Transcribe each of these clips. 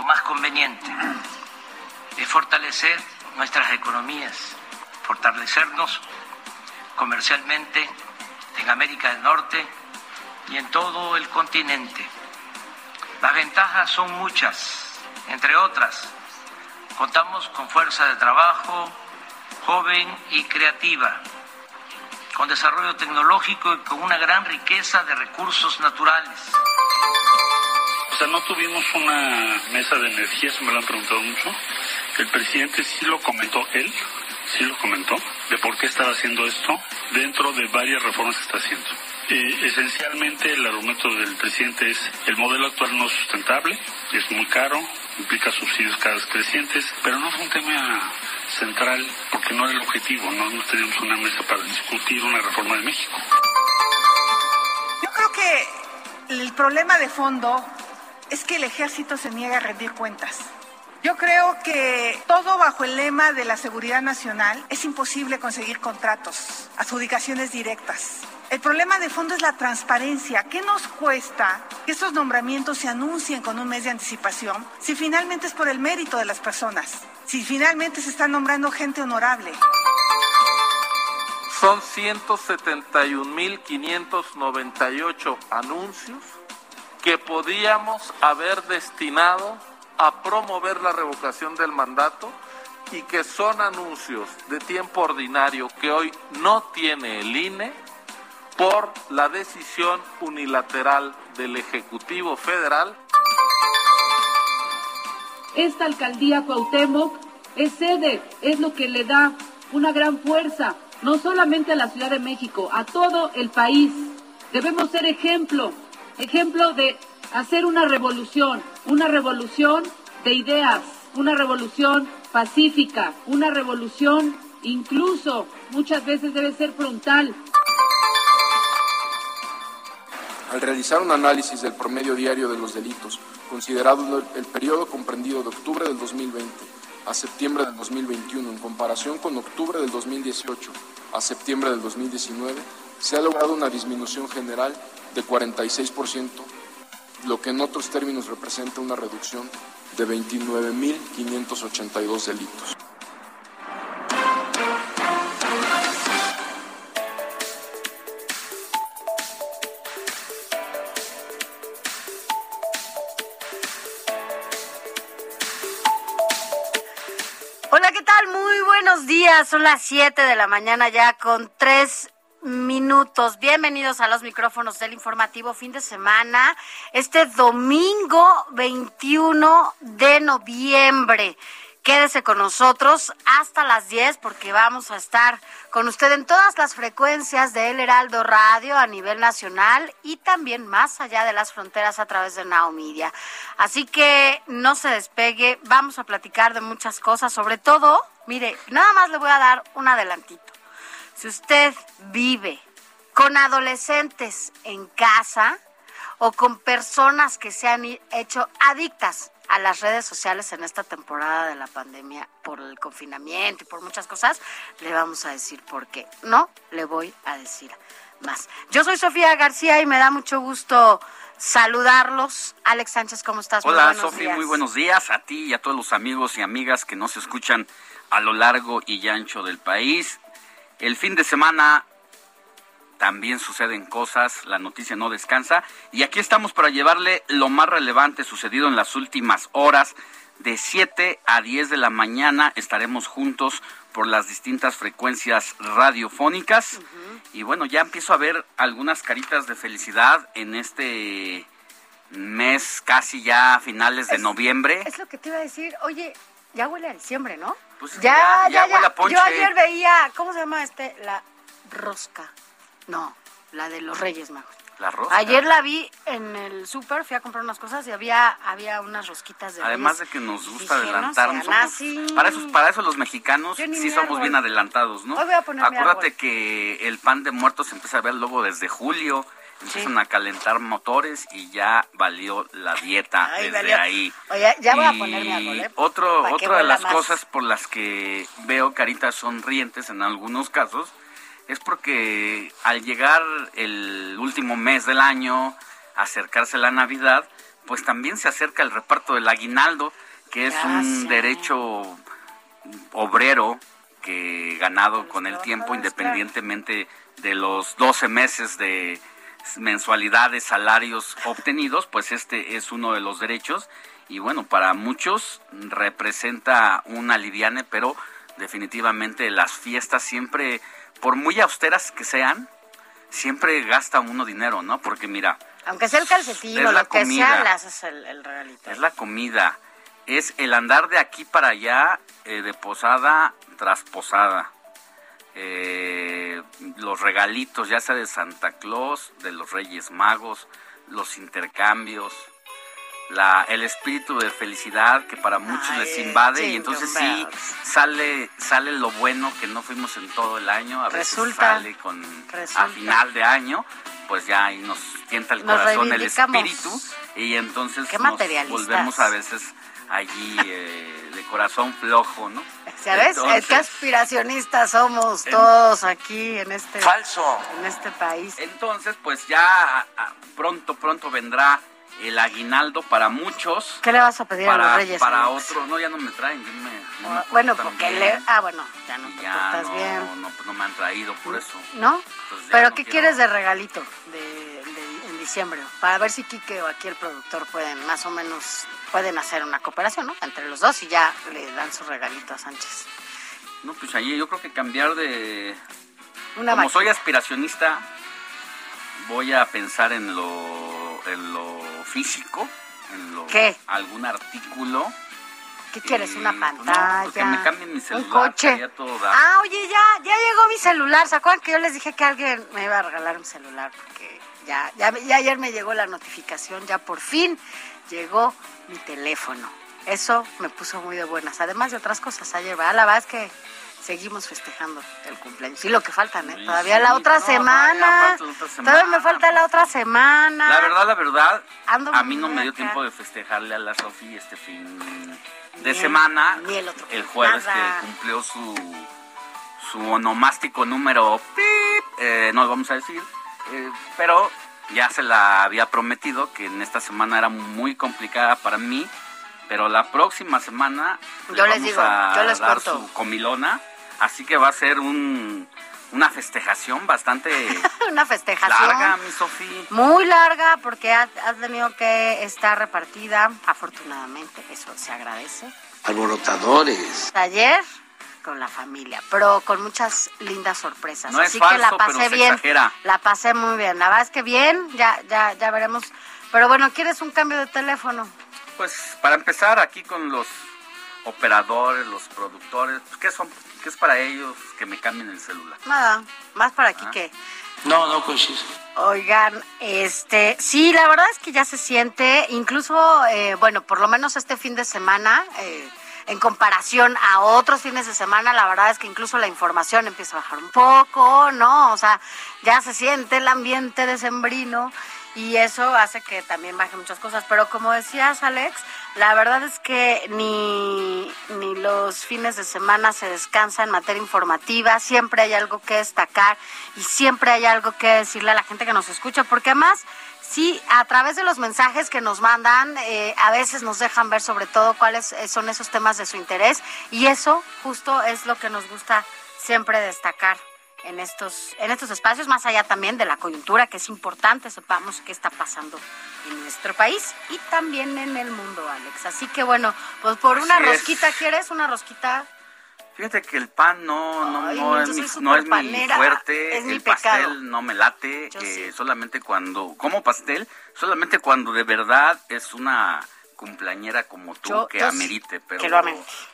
lo más conveniente, es fortalecer nuestras economías, fortalecernos comercialmente en América del Norte y en todo el continente. Las ventajas son muchas, entre otras, contamos con fuerza de trabajo joven y creativa, con desarrollo tecnológico y con una gran riqueza de recursos naturales. Sea, no tuvimos una mesa de energía, eso me lo han preguntado mucho. El presidente sí lo comentó él, sí lo comentó, de por qué estaba haciendo esto dentro de varias reformas que está haciendo. Eh, esencialmente el argumento del presidente es el modelo actual no es sustentable, es muy caro, implica subsidios cada vez crecientes, pero no es un tema central porque no era el objetivo, no, no teníamos una mesa para discutir una reforma de México. Yo creo que el problema de fondo es que el ejército se niega a rendir cuentas. Yo creo que todo bajo el lema de la seguridad nacional es imposible conseguir contratos, adjudicaciones directas. El problema de fondo es la transparencia. ¿Qué nos cuesta que estos nombramientos se anuncien con un mes de anticipación si finalmente es por el mérito de las personas? Si finalmente se está nombrando gente honorable. Son 171.598 anuncios que podíamos haber destinado a promover la revocación del mandato y que son anuncios de tiempo ordinario que hoy no tiene el INE por la decisión unilateral del Ejecutivo Federal. Esta alcaldía Cuauhtémoc es sede, es lo que le da una gran fuerza, no solamente a la Ciudad de México, a todo el país. Debemos ser ejemplo, ejemplo de hacer una revolución, una revolución de ideas, una revolución pacífica, una revolución incluso muchas veces debe ser frontal. Al realizar un análisis del promedio diario de los delitos, considerado el periodo comprendido de octubre del 2020 a septiembre del 2021 en comparación con octubre del 2018 a septiembre del 2019, se ha logrado una disminución general de 46%, lo que en otros términos representa una reducción de 29.582 delitos. Hola, ¿qué tal? Muy buenos días. Son las 7 de la mañana ya con 3 minutos. Bienvenidos a los micrófonos del informativo fin de semana. Este domingo 21 de noviembre. Quédese con nosotros hasta las 10 porque vamos a estar con usted en todas las frecuencias de El Heraldo Radio a nivel nacional y también más allá de las fronteras a través de Now Media. Así que no se despegue, vamos a platicar de muchas cosas, sobre todo, mire, nada más le voy a dar un adelantito. Si usted vive con adolescentes en casa o con personas que se han hecho adictas a las redes sociales en esta temporada de la pandemia por el confinamiento y por muchas cosas, le vamos a decir por qué. No le voy a decir más. Yo soy Sofía García y me da mucho gusto saludarlos. Alex Sánchez, ¿cómo estás? Hola, Sofía, muy buenos días a ti y a todos los amigos y amigas que nos escuchan a lo largo y ancho del país. El fin de semana también suceden cosas, la noticia no descansa y aquí estamos para llevarle lo más relevante sucedido en las últimas horas. De 7 a 10 de la mañana estaremos juntos por las distintas frecuencias radiofónicas. Y bueno, ya empiezo a ver algunas caritas de felicidad en este mes casi ya a finales de noviembre. Es lo que te iba a decir. Oye, ya huele a diciembre, ¿no? Pues ya, ya, ya, ya huele a ponche. Yo ayer veía, ¿cómo se llama este? La rosca. No, la de los Reyes Magos. La rosca. Ayer la vi en el súper, fui a comprar unas cosas y había había unas rosquitas de Además de que nos gusta Dije, no adelantarnos. sean somos- así. para, eso, para eso los mexicanos sí somos árbol. bien adelantados, ¿no? Hoy voy a poner mi Acuérdate árbol. que el pan de muertos empieza a ver luego desde julio. Empiezan a calentar motores y ya valió la dieta Ay, desde valió. ahí. Oye, ya voy a Y poner mi árbol, ¿eh? Otro, otra de las más. cosas por las que veo caritas sonrientes en algunos casos es porque al llegar el último mes del año, acercarse la Navidad, pues también se acerca el reparto del aguinaldo, que es un derecho obrero que ganado con el tiempo, independientemente de los 12 meses de mensualidades, salarios obtenidos, pues este es uno de los derechos y bueno, para muchos representa un aliviane, pero definitivamente las fiestas siempre, por muy austeras que sean, siempre gasta uno dinero, ¿no? Porque mira, Aunque sea el calcetín o la lo que comida. sea, le haces el, el regalito. es la comida, es el andar de aquí para allá, eh, de posada tras posada. Eh, los regalitos, ya sea de Santa Claus, de los Reyes Magos, los intercambios, la, el espíritu de felicidad que para muchos les invade y entonces sí sale sale lo bueno que no fuimos en todo el año, a veces sale con resulta. a final de año, pues ya ahí nos tienta el Nos corazón, el espíritu y entonces nos volvemos a veces allí eh, de corazón flojo, ¿no? ¿Sabes? Entonces, Qué aspiracionistas somos En- todos aquí en este Falso. en este país. Entonces, pues ya ah, pronto, pronto vendrá el aguinaldo para muchos. ¿Qué le vas a pedir a para, los Reyes? Para Alex? otro, no, ya no me traen. ya me- no me bueno, porque bien. le ah, bueno, ya no te ya portas no, bien. No, pues no me han traído por eso. ¿No? Pero no ¿qué quiero- quieres de regalito de, de- en diciembre? Para ver si Quique o aquí el productor pueden más o menos pueden hacer una cooperación, ¿no? Entre los dos y ya le dan su regalito a Sánchez. No, pues allí yo creo que cambiar de... Una Como máquina. soy aspiracionista, voy a pensar en lo, en lo físico, en lo, ¿Qué? algún artículo. ¿Qué quieres? ¿Una pues, no, pantalla? pues que me cambien mi celular. ¿Un coche? todo. Ah, oye, ya, ya llegó mi celular. ¿Se acuerdan que yo les dije que alguien me iba a regalar un celular? Porque ya, ya, ya ayer me llegó la notificación, ya por fin llegó mi teléfono. Eso me puso muy de buenas, además de otras cosas ayer, ¿verdad? La verdad es que seguimos festejando el cumpleaños. Y lo que faltan, ¿eh? Sí, Todavía sí, la otra no, semana. todavía Todavía me semana. falta la otra semana. La verdad, la verdad, Ando a mí no me dio acá. tiempo de festejarle a la Sofi este fin de Ni el- semana. ni el otro. El jueves Nada. que cumplió su, su onomástico número, pip, eh, no lo vamos a decir, eh, pero ya se la había prometido que en esta semana era muy complicada para mí, pero la próxima semana le Yo les vamos digo, a yo les dar cuento. su comilona, así que va a ser un, una festejación bastante Una festejación. larga, mi Sofi. Muy larga porque ha, ha tenido que estar repartida, afortunadamente, eso se agradece. Alborotadores. Ayer con la familia, pero con muchas lindas sorpresas. No es Así que la pasé bien. exagera. La pasé muy bien. La verdad es que bien, ya, ya, ya veremos. Pero bueno, ¿quieres un cambio de teléfono? Pues para empezar aquí con los operadores, los productores, pues, ¿qué son? ¿Qué es para ellos que me cambien el celular? Nada, más para aquí Ah. que. No, no coincido. Oigan, este, sí, la verdad es que ya se siente, incluso, eh, bueno, por lo menos este fin de semana, eh, en comparación a otros fines de semana, la verdad es que incluso la información empieza a bajar un poco, ¿no? O sea, ya se siente el ambiente decembrino y eso hace que también bajen muchas cosas. Pero como decías, Alex, la verdad es que ni, ni los fines de semana se descansa en materia informativa, siempre hay algo que destacar y siempre hay algo que decirle a la gente que nos escucha, porque además... Sí, a través de los mensajes que nos mandan, eh, a veces nos dejan ver sobre todo cuáles eh, son esos temas de su interés y eso justo es lo que nos gusta siempre destacar en estos, en estos espacios, más allá también de la coyuntura, que es importante, sepamos qué está pasando en nuestro país y también en el mundo, Alex. Así que bueno, pues por una rosquita, ¿quieres una rosquita? Fíjate que el pan no, no, no, es, mi, no es mi fuerte, el pastel no me late, eh, solamente cuando, como pastel, solamente cuando de verdad es una cumpleañera como tú que amerite, pero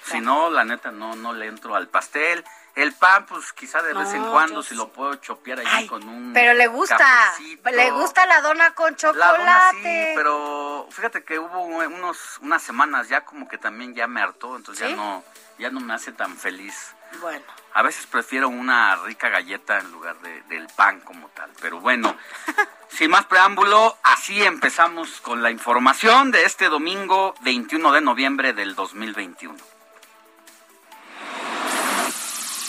si no, la neta no, no le entro al pastel. El pan, pues quizá de vez en cuando, si lo puedo chopear ahí con un. Pero le gusta, le gusta la dona con chocolate. La dona sí, pero fíjate que hubo unos, unas semanas ya como que también ya me hartó, entonces ya no, ya no me hace tan feliz. Bueno. A veces prefiero una rica galleta en lugar de, del pan como tal. Pero bueno, sin más preámbulo, así empezamos con la información de este domingo 21 de noviembre del 2021.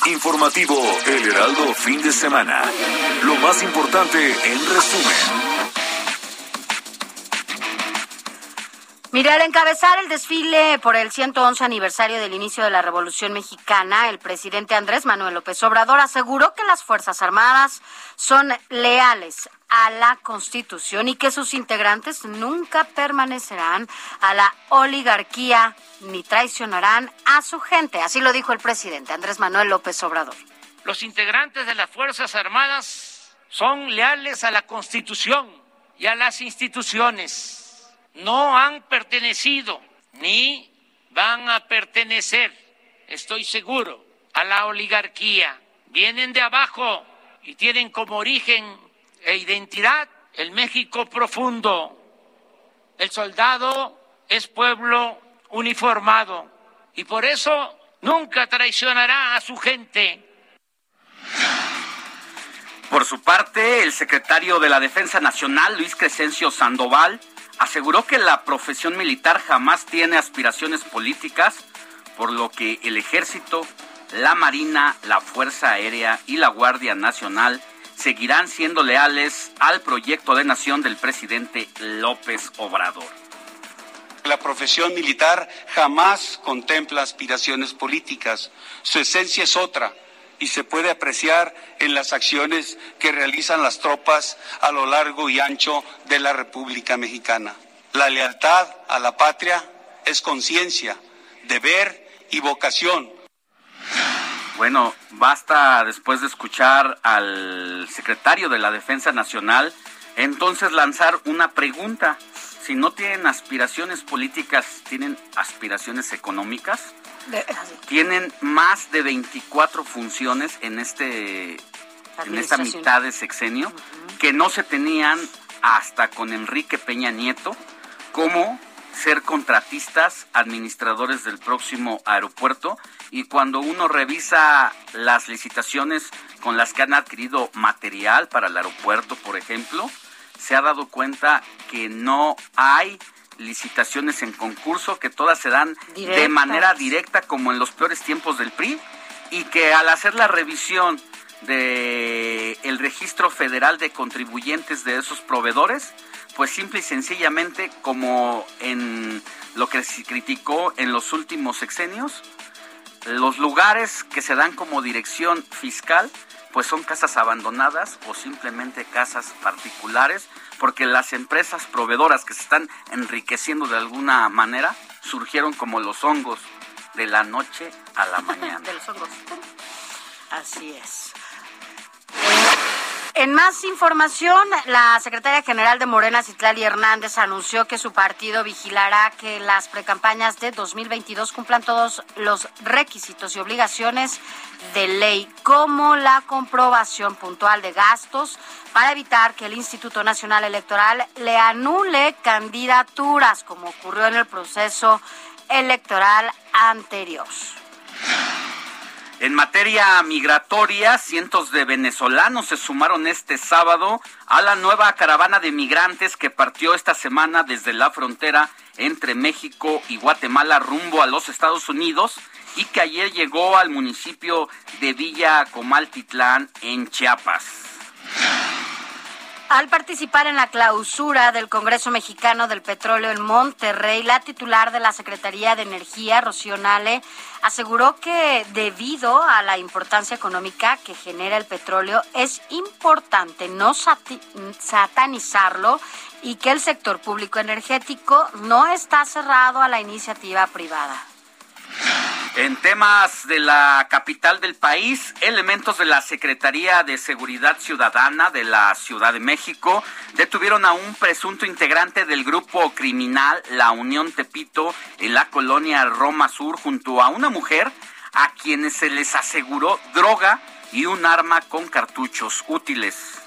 Informativo El Heraldo Fin de Semana. Lo más importante en resumen. Mire, al encabezar el desfile por el 111 aniversario del inicio de la Revolución Mexicana, el presidente Andrés Manuel López Obrador aseguró que las Fuerzas Armadas son leales a la Constitución y que sus integrantes nunca permanecerán a la oligarquía ni traicionarán a su gente. Así lo dijo el presidente Andrés Manuel López Obrador. Los integrantes de las Fuerzas Armadas son leales a la Constitución y a las instituciones no han pertenecido ni van a pertenecer, estoy seguro, a la oligarquía. Vienen de abajo y tienen como origen e identidad el México profundo. El soldado es pueblo uniformado y por eso nunca traicionará a su gente. Por su parte, el secretario de la Defensa Nacional, Luis Crescencio Sandoval, aseguró que la profesión militar jamás tiene aspiraciones políticas, por lo que el ejército, la Marina, la Fuerza Aérea y la Guardia Nacional seguirán siendo leales al proyecto de nación del presidente López Obrador. La profesión militar jamás contempla aspiraciones políticas. Su esencia es otra y se puede apreciar en las acciones que realizan las tropas a lo largo y ancho de la República Mexicana. La lealtad a la patria es conciencia, deber y vocación. Bueno, basta después de escuchar al secretario de la Defensa Nacional, entonces lanzar una pregunta. Si no tienen aspiraciones políticas, ¿tienen aspiraciones económicas? Tienen más de 24 funciones en este en esta mitad de sexenio que no se tenían hasta con Enrique Peña Nieto, como ser contratistas, administradores del próximo aeropuerto. Y cuando uno revisa las licitaciones con las que han adquirido material para el aeropuerto, por ejemplo, se ha dado cuenta que no hay licitaciones en concurso, que todas se dan de manera directa como en los peores tiempos del PRI y que al hacer la revisión de el registro federal de contribuyentes de esos proveedores, pues simple y sencillamente como en lo que se criticó en los últimos sexenios, los lugares que se dan como dirección fiscal pues son casas abandonadas o simplemente casas particulares, porque las empresas proveedoras que se están enriqueciendo de alguna manera surgieron como los hongos de la noche a la mañana. de los hongos. Así es. En más información, la secretaria general de Morena, Citlali Hernández, anunció que su partido vigilará que las precampañas de 2022 cumplan todos los requisitos y obligaciones de ley, como la comprobación puntual de gastos, para evitar que el Instituto Nacional Electoral le anule candidaturas, como ocurrió en el proceso electoral anterior. En materia migratoria, cientos de venezolanos se sumaron este sábado a la nueva caravana de migrantes que partió esta semana desde la frontera entre México y Guatemala rumbo a los Estados Unidos y que ayer llegó al municipio de Villa Comaltitlán en Chiapas. Al participar en la clausura del Congreso Mexicano del Petróleo en Monterrey, la titular de la Secretaría de Energía, Rocío Nale, aseguró que debido a la importancia económica que genera el petróleo, es importante no satanizarlo y que el sector público energético no está cerrado a la iniciativa privada. En temas de la capital del país, elementos de la Secretaría de Seguridad Ciudadana de la Ciudad de México detuvieron a un presunto integrante del grupo criminal La Unión Tepito en la colonia Roma Sur junto a una mujer a quienes se les aseguró droga y un arma con cartuchos útiles.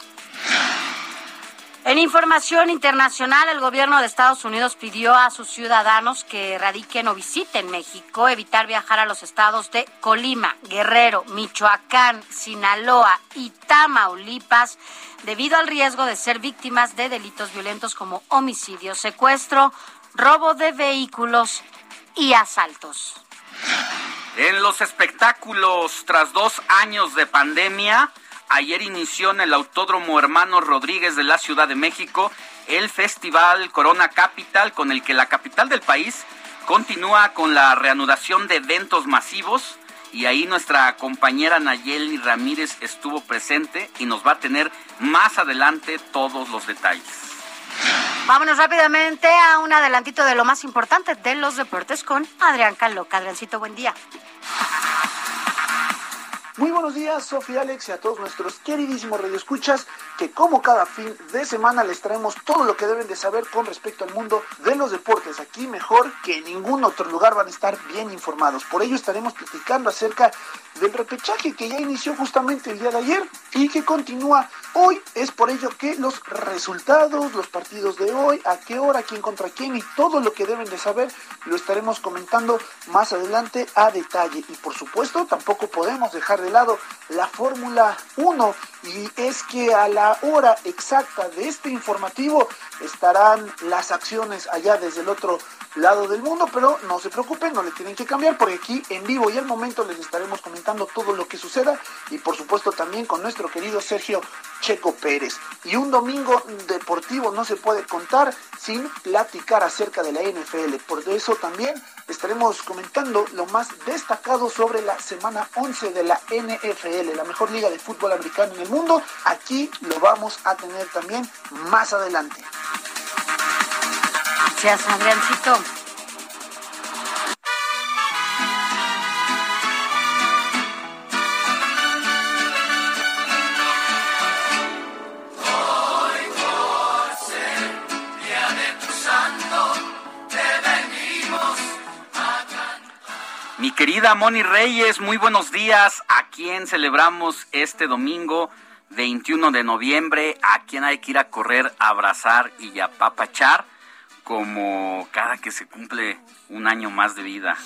En información internacional, el gobierno de Estados Unidos pidió a sus ciudadanos que radiquen o visiten México evitar viajar a los estados de Colima, Guerrero, Michoacán, Sinaloa y Tamaulipas debido al riesgo de ser víctimas de delitos violentos como homicidio, secuestro, robo de vehículos y asaltos. En los espectáculos, tras dos años de pandemia, Ayer inició en el Autódromo Hermano Rodríguez de la Ciudad de México el Festival Corona Capital, con el que la capital del país continúa con la reanudación de eventos masivos. Y ahí nuestra compañera Nayeli Ramírez estuvo presente y nos va a tener más adelante todos los detalles. Vámonos rápidamente a un adelantito de lo más importante de los deportes con Adrián Caloca. Adriancito, buen día. Muy buenos días, Sofía Alex y a todos nuestros queridísimos radioescuchas, que como cada fin de semana les traemos todo lo que deben de saber con respecto al mundo de los deportes. Aquí mejor que en ningún otro lugar van a estar bien informados. Por ello estaremos platicando acerca del repechaje que ya inició justamente el día de ayer y que continúa hoy. Es por ello que los resultados, los partidos de hoy, a qué hora, quién contra quién y todo lo que deben de saber lo estaremos comentando más adelante a detalle. Y por supuesto tampoco podemos dejar de lado la Fórmula 1 y es que a la hora exacta de este informativo estarán las acciones allá desde el otro lado del mundo, pero no se preocupen, no le tienen que cambiar porque aquí en vivo y al momento les estaremos comentando todo lo que suceda y por supuesto también con nuestro querido Sergio Checo Pérez. Y un domingo deportivo no se puede contar sin platicar acerca de la NFL. Por eso también estaremos comentando lo más destacado sobre la semana 11 de la NFL, la mejor liga de fútbol americano en el mundo. Aquí lo vamos a tener también más adelante. Gracias, Adriancito. Mi querida Moni Reyes, muy buenos días. ¿A quién celebramos este domingo 21 de noviembre? ¿A quién hay que ir a correr, abrazar y apapachar? como cada que se cumple un año más de vida.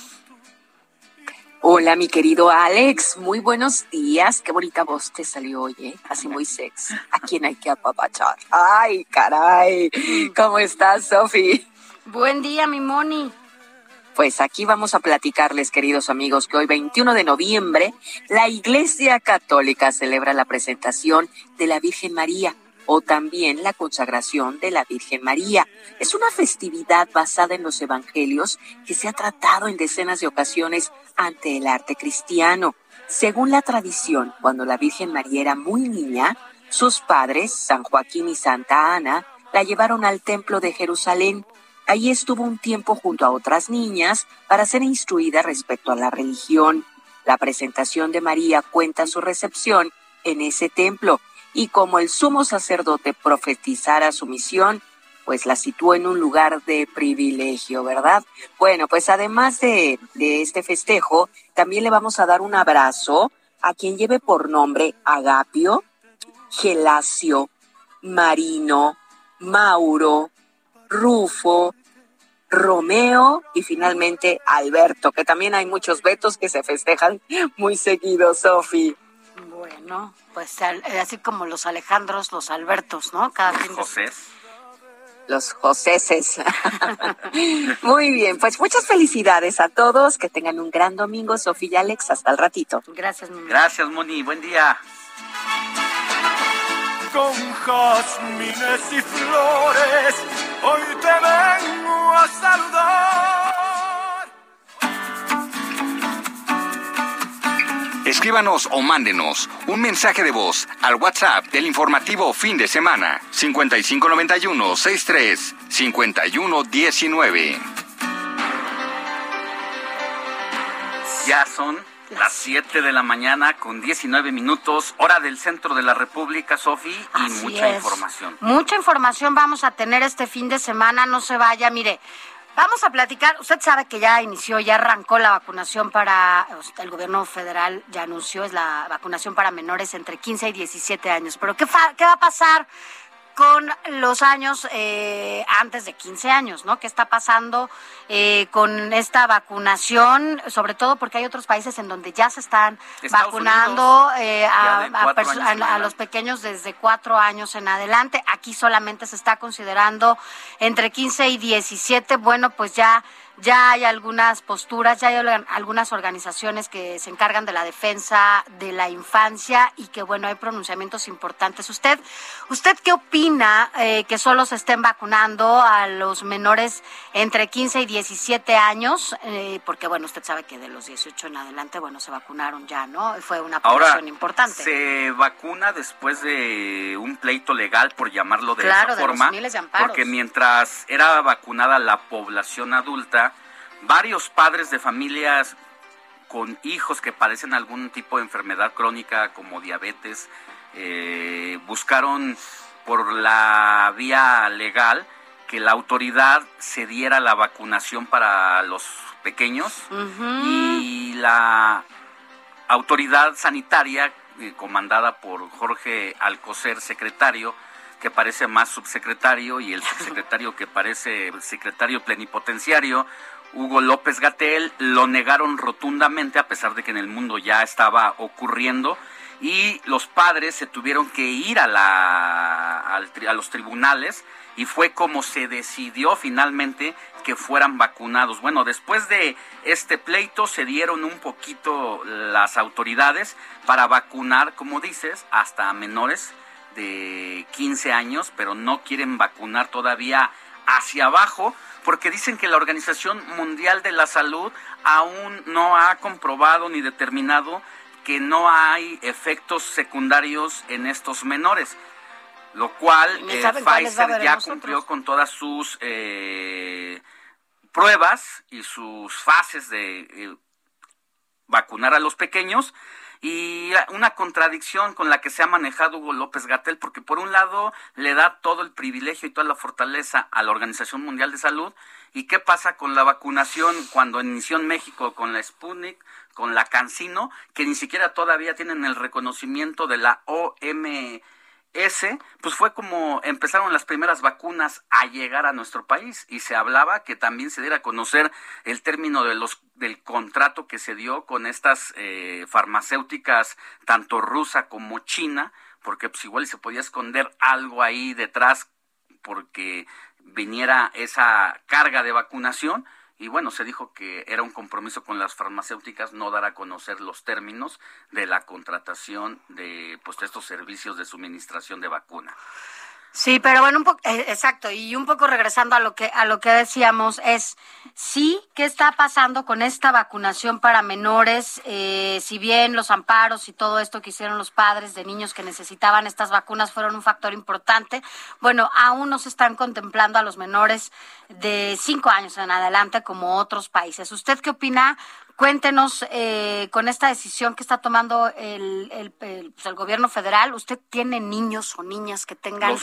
Hola, mi querido Alex, muy buenos días. Qué bonita voz te salió hoy, ¿eh? Así muy sexy. ¿A quién hay que apapachar? Ay, caray. ¿Cómo estás, Sofi? Buen día, mi Moni. Pues aquí vamos a platicarles, queridos amigos, que hoy 21 de noviembre la Iglesia Católica celebra la presentación de la Virgen María o también la consagración de la Virgen María. Es una festividad basada en los evangelios que se ha tratado en decenas de ocasiones ante el arte cristiano. Según la tradición, cuando la Virgen María era muy niña, sus padres, San Joaquín y Santa Ana, la llevaron al templo de Jerusalén. Allí estuvo un tiempo junto a otras niñas para ser instruida respecto a la religión. La presentación de María cuenta su recepción en ese templo y como el sumo sacerdote profetizara su misión, pues la situó en un lugar de privilegio, ¿verdad? Bueno, pues además de, de este festejo, también le vamos a dar un abrazo a quien lleve por nombre Agapio, Gelasio, Marino, Mauro, Rufo, Romeo y finalmente Alberto, que también hay muchos vetos que se festejan muy seguido, Sofi. Bueno, pues eh, así como los Alejandros, los Albertos, ¿no? Cada los José. Los Joséses. Muy bien, pues muchas felicidades a todos, que tengan un gran domingo, Sofía y Alex, hasta el ratito. Gracias, Moni. Gracias, Moni, buen día. Con jazmines y flores, hoy te vengo a saludar. Escríbanos o mándenos un mensaje de voz al WhatsApp del informativo fin de semana 5591 63 5119. Ya son las 7 de la mañana con 19 minutos, hora del centro de la República, Sofi, y mucha información. Mucha información vamos a tener este fin de semana, no se vaya, mire. Vamos a platicar, usted sabe que ya inició, ya arrancó la vacunación para, el gobierno federal ya anunció, es la vacunación para menores entre 15 y 17 años. Pero ¿qué, qué va a pasar con los años eh, antes de 15 años, ¿no? ¿Qué está pasando eh, con esta vacunación? Sobre todo porque hay otros países en donde ya se están vacunando eh, a, a, los pequeños desde cuatro años en adelante. Aquí solamente se está considerando entre 15 y 17. Bueno, pues ya ya hay algunas posturas, ya hay algunas organizaciones que se encargan de la defensa de la infancia y que bueno, hay pronunciamientos importantes. ¿Usted, usted qué opina eh, que solo se estén vacunando a los menores entre 15 y 17 años? Eh, porque bueno, usted sabe que de los 18 en adelante, bueno, se vacunaron ya, ¿no? Fue una población importante. Se vacuna después de un pleito legal, por llamarlo de esa forma. porque mientras era vacunada la población adulta, varios padres de familias con hijos que padecen algún tipo de enfermedad crónica como diabetes eh, buscaron por la vía legal que la autoridad se diera la vacunación para los pequeños y la autoridad sanitaria eh, comandada por Jorge Alcocer, secretario, que parece más subsecretario y el subsecretario que parece secretario plenipotenciario, Hugo López Gatel, lo negaron rotundamente a pesar de que en el mundo ya estaba ocurriendo y los padres se tuvieron que ir a, la, a los tribunales y fue como se decidió finalmente que fueran vacunados. Bueno, después de este pleito se dieron un poquito las autoridades para vacunar, como dices, hasta menores de 15 años, pero no quieren vacunar todavía hacia abajo porque dicen que la Organización Mundial de la Salud aún no ha comprobado ni determinado que no hay efectos secundarios en estos menores, lo cual eh, Pfizer ya cumplió con todas sus eh, pruebas y sus fases de eh, vacunar a los pequeños y una contradicción con la que se ha manejado Hugo López Gatel, porque por un lado le da todo el privilegio y toda la fortaleza a la Organización Mundial de Salud, ¿y qué pasa con la vacunación cuando inició en México con la Sputnik, con la Cancino, que ni siquiera todavía tienen el reconocimiento de la OMS? Ese, pues fue como empezaron las primeras vacunas a llegar a nuestro país y se hablaba que también se diera a conocer el término de los, del contrato que se dio con estas eh, farmacéuticas, tanto rusa como china, porque pues igual se podía esconder algo ahí detrás porque viniera esa carga de vacunación y bueno, se dijo que era un compromiso con las farmacéuticas no dar a conocer los términos de la contratación de pues estos servicios de suministración de vacuna. Sí, pero bueno, un poco, eh, exacto, y un poco regresando a lo que a lo que decíamos es sí, ¿qué está pasando con esta vacunación para menores? Eh, si bien los amparos y todo esto que hicieron los padres de niños que necesitaban estas vacunas fueron un factor importante, bueno, aún no se están contemplando a los menores de cinco años en adelante como otros países. ¿Usted qué opina Cuéntenos, eh, con esta decisión que está tomando el, el, pues, el, gobierno federal, ¿usted tiene niños o niñas que tengan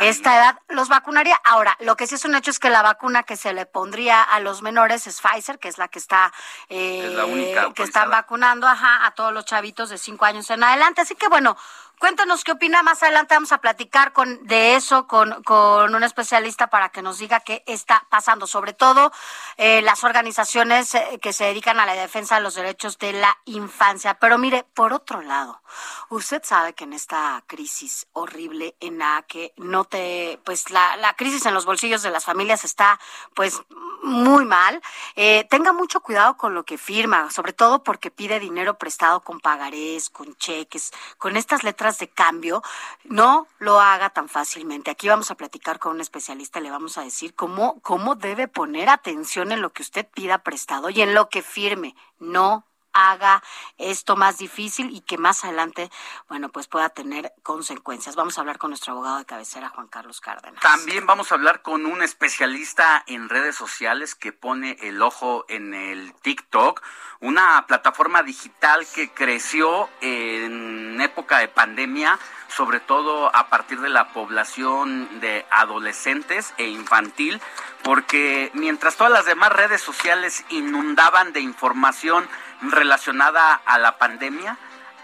esta edad? ¿Los vacunaría? Ahora, lo que sí es un hecho es que la vacuna que se le pondría a los menores es Pfizer, que es la que está, eh, que están vacunando ajá, a todos los chavitos de cinco años en adelante. Así que bueno, Cuéntanos qué opina. Más adelante vamos a platicar de eso con, con un especialista para que nos diga qué está pasando, sobre todo eh, las organizaciones eh, que se dedican a la defensa de los derechos de la infancia. Pero mire, por otro lado, usted sabe que en esta crisis horrible en la que no te, pues la, la crisis en los bolsillos de las familias está pues muy mal. Eh, tenga mucho cuidado con lo que firma, sobre todo porque pide dinero prestado con pagarés, con cheques, con estas letras de cambio. No lo haga tan fácilmente. Aquí vamos a platicar con un especialista, le vamos a decir cómo, cómo debe poner atención en lo que usted pida prestado y en lo que firme. No haga esto más difícil y que más adelante, bueno, pues pueda tener consecuencias. Vamos a hablar con nuestro abogado de cabecera, Juan Carlos Cárdenas. También vamos a hablar con un especialista en redes sociales que pone el ojo en el TikTok, una plataforma digital que creció en época de pandemia, sobre todo a partir de la población de adolescentes e infantil, porque mientras todas las demás redes sociales inundaban de información, relacionada a la pandemia.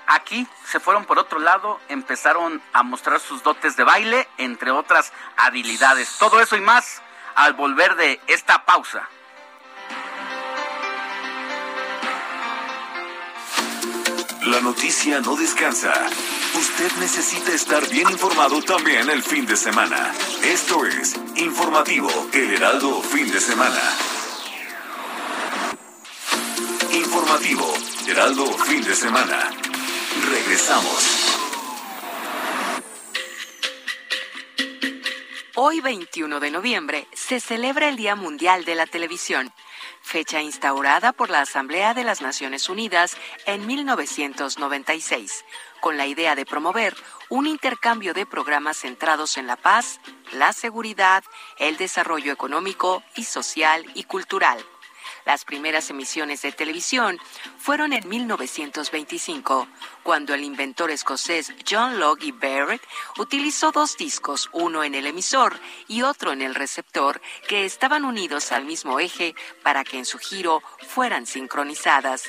Aquí se fueron por otro lado, empezaron a mostrar sus dotes de baile, entre otras habilidades. Todo eso y más al volver de esta pausa. La noticia no descansa. Usted necesita estar bien informado también el fin de semana. Esto es Informativo El Heraldo Fin de Semana. Informativo, Heraldo, fin de semana. Regresamos. Hoy 21 de noviembre se celebra el Día Mundial de la Televisión, fecha instaurada por la Asamblea de las Naciones Unidas en 1996, con la idea de promover un intercambio de programas centrados en la paz, la seguridad, el desarrollo económico y social y cultural. Las primeras emisiones de televisión fueron en 1925, cuando el inventor escocés John Logie Barrett utilizó dos discos, uno en el emisor y otro en el receptor, que estaban unidos al mismo eje para que en su giro fueran sincronizadas.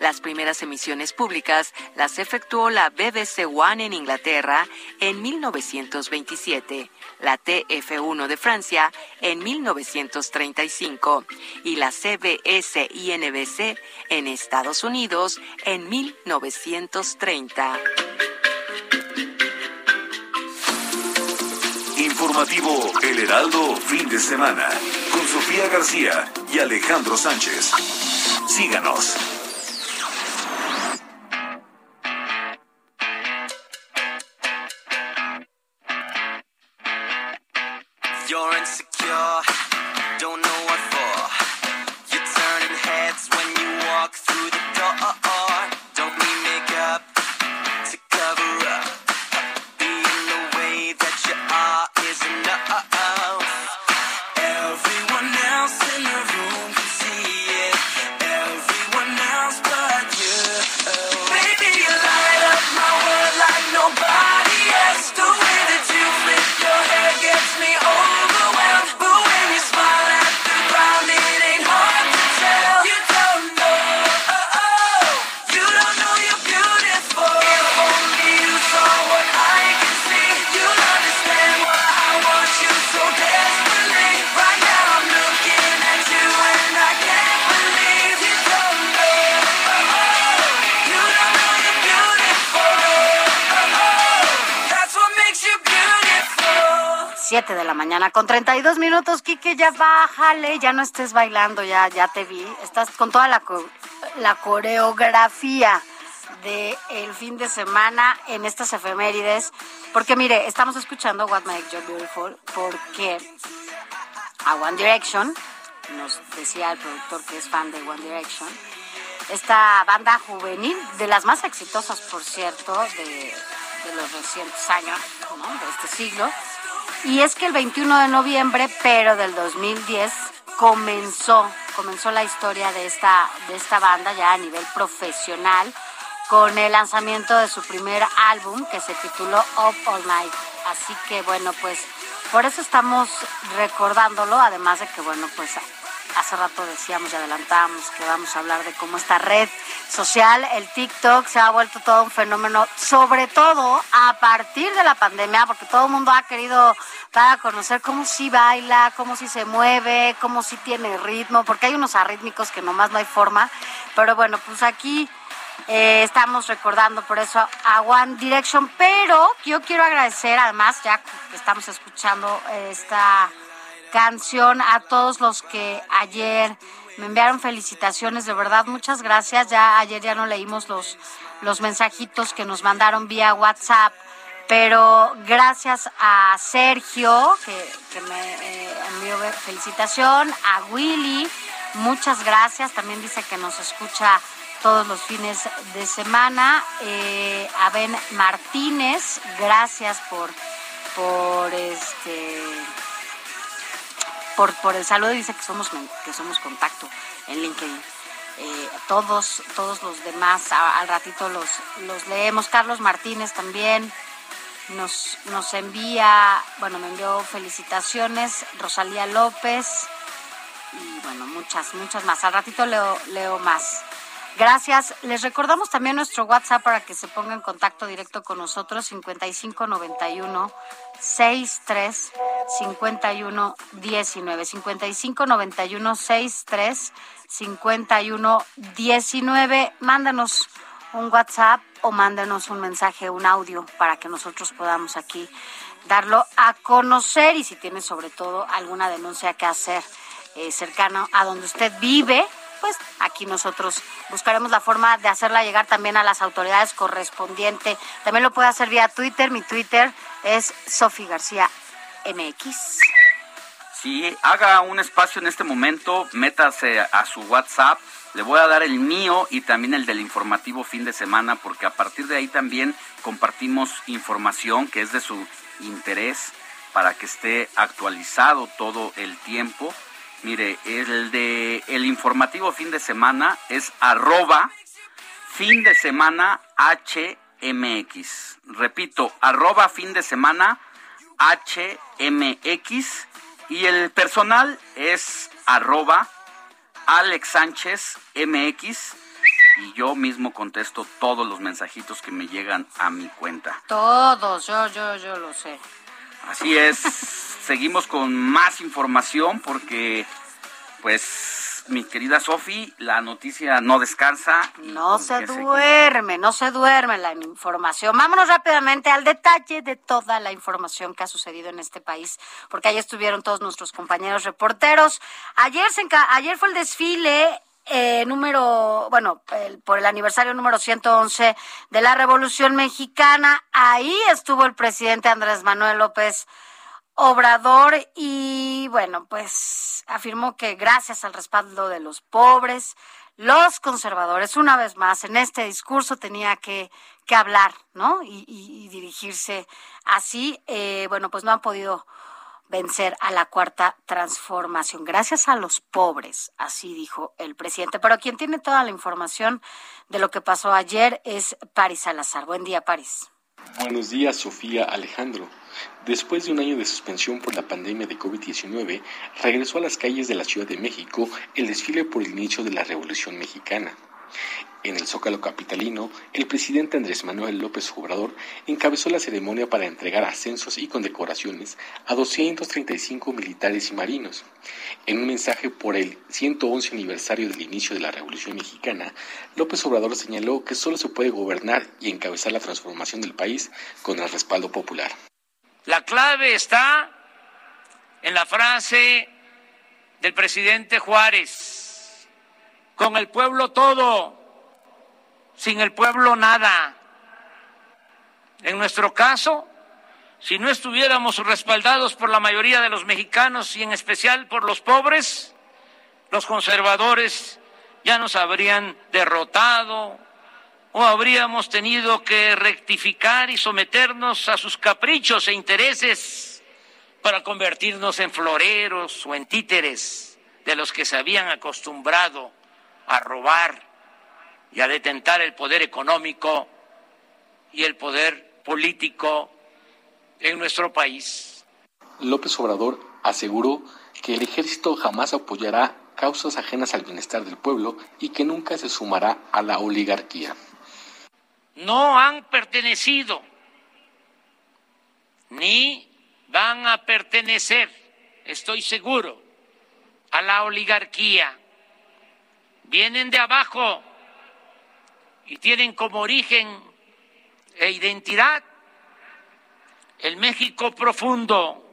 Las primeras emisiones públicas las efectuó la BBC One en Inglaterra en 1927, la TF1 de Francia en 1935 y la CBS y NBC en Estados Unidos en 1930. Informativo El Heraldo, fin de semana, con Sofía García y Alejandro Sánchez. Síganos. Mañana con 32 minutos, Quique, ya bájale, ya no estés bailando, ya, ya te vi. Estás con toda la, la coreografía de el fin de semana en estas efemérides. Porque mire, estamos escuchando What Makes You Beautiful porque a One Direction, nos decía el productor que es fan de One Direction, esta banda juvenil, de las más exitosas, por cierto, de, de los recientes años, de este siglo. Y es que el 21 de noviembre, pero del 2010, comenzó, comenzó la historia de esta, de esta banda ya a nivel profesional con el lanzamiento de su primer álbum que se tituló Up All Night. Así que bueno, pues por eso estamos recordándolo, además de que bueno, pues hace rato decíamos y adelantamos que vamos a hablar de cómo esta red social, el TikTok, se ha vuelto todo un fenómeno, sobre todo a partir de la pandemia, porque todo el mundo ha querido dar a conocer cómo sí baila, cómo sí se mueve, cómo sí tiene ritmo, porque hay unos arrítmicos que nomás no hay forma. Pero bueno, pues aquí eh, estamos recordando por eso a One Direction, pero yo quiero agradecer además, ya que estamos escuchando esta canción. A todos los que ayer me enviaron felicitaciones, de verdad, muchas gracias. Ya ayer ya no leímos los, los mensajitos que nos mandaron vía WhatsApp, pero gracias a Sergio, que, me eh, envió felicitación, a Willy, muchas gracias. También dice que nos escucha todos los fines de semana. Eh, a Ben Martínez, gracias por, por este por, el saludo dice que somos que somos contacto en LinkedIn. Eh, todos todos los demás al ratito los los leemos. Carlos Martínez también nos nos envía, bueno, me envió felicitaciones. Rosalía López y bueno, muchas muchas más. Al ratito leo leo más. Gracias. Les recordamos también nuestro WhatsApp para que se ponga en contacto directo con nosotros, 5591 63 51 19. 5591 63 51 19. Mándanos un WhatsApp o mándanos un mensaje, un audio, para que nosotros podamos aquí darlo a conocer y si tiene sobre todo alguna denuncia que hacer eh, cercano a donde usted vive, pues aquí nosotros buscaremos la forma de hacerla llegar también a las autoridades correspondientes. También lo puede hacer vía Twitter. Mi Twitter es Sofi García MX. Sí, haga un espacio en este momento, métase a su WhatsApp. Le voy a dar el mío y también el del informativo fin de semana, porque a partir de ahí también compartimos información que es de su interés para que esté actualizado todo el tiempo. Mire, el de el informativo fin de semana es arroba fin de semana HMX. Repito, arroba fin de semana HMX. Y el personal es arroba Alex Sánchez MX. Y yo mismo contesto todos los mensajitos que me llegan a mi cuenta. Todos, yo, yo, yo lo sé. Así es. seguimos con más información porque, pues, mi querida Sofi, la noticia no descansa. No se duerme, no se duerme la información. Vámonos rápidamente al detalle de toda la información que ha sucedido en este país, porque ahí estuvieron todos nuestros compañeros reporteros. Ayer, se ayer fue el desfile eh, número, bueno, por el aniversario número 111 de la Revolución Mexicana. Ahí estuvo el presidente Andrés Manuel López Obrador y bueno, pues afirmó que gracias al respaldo de los pobres, los conservadores, una vez más, en este discurso tenía que, que hablar, ¿no? Y, dirigirse así. Eh, bueno, pues no han podido vencer a la cuarta transformación. Gracias a los pobres, así dijo el presidente. Pero quien tiene toda la información de lo que pasó ayer es Paris Salazar. Buen día, Paris. Buenos días, Sofía Alejandro. Después de un año de suspensión por la pandemia de COVID-19, regresó a las calles de la Ciudad de México el desfile por el inicio de la Revolución Mexicana. En el Zócalo Capitalino, el presidente Andrés Manuel López Obrador encabezó la ceremonia para entregar ascensos y condecoraciones a 235 militares y marinos. En un mensaje por el 111 aniversario del inicio de la Revolución Mexicana, López Obrador señaló que solo se puede gobernar y encabezar la transformación del país con el respaldo popular. La clave está en la frase del presidente Juárez, con el pueblo todo, sin el pueblo nada. En nuestro caso, si no estuviéramos respaldados por la mayoría de los mexicanos y en especial por los pobres, los conservadores ya nos habrían derrotado, o habríamos tenido que rectificar y someternos a sus caprichos e intereses para convertirnos en floreros o en títeres de los que se habían acostumbrado a robar y a detentar el poder económico y el poder político en nuestro país. López Obrador aseguró que el ejército jamás apoyará causas ajenas al bienestar del pueblo y que nunca se sumará a la oligarquía no han pertenecido ni van a pertenecer, estoy seguro, a la oligarquía. Vienen de abajo y tienen como origen e identidad el México profundo,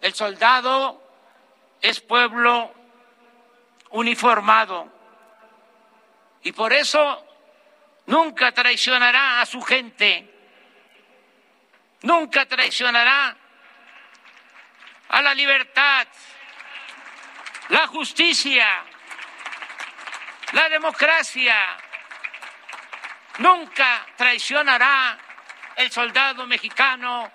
el soldado es pueblo uniformado y por eso nunca traicionará a su gente, nunca traicionará a la libertad, la justicia, la democracia, nunca traicionará el soldado mexicano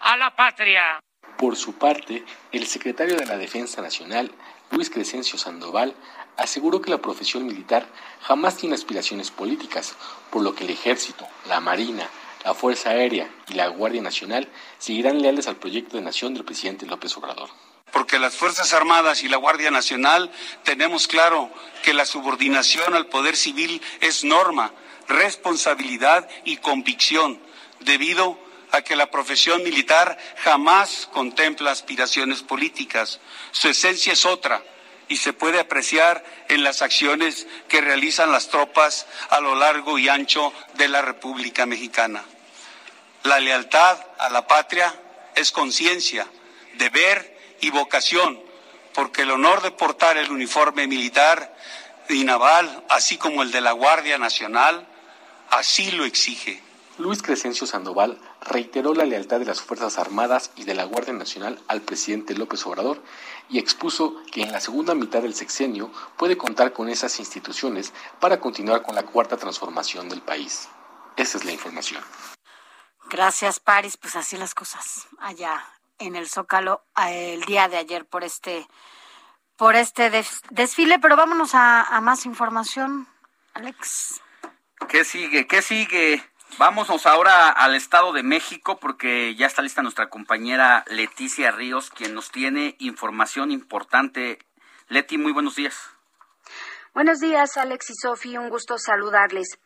a la patria. Por su parte, el secretario de la Defensa Nacional, Luis Crescencio Sandoval, aseguró que la profesión militar jamás tiene aspiraciones políticas, por lo que el ejército, la marina, la Fuerza Aérea y la Guardia Nacional seguirán leales al proyecto de nación del presidente López Obrador. Porque las Fuerzas Armadas y la Guardia Nacional tenemos claro que la subordinación al poder civil es norma, responsabilidad y convicción, debido a que la profesión militar jamás contempla aspiraciones políticas. Su esencia es otra y se puede apreciar en las acciones que realizan las tropas a lo largo y ancho de la República Mexicana. La lealtad a la patria es conciencia, deber y vocación, porque el honor de portar el uniforme militar y naval, así como el de la Guardia Nacional, así lo exige. Luis Crescencio Sandoval reiteró la lealtad de las Fuerzas Armadas y de la Guardia Nacional al presidente López Obrador y expuso que en la segunda mitad del sexenio puede contar con esas instituciones para continuar con la cuarta transformación del país. Esa es la información. Gracias, Paris. Pues así las cosas allá en el Zócalo el día de ayer por este por este desfile, pero vámonos a, a más información, Alex. ¿Qué sigue? ¿Qué sigue? Vámonos ahora al Estado de México porque ya está lista nuestra compañera Leticia Ríos, quien nos tiene información importante. Leti, muy buenos días. Buenos días, Alex y Sofi, un gusto saludarles.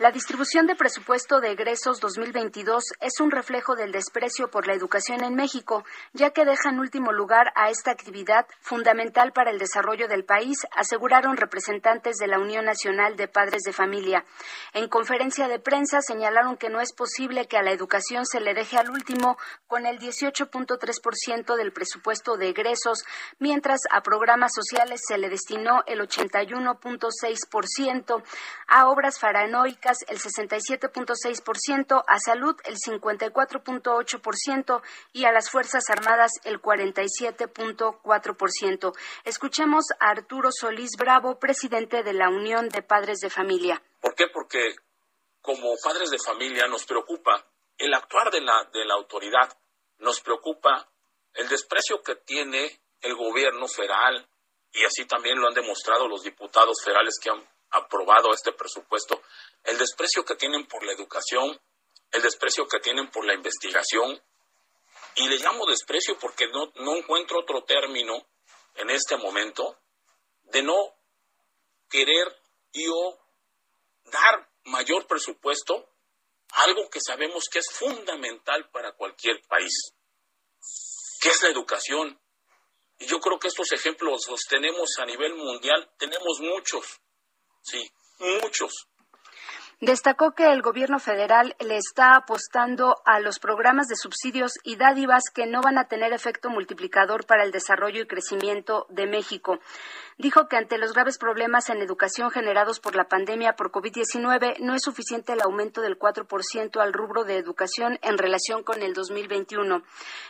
La distribución de presupuesto de egresos 2022 es un reflejo del desprecio por la educación en México, ya que deja en último lugar a esta actividad fundamental para el desarrollo del país, aseguraron representantes de la Unión Nacional de Padres de Familia. En conferencia de prensa señalaron que no es posible que a la educación se le deje al último con el 18.3% del presupuesto de egresos, mientras a programas sociales se le destinó el 81.6%, a obras el 67.6%, a salud el 54.8% y a las Fuerzas Armadas el 47.4%. Escuchemos a Arturo Solís Bravo, presidente de la Unión de Padres de Familia. ¿Por qué? Porque como padres de familia nos preocupa el actuar de la, de la autoridad, nos preocupa el desprecio que tiene el gobierno federal y así también lo han demostrado los diputados federales que han aprobado este presupuesto, el desprecio que tienen por la educación, el desprecio que tienen por la investigación, y le llamo desprecio porque no, no encuentro otro término en este momento de no querer yo dar mayor presupuesto a algo que sabemos que es fundamental para cualquier país, que es la educación. Y yo creo que estos ejemplos los tenemos a nivel mundial, tenemos muchos. Sí, muchos. Destacó que el gobierno federal le está apostando a los programas de subsidios y dádivas que no van a tener efecto multiplicador para el desarrollo y crecimiento de México. Dijo que ante los graves problemas en educación generados por la pandemia por COVID-19 no es suficiente el aumento del 4% al rubro de educación en relación con el 2021.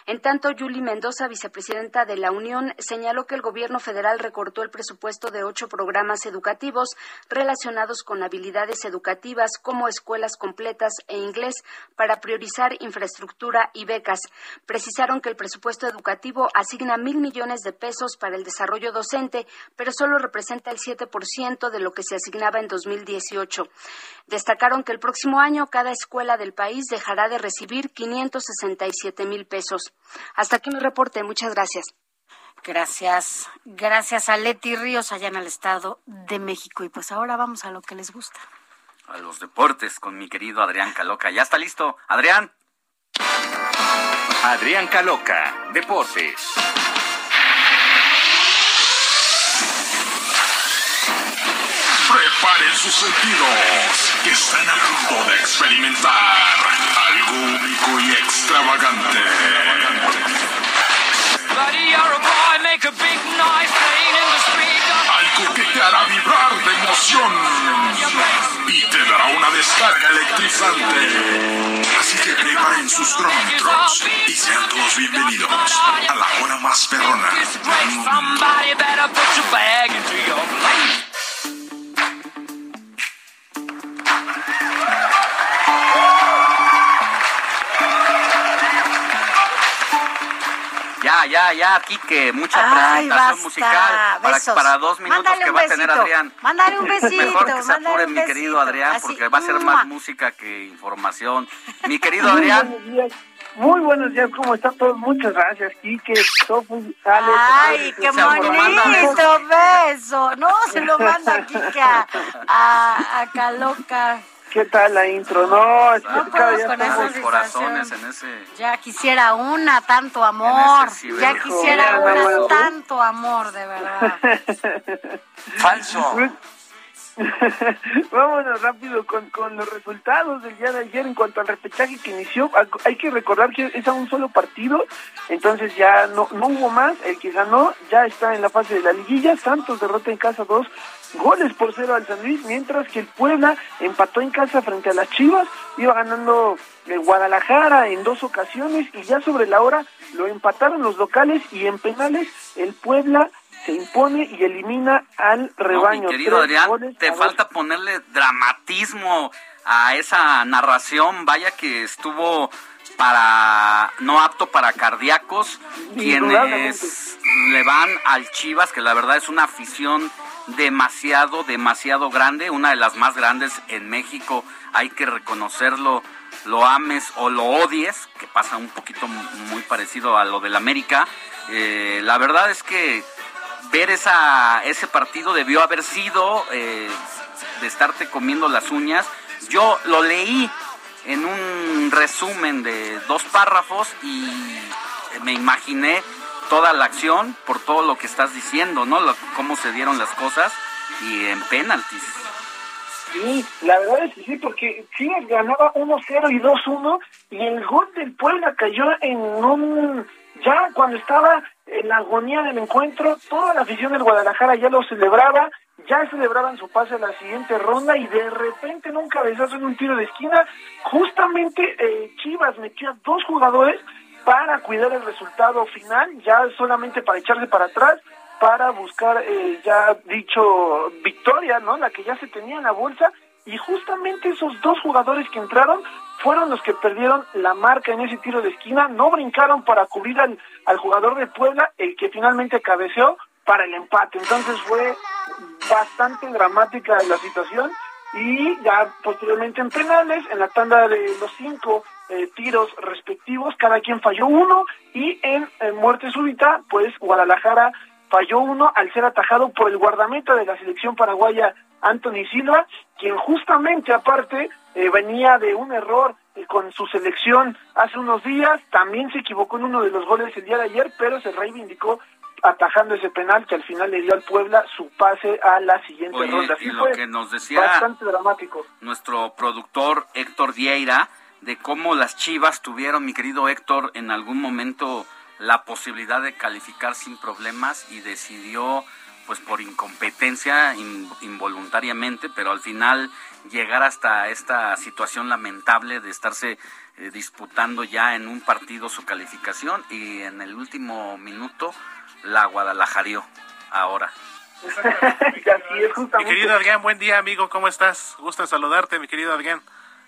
En tanto, Julie Mendoza, vicepresidenta de la Unión, señaló que el gobierno federal recortó el presupuesto de ocho programas educativos relacionados con habilidades educativas como escuelas completas e inglés para priorizar infraestructura y becas. Precisaron que el presupuesto educativo asigna mil millones de pesos para el desarrollo docente, pero solo representa el 7% de lo que se asignaba en 2018. Destacaron que el próximo año cada escuela del país dejará de recibir 567 mil pesos. Hasta aquí mi reporte. Muchas gracias. Gracias, gracias a Leti Ríos allá en el Estado de México. Y pues ahora vamos a lo que les gusta a los deportes con mi querido Adrián Caloca. Ya está listo. Adrián. Adrián Caloca, Deportes. Preparen sus sentidos, que están a punto de experimentar algo único y extravagante. Algo que te hará vibrar de emoción y te dará una descarga electrizante. Así que preparen sus cronómetros y sean todos bienvenidos a la hora más perrona. Ya, ya, ya, Quique, mucha Ay, presentación basta. musical para, para dos minutos Mándale que va a tener. Adrián. Mándale un besito, Mejor que se apure mi querido. Adrián, Así, porque va a ser más música que información. Mi querido Adrián. Muy buenos días, ¿cómo están todos? Muchas gracias, Quique, Sofi, Alex. Ay, qué bonito beso. No, se lo manda Kika a, a Caloca. ¿Qué tal la intro? No, es que No cada puedo día con estamos- corazones en ese... Ya quisiera una, tanto amor. Ya quisiera una, tanto amor, de verdad. Falso. Vámonos rápido con, los resultados del día de ayer en cuanto al repechaje que inició. Hay- que recordar que es a un solo partido, entonces ya no, no hubo más. El que ganó ya está en la fase de la liguilla. Santos derrota en casa dos goles por cero al San Luis, mientras que el Puebla empató en casa frente a las Chivas. Iba ganando el Guadalajara en dos ocasiones y ya sobre la hora lo empataron los locales y en penales el Puebla se impone y elimina al No, rebaño. mi querido Adrián, goles te dos. falta ponerle dramatismo a esa narración. Vaya que estuvo para no apto para cardíacos, quienes le van al Chivas, que la verdad es una afición demasiado, demasiado grande, una de las más grandes en México. Hay que reconocerlo, lo ames o lo odies, que pasa un poquito muy parecido a lo del América. Eh, la verdad es que ver esa, ese partido debió haber sido eh, de estarte comiendo las uñas. Yo lo leí en un resumen de dos párrafos y me imaginé toda la acción por todo lo que estás diciendo, ¿no? Lo- cómo se dieron las cosas y en penaltis. Sí, la verdad es que sí, porque Chivas ganaba 1-0 y 2-1 y el gol del Puebla cayó en un... Ya cuando estaba en la agonía del encuentro, toda la afición del Guadalajara ya lo celebraba, ya celebraban su pase a la siguiente ronda y de repente en un cabezazo en un tiro de esquina, justamente eh, Chivas metió a dos jugadores para cuidar el resultado final, ya solamente para echarse para atrás, para buscar eh, ya dicho victoria, ¿no? La que ya se tenía en la bolsa y justamente esos dos jugadores que entraron fueron los que perdieron la marca en ese tiro de esquina, no brincaron para cubrir al, al jugador de Puebla, el que finalmente cabeceó para el empate. Entonces fue bastante dramática la situación. Y ya posteriormente en penales, en la tanda de los cinco eh, tiros respectivos, cada quien falló uno. Y en, en muerte súbita, pues Guadalajara falló uno al ser atajado por el guardameta de la selección paraguaya Anthony Silva, quien justamente aparte eh, venía de un error eh, con su selección hace unos días, también se equivocó en uno de los goles el día de ayer, pero se reivindicó atajando ese penal que al final le dio al Puebla su pase a la siguiente Oye, ronda. y Así lo fue que nos decía bastante dramático. nuestro productor Héctor Vieira de cómo las Chivas tuvieron, mi querido Héctor, en algún momento la posibilidad de calificar sin problemas y decidió pues por incompetencia in- involuntariamente, pero al final llegar hasta esta situación lamentable de estarse eh, disputando ya en un partido su calificación y en el último minuto la Guadalajareó ahora. Así es, Mi querido Adrián, buen día, amigo, ¿cómo estás? Gusto saludarte, mi querido Adrián.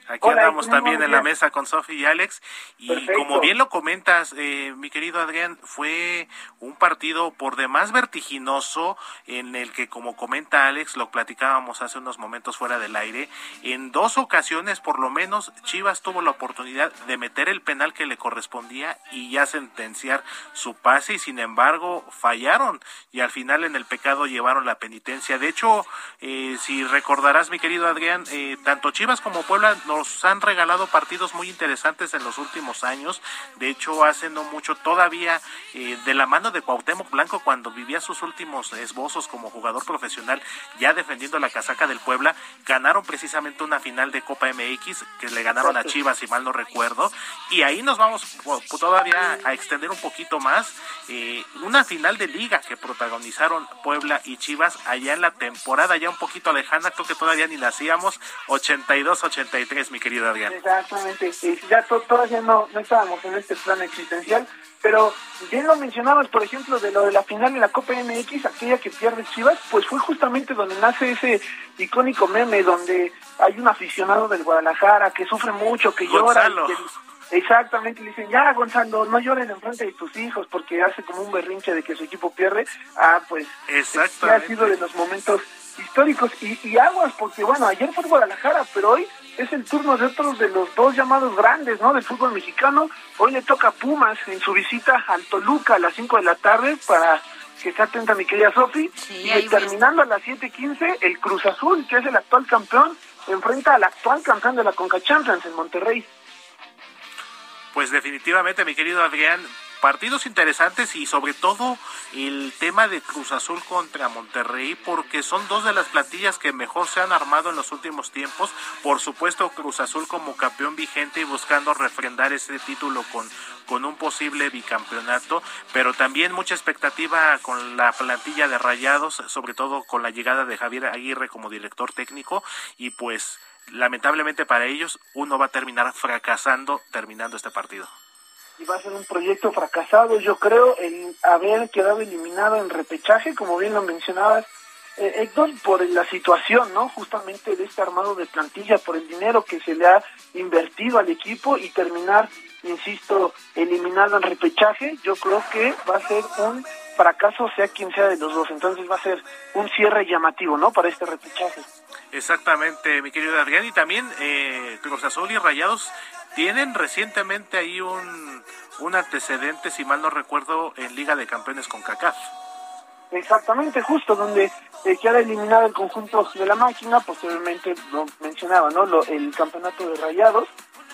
Aquí Hola, andamos ¿cómo también en la mesa con Sofi y Alex. Y Perfecto. como bien lo comentas, eh, mi querido Adrián, fue un partido por demás vertiginoso en el que, como comenta Alex, lo platicábamos hace unos momentos fuera del aire, en dos ocasiones por lo menos Chivas tuvo la oportunidad de meter el penal que le correspondía y ya sentenciar su pase y sin embargo fallaron y al final en el pecado llevaron la penitencia. De hecho, eh, si recordarás, mi querido Adrián, eh, tanto Chivas como Puebla nos han regalado partidos muy interesantes en los últimos años. De hecho, hace no mucho todavía eh, de la mano de Cuauhtémoc Blanco cuando vivía sus últimos esbozos como jugador profesional, ya defendiendo la casaca del Puebla, ganaron precisamente una final de Copa MX que le ganaron a Chivas, si mal no recuerdo. Y ahí nos vamos todavía a extender un poquito más. eh, una final de liga que protagonizaron Puebla y Chivas allá en la temporada ya un poquito lejana, creo que todavía ni la hacíamos, 82-83, mi querido Adrián. Exactamente, ya to- todavía no, no estábamos en este plan existencial, pero bien lo mencionabas, por ejemplo, de lo de la final de la Copa MX, aquella que pierde Chivas, pues fue justamente donde nace ese icónico meme donde hay un aficionado del Guadalajara que sufre mucho, que llora. Gonzalo. que- Exactamente, le dicen, ya Gonzalo, no llores en frente de tus hijos porque hace como un berrinche de que su equipo pierde. Ah, pues sí ha Exactamente. sido de los momentos históricos y, y aguas, porque bueno, ayer fue Guadalajara, pero hoy es el turno de otros de los dos llamados grandes, ¿no? Del fútbol mexicano. Hoy le toca a Pumas en su visita al Toluca a las 5 de la tarde para que esté atenta mi querida Sofi. y terminando a las 7.15, el Cruz Azul, que es el actual campeón, enfrenta al actual campeón de la Conca Champions en Monterrey. Pues definitivamente, mi querido Adrián, partidos interesantes y sobre todo el tema de Cruz Azul contra Monterrey, porque son dos de las plantillas que mejor se han armado en los últimos tiempos. Por supuesto, Cruz Azul como campeón vigente y buscando refrendar ese título con, con un posible bicampeonato, pero también mucha expectativa con la plantilla de Rayados, sobre todo con la llegada de Javier Aguirre como director técnico y pues lamentablemente para ellos uno va a terminar fracasando terminando este partido. Y va a ser un proyecto fracasado, yo creo, el haber quedado eliminado en repechaje, como bien lo mencionabas, eh, por la situación, ¿no? Justamente de este armado de plantilla, por el dinero que se le ha invertido al equipo y terminar, insisto, eliminado en repechaje, yo creo que va a ser un fracaso, sea quien sea de los dos. Entonces va a ser un cierre llamativo, ¿no? Para este repechaje. Exactamente, mi querido Adrián. Y también eh, Cruz Azul y Rayados tienen recientemente ahí un, un antecedente, si mal no recuerdo, en Liga de Campeones con CACAF. Exactamente, justo donde eh, queda eliminado el conjunto de la máquina, posteriormente lo mencionaba, ¿no? Lo- el campeonato de Rayados,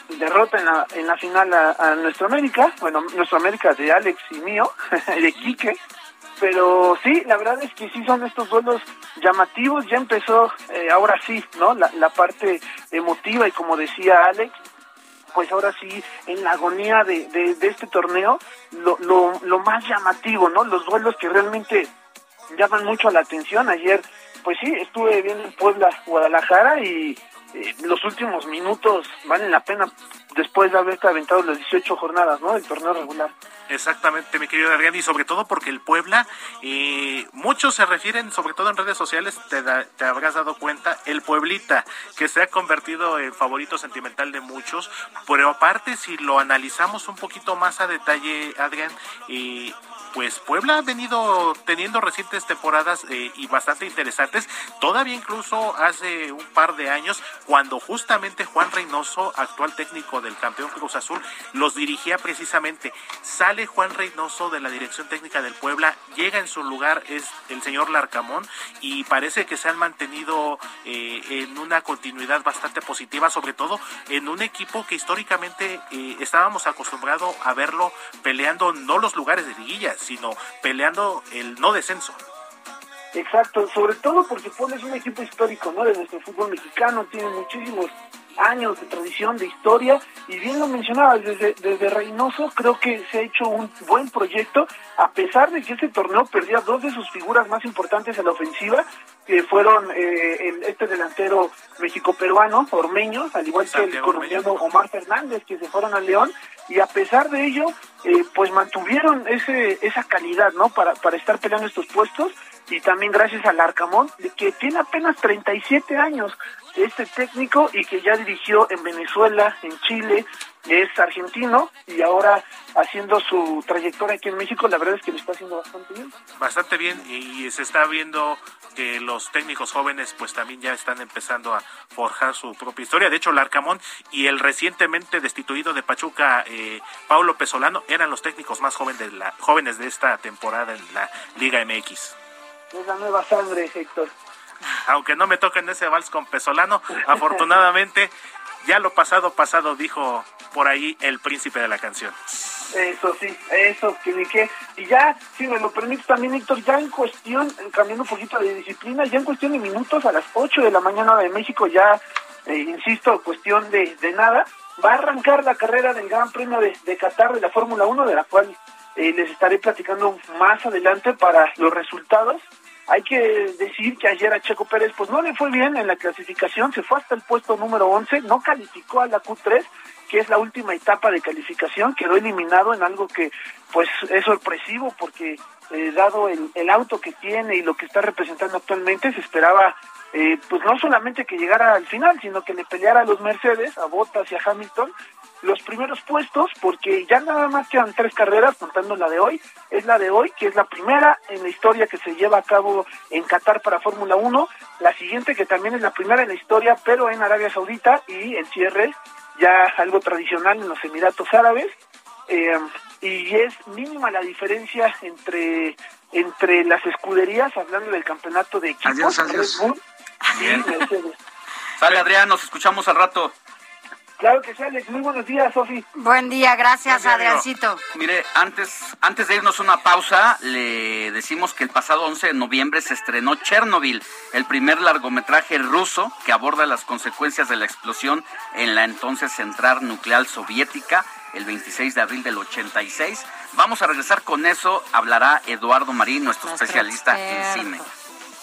derrota en la, en la final a, a nuestro América, bueno, nuestro América de Alex y mío, de Quique, pero sí, la verdad es que sí son estos duelos llamativos, ya empezó, eh, ahora sí, ¿no? La, la parte emotiva y como decía Alex, pues ahora sí, en la agonía de, de, de este torneo, lo, lo, lo más llamativo, ¿no? Los duelos que realmente llaman mucho la atención. Ayer, pues sí, estuve viendo en Puebla, Guadalajara y eh, los últimos minutos valen la pena después de haberte aventado las 18 jornadas, ¿no? Del torneo regular. Exactamente, mi querido Adrián, y sobre todo porque el Puebla, eh, muchos se refieren, sobre todo en redes sociales, te, da- te habrás dado cuenta, el Pueblita, que se ha convertido en favorito sentimental de muchos, pero aparte, si lo analizamos un poquito más a detalle, Adrián, eh, pues Puebla ha venido teniendo recientes temporadas eh, y bastante interesantes, todavía incluso hace un par de años, cuando justamente Juan Reynoso, actual técnico del campeón Cruz Azul, los dirigía precisamente. Sale Juan Reynoso de la dirección técnica del Puebla, llega en su lugar es el señor Larcamón y parece que se han mantenido eh, en una continuidad bastante positiva, sobre todo en un equipo que históricamente eh, estábamos acostumbrados a verlo peleando no los lugares de liguilla, sino peleando el no descenso. Exacto, sobre todo porque Puebla es un equipo histórico, ¿no? De nuestro fútbol mexicano, tiene muchísimos años de tradición, de historia, y bien lo mencionabas, desde, desde Reynoso creo que se ha hecho un buen proyecto, a pesar de que este torneo perdía dos de sus figuras más importantes en la ofensiva, que fueron eh, el- este delantero mexico-peruano, Ormeño, al igual que el colombiano Omar Fernández, que se fueron al León, y a pesar de ello, eh, pues mantuvieron ese, esa calidad, ¿no? Para, para estar peleando estos puestos, y también gracias al Arcamón, que tiene apenas 37 años, este técnico, y que ya dirigió en Venezuela, en Chile, es argentino, y ahora haciendo su trayectoria aquí en México, la verdad es que lo está haciendo bastante bien. bastante bien y se está viendo que los técnicos jóvenes pues también ya están empezando a forjar su propia historia. De hecho, Larcamón y el recientemente destituido de Pachuca, eh, Paulo Pesolano, eran los técnicos más jóvenes de, la, jóvenes de esta temporada en la Liga MX. Es la nueva sangre, Héctor. Aunque no me toquen ese vals con Pesolano, afortunadamente ya lo pasado pasado dijo por ahí el príncipe de la canción. Eso sí, eso que ni qué. Y ya, si me lo permites también, Héctor, ya en cuestión, cambiando un poquito de disciplina, ya en cuestión de minutos, a las 8 de la mañana de México, ya, eh, insisto, cuestión de, de nada, va a arrancar la carrera del Gran Premio de, de Qatar de la Fórmula 1, de la cual eh, les estaré platicando más adelante para los resultados. Hay que decir que ayer a Checo Pérez pues no le fue bien en la clasificación, se fue hasta el puesto número 11, no calificó a la Q3, que es la última etapa de calificación, quedó eliminado en algo que pues es sorpresivo porque eh, dado el, el, auto que tiene y lo que está representando actualmente se esperaba eh, pues no solamente que llegara al final, sino que le peleara a los Mercedes, a Bottas y a Hamilton los primeros puestos, porque ya nada más quedan tres carreras, contando la de hoy, es la de hoy, que es la primera en la historia que se lleva a cabo en Qatar para Fórmula 1, la siguiente que también es la primera en la historia, pero en Arabia Saudita, y el cierre ya algo tradicional en los Emiratos Árabes, eh, y es mínima la diferencia entre entre las escuderías, hablando del campeonato de equipos, adiós, adiós. Red Bull y Mercedes. Sale Adrián, nos escuchamos al rato. Claro que sí, Alex. Muy buenos días, Sofi. Buen día, gracias, Adriancito. Mire, antes, antes de irnos a una pausa, le decimos que el pasado 11 de noviembre se estrenó Chernobyl, el primer largometraje ruso que aborda las consecuencias de la explosión en la entonces central nuclear soviética el 26 de abril del 86. Vamos a regresar con eso. Hablará Eduardo Marín, nuestro, nuestro especialista experto. en cine.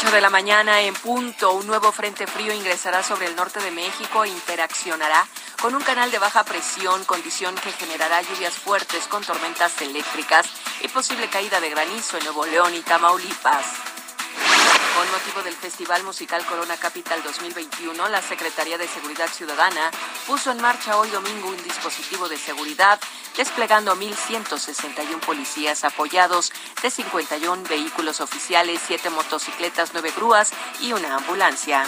8 de la mañana en punto, un nuevo frente frío ingresará sobre el norte de México e interaccionará con un canal de baja presión, condición que generará lluvias fuertes con tormentas eléctricas y posible caída de granizo en Nuevo León y Tamaulipas. Con motivo del Festival Musical Corona Capital 2021, la Secretaría de Seguridad Ciudadana puso en marcha hoy domingo un dispositivo de seguridad desplegando 1.161 policías apoyados de 51 vehículos oficiales, 7 motocicletas, 9 grúas y una ambulancia.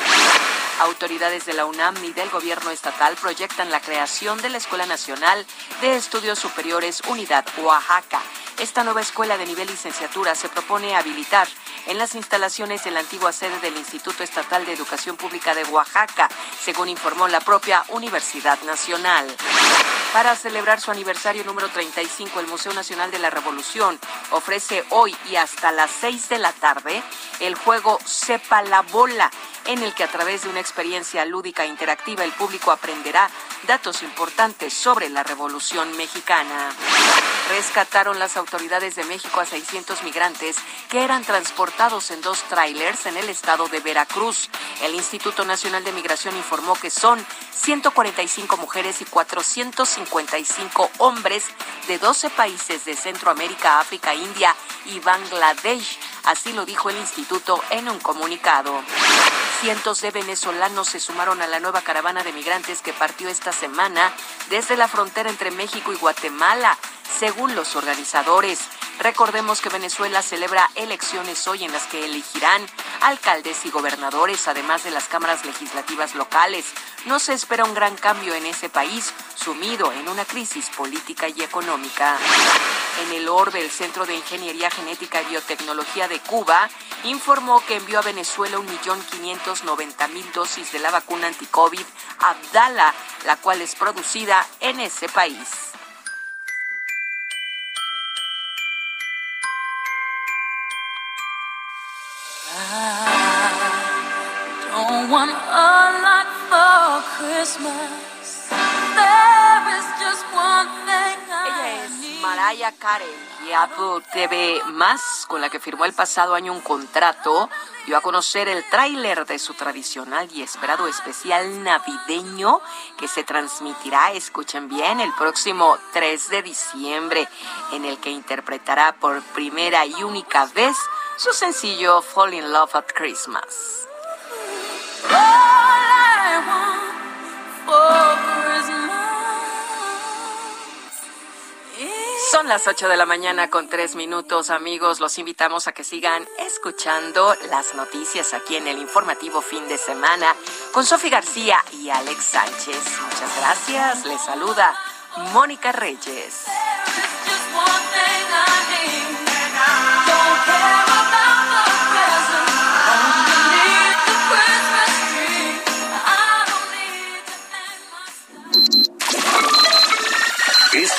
Autoridades de la UNAM y del gobierno estatal proyectan la creación de la Escuela Nacional de Estudios Superiores Unidad Oaxaca. Esta nueva escuela de nivel licenciatura se propone habilitar en las instalaciones de la antigua sede del Instituto Estatal de Educación Pública de Oaxaca, según informó la propia Universidad Nacional. Para celebrar su aniversario número 35, el Museo Nacional de la Revolución ofrece hoy y hasta las 6 de la tarde el juego Sepa la Bola, en el que a través de una experiencia lúdica e interactiva el público aprenderá datos importantes sobre la Revolución Mexicana. Rescataron las autoridades de México a 600 migrantes que eran transportados en dos trailers en el estado de Veracruz. El Instituto Nacional de Migración informó que son 145 mujeres y 455 hombres de 12 países de Centroamérica, África, India y Bangladesh. Así lo dijo el instituto en un comunicado. Cientos de venezolanos se sumaron a la nueva caravana de migrantes que partió esta semana desde la frontera entre México y Guatemala, según los organizadores. Recordemos que Venezuela celebra elecciones hoy en las que elegirán alcaldes y gobernadores, además de las cámaras legislativas locales. No se espera un gran cambio en ese país, sumido en una crisis política y económica. En el orbe, el Centro de Ingeniería Genética y Biotecnología de Cuba informó que envió a Venezuela 1.590.000 dosis de la vacuna anticovid Abdala, la cual es producida en ese país. Want a lot for Christmas. There is just one thing Ella es Mariah Carey y Apple TV Más, con la que firmó el pasado año un contrato, dio a conocer el tráiler de su tradicional y esperado especial navideño que se transmitirá, escuchen bien, el próximo 3 de diciembre, en el que interpretará por primera y única vez su sencillo Fall in Love at Christmas. Son las 8 de la mañana con tres minutos, amigos. Los invitamos a que sigan escuchando las noticias aquí en el informativo fin de semana con Sofi García y Alex Sánchez. Muchas gracias. Les saluda Mónica Reyes.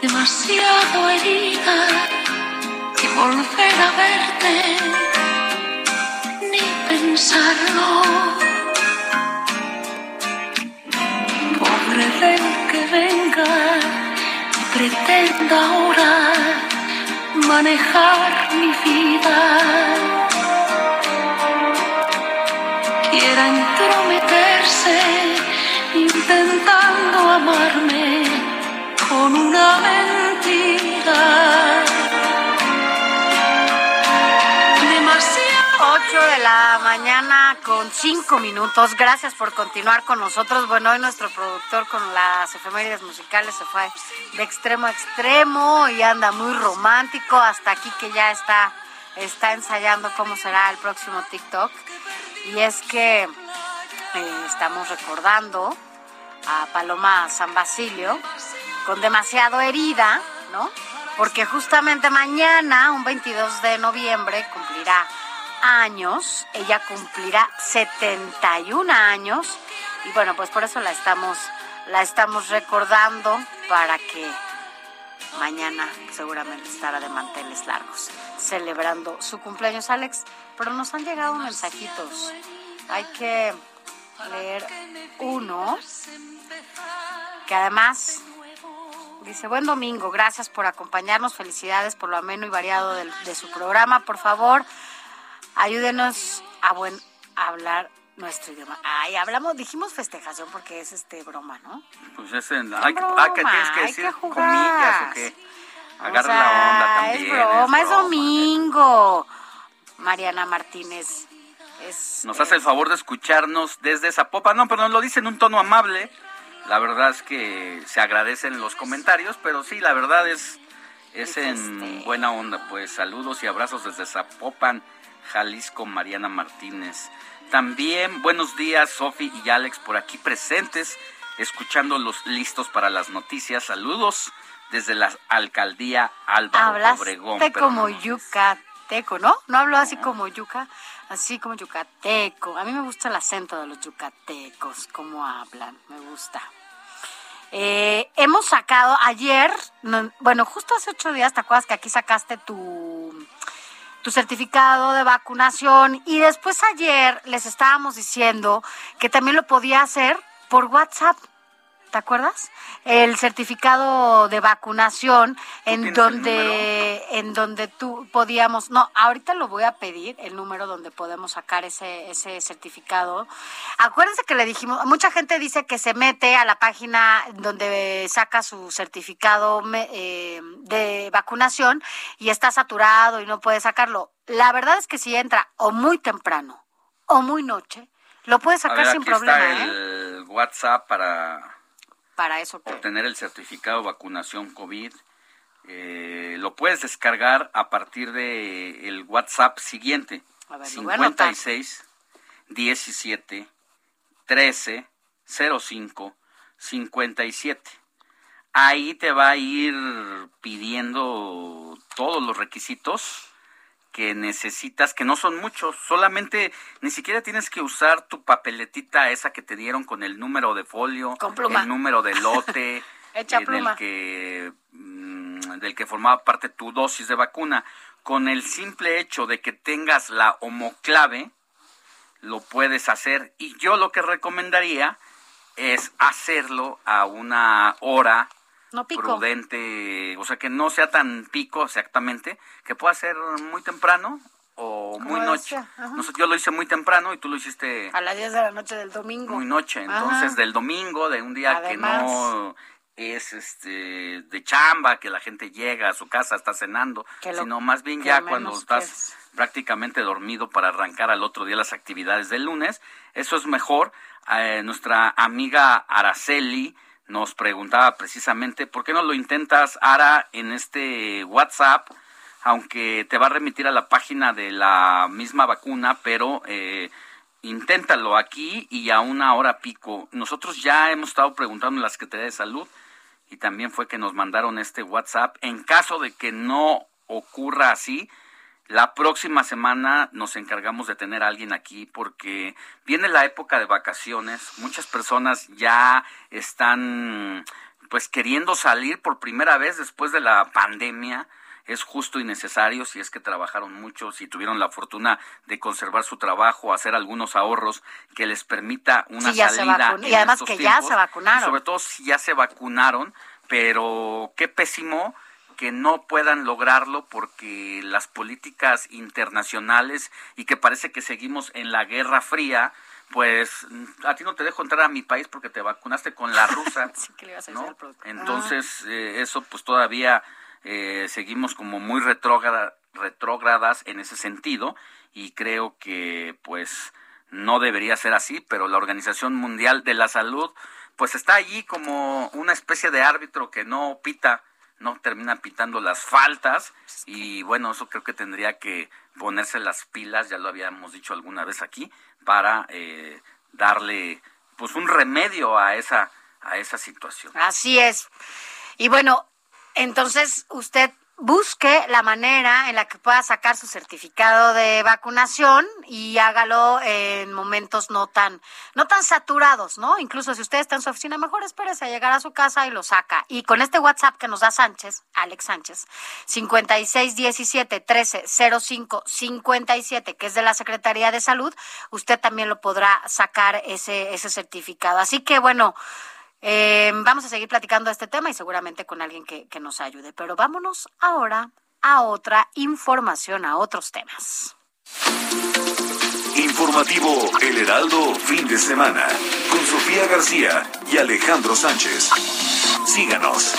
Demasiado herida y volver a verte ni pensarlo. Pobre del que venga y pretenda ahora manejar mi vida. Quiera entrometerse intentando amarme con una mentira. Demasiado. 8 de la mañana con 5 minutos. Gracias por continuar con nosotros. Bueno, hoy nuestro productor con las efemérides musicales se fue de extremo a extremo y anda muy romántico hasta aquí que ya está, está ensayando cómo será el próximo TikTok. Y es que eh, estamos recordando a Paloma San Basilio con demasiado herida, ¿no? Porque justamente mañana, un 22 de noviembre, cumplirá años, ella cumplirá 71 años y bueno, pues por eso la estamos la estamos recordando para que mañana seguramente estará de manteles largos celebrando su cumpleaños Alex, pero nos han llegado mensajitos. Hay que leer uno que además Dice, buen domingo, gracias por acompañarnos, felicidades por lo ameno y variado de, su programa. Por favor, ayúdenos a buen a hablar nuestro idioma. Ay, hablamos, dijimos festejación porque es este broma, ¿no? Pues es en, Es hay, que- que tienes que decir que comillas o qué. Agarra O sea, la onda también. Es broma, es, domingo. Mariana Martínez. Es, Nos hace el favor de escucharnos desde Zapopan, no, pero nos lo dice en un tono amable. La verdad es que se agradecen los comentarios, pero sí, la verdad es, es en buena onda. Pues saludos y abrazos desde Zapopan, Jalisco, Mariana Martínez. También buenos días, Sofi y Alex, por aquí presentes, escuchándolos listos para las noticias. Saludos desde la alcaldía Álvaro Hablaste Obregón. como yucateco, ¿no? No hablo así como yuca, así como yucateco. A mí me gusta el acento de los yucatecos, cómo hablan, me gusta. Eh, hemos sacado ayer, no- bueno, justo hace ocho días, ¿te acuerdas que aquí sacaste tu, tu certificado de vacunación? Y después ayer les estábamos diciendo que también lo podía hacer por WhatsApp. ¿Te acuerdas? El certificado de vacunación en donde en donde tú podíamos, no, ahorita lo voy a pedir el número donde podemos sacar ese ese certificado. Acuérdense que le dijimos, mucha gente dice que se mete a la página donde saca su certificado eh, de vacunación y está saturado y no puede sacarlo. La verdad es que si entra o muy temprano o muy noche, lo puede sacar ver, sin problema, está ¿eh? el WhatsApp para Para eso obtener el certificado de vacunación COVID. Eh, lo puedes descargar a partir de el WhatsApp siguiente. A ver, lo voy a anotar. 56 17 13 05 57. Ahí te va a ir pidiendo todos los requisitos que necesitas, que no son muchos, solamente ni siquiera tienes que usar tu papeletita esa que te dieron con el número de folio, Con pluma. el número de lote, Echa en pluma. el que mm, del que formaba parte tu dosis de vacuna. Con el simple hecho de que tengas la homoclave, lo puedes hacer. Y yo lo que recomendaría es hacerlo a una hora no pico. prudente, o sea, que no sea tan pico exactamente, que pueda ser muy temprano o muy noche. decía, ajá. No sé, yo lo hice muy temprano y tú lo hiciste A las 10 de la noche del domingo. muy noche. Ajá. Entonces, del domingo, de un día Además. que no es este de chamba, que la gente llega a su casa, está cenando, lo- sino más bien ya cuando estás prácticamente dormido para arrancar al otro día las actividades del lunes. Eso es mejor. Eh, nuestra amiga Araceli nos preguntaba precisamente, ¿por qué no lo intentas, Ara, en este WhatsApp? Aunque te va a remitir a la página de la misma vacuna, pero eh, inténtalo aquí y a una hora pico. Nosotros ya hemos estado preguntando en la Secretaría de Salud y también fue que nos mandaron este WhatsApp. En caso de que no ocurra así, la próxima semana nos encargamos de tener a alguien aquí porque viene la época de vacaciones. Muchas personas ya están pues queriendo salir por primera vez después de la pandemia. Es justo y necesario si es que trabajaron mucho, si tuvieron la fortuna de conservar su trabajo, hacer algunos ahorros que les permita una Sí, ya se salida. vacun- y en además que ya se vacunaron. y sobre todo si ya se vacunaron, pero qué pésimo que no puedan lograrlo porque las políticas internacionales y que parece que seguimos en la Guerra Fría, pues mm, a ti no te dejo entrar a mi país porque te vacunaste con la rusa. ¿Qué le ibas a. Entonces, eh, eso pues todavía eh, seguimos como muy retrógrada- retrógradas en ese sentido y creo que pues no debería ser así, pero la Organización Mundial de la Salud pues está allí como una especie de árbitro que no pita, no termina pitando las faltas y bueno, eso creo que tendría que ponerse las pilas, ya lo habíamos dicho alguna vez aquí, para eh, darle pues un remedio a esa a esa situación. Así es. Y bueno, entonces usted busque la manera en la que pueda sacar su certificado de vacunación y hágalo en momentos no tan no tan saturados, ¿no? Incluso si usted está en su oficina, mejor espérese a llegar a su casa y lo saca. Y con este WhatsApp que nos da Sánchez, Alex Sánchez, 5617 1305 57, que es de la Secretaría de Salud, usted también lo podrá sacar ese ese certificado. Así que bueno, eh, vamos a seguir platicando este tema y seguramente con alguien que, que nos ayude. Pero vámonos ahora a otra información, a otros temas. Informativo El Heraldo, fin de semana, con Sofía García y Alejandro Sánchez. Síganos.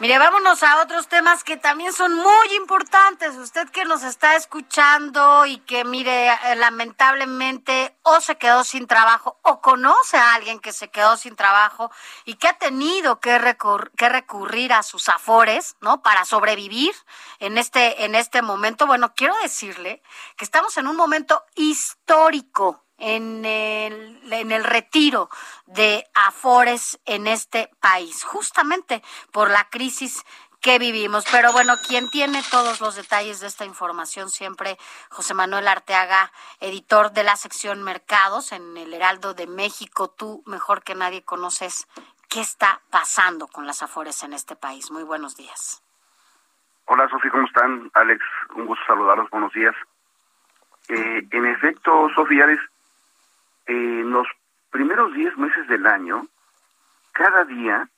Mire, vámonos a otros temas que también son muy importantes. Usted que nos está escuchando y que, mire, eh, lamentablemente o se quedó sin trabajo o conoce a alguien que se quedó sin trabajo y que ha tenido que, recur- que recurrir a sus afores, ¿no? Para sobrevivir en este, en este momento. Bueno, quiero decirle que estamos en un momento histórico en el, en el retiro de Afores en este país, justamente por la crisis que vivimos. Pero bueno, quien tiene todos los detalles de esta información siempre, José Manuel Arteaga, editor de la sección Mercados en el Heraldo de México. Tú mejor que nadie conoces qué está pasando con las Afores en este país. Muy buenos días. Hola Sofi, ¿cómo están? Alex, un gusto saludarlos, buenos días. Eh, en efecto, Sofía, en los primeros 10 meses del año, cada día,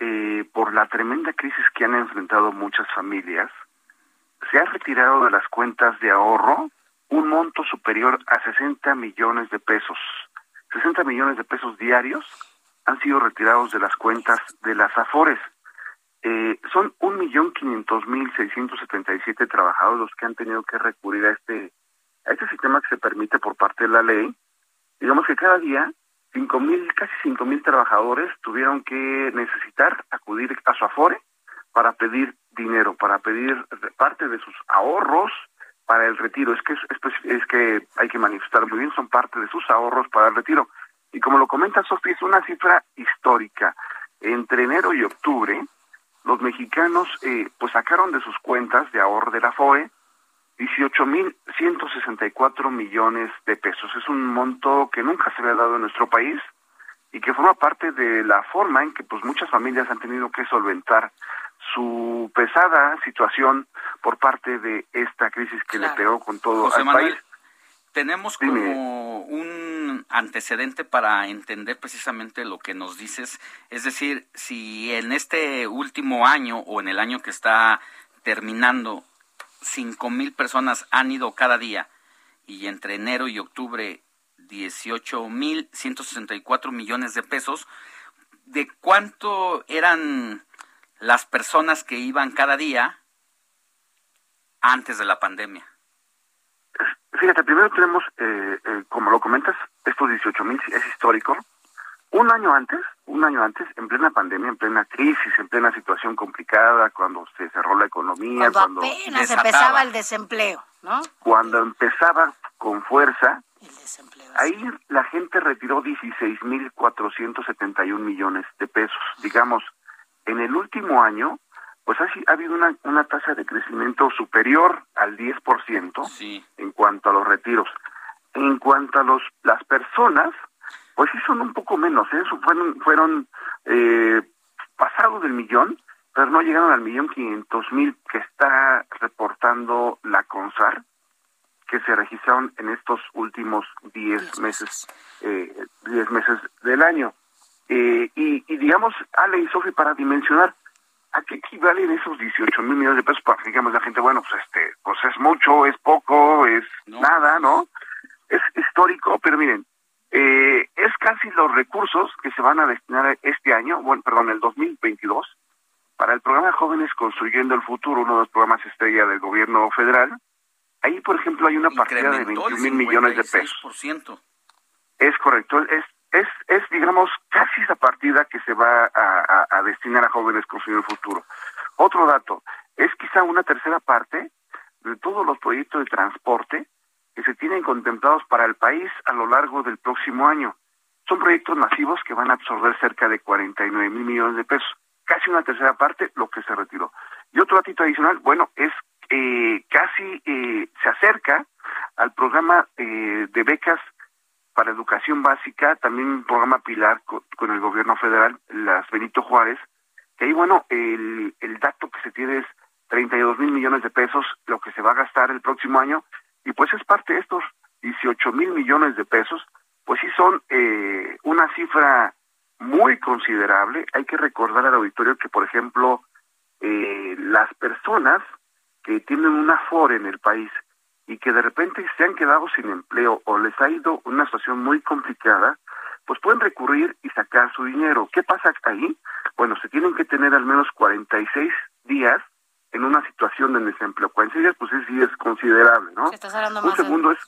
eh, por la tremenda crisis que han enfrentado muchas familias, se ha retirado de las cuentas de ahorro un monto superior a 60 millones de pesos. 60 millones de pesos diarios han sido retirados de las cuentas de las AFORES. Eh, son 1.500.677 trabajadores los que han tenido que recurrir a este, a este sistema que se permite por parte de la ley. Digamos que cada día 5.000, casi 5.000 trabajadores tuvieron que necesitar acudir a su Afore para pedir dinero, para pedir parte de sus ahorros para el retiro. Es que es, es, es que hay que manifestar muy bien, son parte de sus ahorros para el retiro. Y como lo comenta Sofía, es una cifra histórica. Entre enero y octubre, los mexicanos eh, pues sacaron de sus cuentas de ahorro de la FOE 18.164 millones de pesos. Es un monto que nunca se había dado en nuestro país y que forma parte de la forma en que pues muchas familias han tenido que solventar su pesada situación por parte de esta crisis que le pegó con todo José al Manuel, país. tenemos como un antecedente para entender precisamente lo que nos dices. Es decir, si en este último año o en el año que está terminando, cinco mil personas han ido cada día y entre enero y octubre 18 mil 164 millones de pesos, ¿de cuánto eran las personas que iban cada día antes de la pandemia? Fíjate, primero tenemos, eh, eh, como lo comentas, estos 18 mil es histórico. Un año antes, un año antes, en plena pandemia, en plena crisis, en plena situación complicada, cuando se cerró la economía, Cuando cuando, apenas empezaba el desempleo, ¿no? cuando empezaba con fuerza, ahí la gente retiró 16.471 millones de pesos. Digamos, en el último año, pues ha, ha habido una, una tasa de crecimiento superior al 10% en cuanto a los retiros. En cuanto a los las personas, pues sí son un poco menos, ¿eh? Fueron, fueron eh, pasados del millón, pero no llegaron al millón quinientos mil que está reportando la CONSAR, que se registraron en estos últimos 10 meses, eh, 10 meses del año. Eh, y, y digamos, Ale y Sofi, para dimensionar, ¿a qué equivalen esos 18 mil millones de pesos? Para que digamos la gente, bueno, pues este, pues es mucho, es poco, es nada, ¿no? Es histórico, pero miren, eh, es casi los recursos que se van a destinar este año, bueno, perdón, el 2022, para el programa Jóvenes Construyendo el Futuro, uno de los programas estrella del gobierno federal. Ahí, por ejemplo, hay una partida de Incrementó el 21 mil millones de pesos. 56%. Es correcto, es, es, es digamos, casi esa partida que se va a, a- a destinar a jóvenes construyendo el futuro. Otro dato, es quizá una tercera parte de todos los proyectos de transporte que se tienen contemplados para el país a lo largo del próximo año. Son proyectos masivos que van a absorber cerca de 49 mil millones de pesos, casi una tercera parte lo que se retiró. Y otro datito adicional, bueno, es eh, casi eh, se acerca al programa eh, de becas para educación básica, también un programa pilar co- con, el gobierno federal, las Benito Juárez, que ahí, bueno, el, el dato que se tiene es 32 mil millones de pesos, lo que se va a gastar el próximo año, y pues es parte de estos 18 mil millones de pesos, pues sí son eh, una cifra muy considerable. Hay que recordar al auditorio que, por ejemplo, eh, las personas que tienen una afore en el país y que de repente se han quedado sin empleo o les ha ido una situación muy complicada, pues pueden recurrir y sacar su dinero. ¿Qué pasa ahí? Bueno, se tienen que tener al menos 46 días en una situación de desempleo. 46 días, pues sí es considerable, ¿no? Estás hablando Un más de- segundo es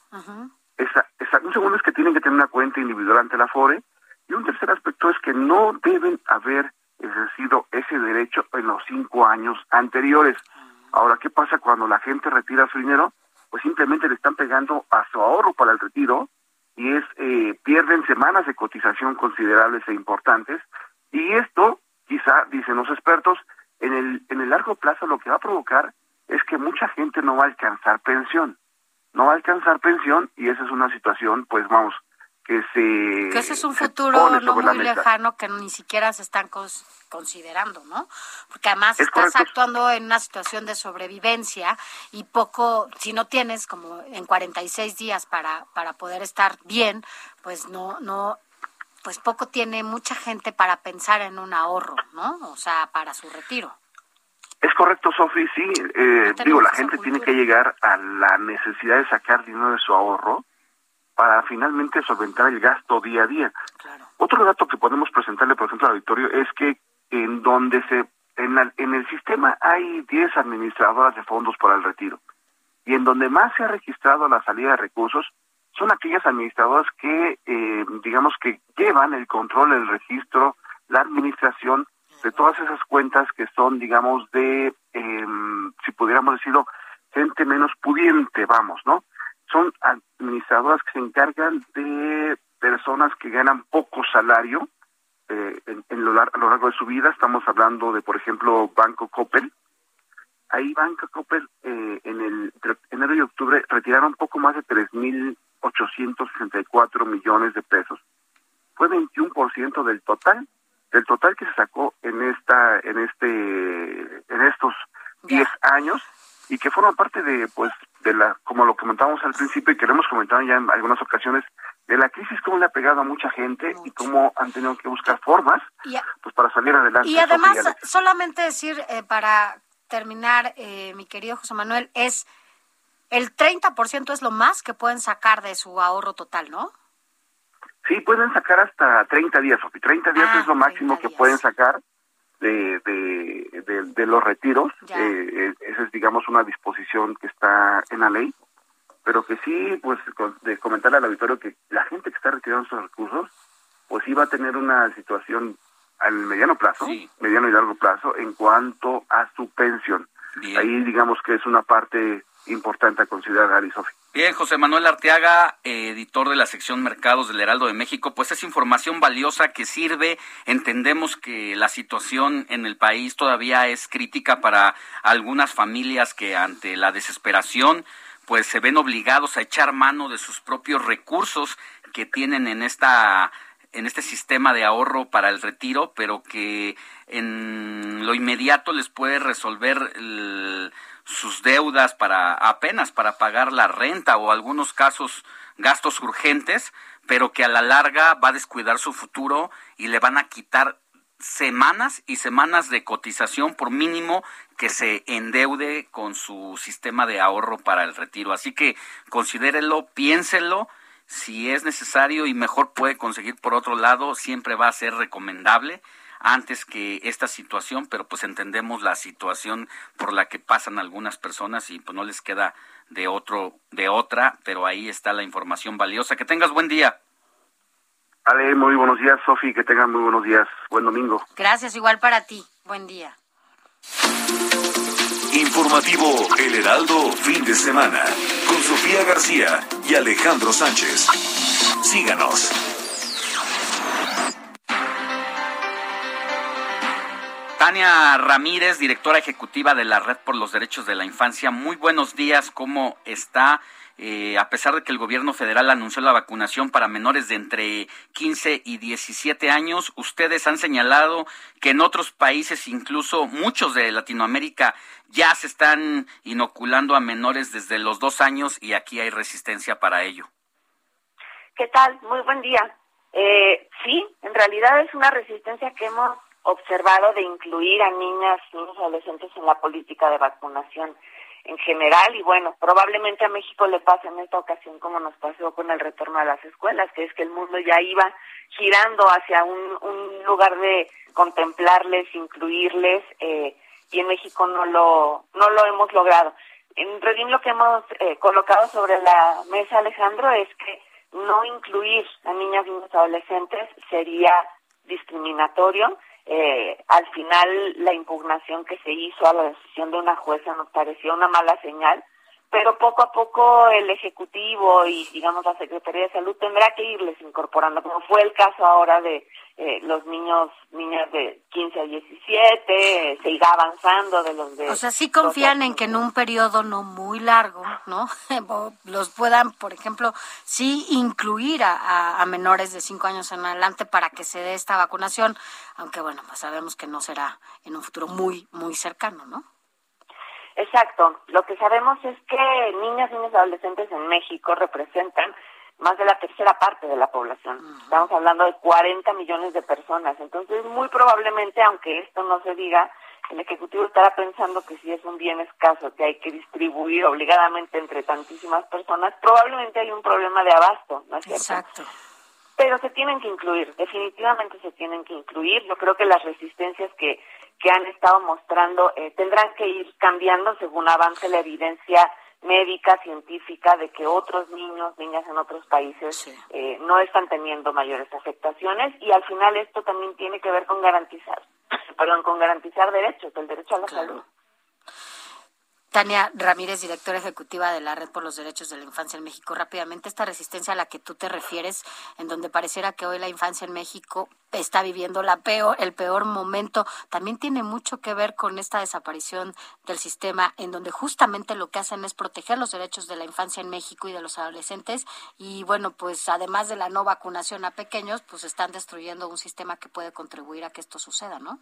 esa, esa- un segundo es que tienen que tener una cuenta individual ante la FORE y un tercer aspecto es que no deben haber ejercido ese derecho en los cinco años anteriores. Ahora, ¿qué pasa cuando la gente retira su dinero? Pues simplemente le están pegando a su ahorro para el retiro y es eh, pierden semanas de cotización considerables e importantes y esto, quizá, dicen los expertos, en el, en el largo plazo lo que va a provocar es que mucha gente no va a alcanzar pensión no va a alcanzar pensión y esa es una situación, pues vamos, que se... Que ese es un futuro no muy lejano que ni siquiera se están cons- considerando, ¿no? Porque además Es estás correcto. actuando en una situación de sobrevivencia y poco, si no tienes como en 46 días para, para poder estar bien, pues no, no, pues poco tiene mucha gente para pensar en un ahorro, ¿no? O sea, para su retiro. Es correcto, Sofi, sí. eh, digo, la gente tiene que llegar a la necesidad de sacar dinero de su ahorro para finalmente solventar el gasto día a día. Otro dato que podemos presentarle, por ejemplo, al auditorio es que en donde se en, la- en el sistema hay 10 administradoras de fondos para el retiro y en donde más se ha registrado la salida de recursos son aquellas administradoras que, eh, digamos que llevan el control, el registro, la administración de todas esas cuentas que son, digamos, de, em, si pudiéramos decirlo, gente menos pudiente, vamos, ¿no? Son administradoras que se encargan de personas que ganan poco salario eh, en, en lo a lo largo de su vida. Estamos hablando de, por ejemplo, Banco Coppel. Ahí Banco Coppel eh, en el entre enero y octubre retiraron poco más de 3.864 millones de pesos. fue 21% del total, del total que se sacó en esta, en este, en estos 10 años y que forma parte de, pues, de la, como lo comentábamos al principio y que lo hemos comentado ya en algunas ocasiones, de la crisis, cómo le ha pegado a mucha gente y cómo han tenido que buscar formas, pues, para salir adelante. Y además, solamente decir, eh, para terminar, eh, mi querido José Manuel, es el 30% es lo más que pueden sacar de su ahorro total, ¿no? Sí, pueden sacar hasta 30 días, Sofi. 30 días Ah, es lo máximo que pueden sacar de, de, de, de los retiros. Eh, eh, esa es, digamos, una disposición que está en la ley. Pero que sí, pues, de comentarle al auditorio que la gente que está retirando esos recursos, pues va a tener una situación al mediano plazo, mediano y largo plazo, en cuanto a su pensión. Ahí, digamos que es una parte importante a considerar, Ari Sofi. Bien, José Manuel Arteaga, editor de la sección Mercados del Heraldo de México, pues es información valiosa que sirve. Entendemos que la situación en el país todavía es crítica para algunas familias que ante la desesperación pues se ven obligados a echar mano de sus propios recursos que tienen en esta en este sistema de ahorro para el retiro, pero que en lo inmediato les puede resolver sus deudas para apenas para pagar la renta o algunos casos gastos urgentes, pero que a la larga va a descuidar su futuro y le van a quitar semanas y semanas de cotización por mínimo que se endeude con su sistema de ahorro para el retiro. Así que considérelo, piénselo, si es necesario y mejor puede conseguir por otro lado, siempre va a ser recomendable antes que esta situación, pero pues entendemos la situación por la que pasan algunas personas y pues no les queda de otro de otra, pero ahí está la información valiosa. Que tengas buen día. Ale, muy buenos días, Sofi, que tengan muy buenos días. Buen domingo. Gracias, igual para ti. Buen día. Informativo El Heraldo fin de semana con Sofía García y Alejandro Sánchez. Síganos. Tania Ramírez, directora ejecutiva de la Red por los Derechos de la Infancia. Muy buenos días, ¿cómo está? Eh, a pesar de que el gobierno federal anunció la vacunación para menores de entre 15 y 17 años, ustedes han señalado que en otros países, incluso muchos de Latinoamérica, ya se están inoculando a menores desde los dos años y aquí hay resistencia para ello. ¿Qué tal? Muy buen día. Eh, sí, en realidad es una resistencia que hemos observado de incluir a niñas, niños y adolescentes en la política de vacunación en general y bueno, probablemente a México le pase en esta ocasión como nos pasó con el retorno a las escuelas, que es que el mundo ya iba girando hacia un, un lugar de contemplarles, incluirles eh, y en México no lo no lo hemos logrado. En Redín lo que hemos eh, colocado sobre la mesa, Alejandro, es que no incluir a niñas y niños adolescentes sería discriminatorio. Eh, al final, la impugnación que se hizo a la decisión de una jueza nos pareció una mala señal, pero poco a poco el Ejecutivo y, digamos, la Secretaría de Salud tendrá que irles incorporando, como fue el caso ahora de eh, los niños, niñas de 15 a 17, eh, se irá avanzando de los de... O sea, sí confían en que en un periodo no muy largo, ¿no? Los puedan, por ejemplo, sí incluir a, a- a menores de 5 años en adelante para que se dé esta vacunación, aunque bueno, pues sabemos que no será en un futuro muy, muy cercano, ¿no? Exacto. Lo que sabemos es que niñas, niños y adolescentes en México representan más de la tercera parte de la población. Estamos hablando de 40 millones de personas. Entonces, muy probablemente, aunque esto no se diga, el Ejecutivo estará pensando que si es un bien escaso que hay que distribuir obligadamente entre tantísimas personas, probablemente hay un problema de abasto, ¿no es cierto? Exacto. pero se tienen que incluir, definitivamente se tienen que incluir. Yo creo que las resistencias que, que han estado mostrando eh, tendrán que ir cambiando según avance la evidencia médica, científica, de que otros niños, niñas en otros países eh, no están teniendo mayores afectaciones. Y al final esto también tiene que ver con garantizar, perdón, con garantizar derechos, el derecho a la salud. Tania Ramírez, directora ejecutiva de la Red por los Derechos de la Infancia en México. Rápidamente, esta resistencia a la que tú te refieres, en donde pareciera que hoy la infancia en México está viviendo la peor, el peor momento, también tiene mucho que ver con esta desaparición del sistema, en donde justamente lo que hacen es proteger los derechos de la infancia en México y de los adolescentes. Y bueno, pues además de la no vacunación a pequeños, pues están destruyendo un sistema que puede contribuir a que esto suceda, ¿no?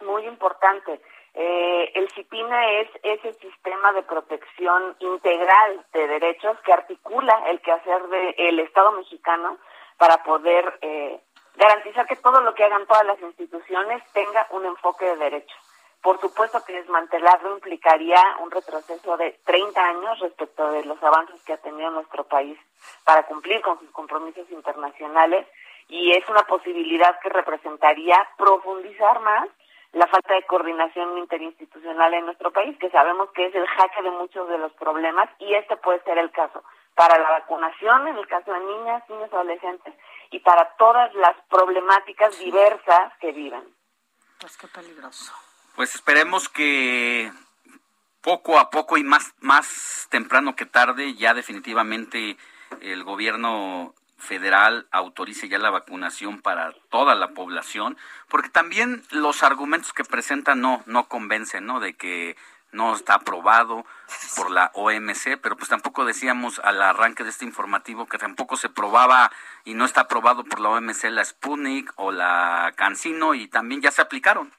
Muy importante. Eh, el CIPINA es ese sistema de protección integral de derechos que articula el quehacer del Estado mexicano para poder eh, garantizar que todo lo que hagan todas las instituciones tenga un enfoque de derechos. Por supuesto que desmantelarlo implicaría un retroceso de 30 años respecto de los avances que ha tenido nuestro país para cumplir con sus compromisos internacionales y es una posibilidad que representaría profundizar más la falta de coordinación interinstitucional en nuestro país, que sabemos que es el jaque de muchos de los problemas y este puede ser el caso para la vacunación, en el caso de niñas, niños, adolescentes y para todas las problemáticas diversas que viven. Pues qué peligroso. Pues esperemos que poco a poco y más, más temprano que tarde ya definitivamente el gobierno federal autorice ya la vacunación para toda la población, porque también los argumentos que presentan no, no convencen, ¿no? De que no está aprobado por la OMC, pero pues tampoco decíamos al arranque de este informativo que tampoco se probaba y no está aprobado por la OMC la Sputnik o la Cancino y también ya se aplicaron.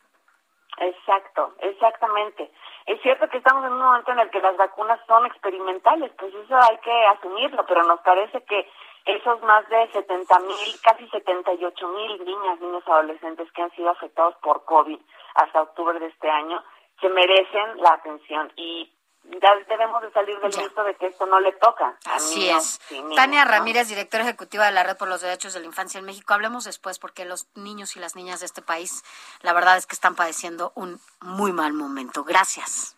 Exacto, exactamente. Es cierto que estamos en un momento en el que las vacunas son experimentales, pues eso hay que asumirlo, pero nos parece que esos más de 70 mil, casi 78 mil niñas, niños, adolescentes que han sido afectados por COVID hasta octubre de este año, se merecen la atención y ya debemos de salir del mito de que esto no le toca. Así es. Tania Ramírez, directora ejecutiva de la Red por los Derechos de la Infancia en México. Hablemos después porque los niños y las niñas de este país, la verdad es que están padeciendo un muy mal momento. Gracias.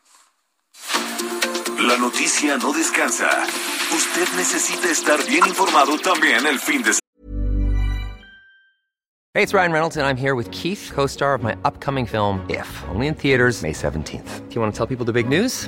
La noticia no descansa. Usted necesita estar bien informado también el fin de Hey, it's Ryan Reynolds, and I'm here with Keith, co star of my upcoming film, If, only in theaters, May 17th. Do you want to tell people the big news?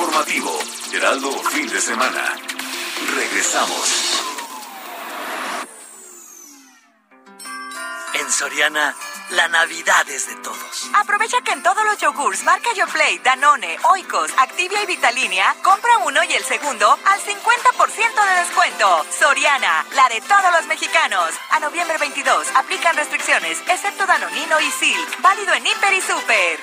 Informativo Heraldo Fin de Semana. Regresamos. En Soriana, la Navidad es de todos. Aprovecha que en todos los yogurts marca Yoplait, Danone, Oikos, Activia y Vitalinia, compra uno y el segundo al 50% de descuento. Soriana, la de todos los mexicanos. A noviembre 22, aplican restricciones, excepto Danonino y Silk. Válido en Hiper y Super.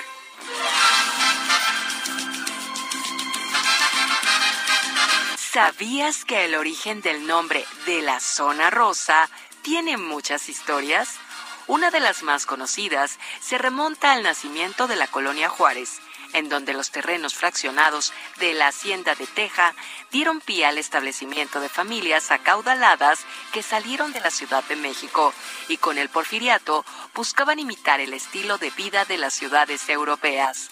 ¿Sabías que el origen del nombre de la zona rosa tiene muchas historias? Una de las más conocidas se remonta al nacimiento de la colonia Juárez, en donde los terrenos fraccionados de la hacienda de Teja dieron pie al establecimiento de familias acaudaladas que salieron de la Ciudad de México y con el porfiriato buscaban imitar el estilo de vida de las ciudades europeas.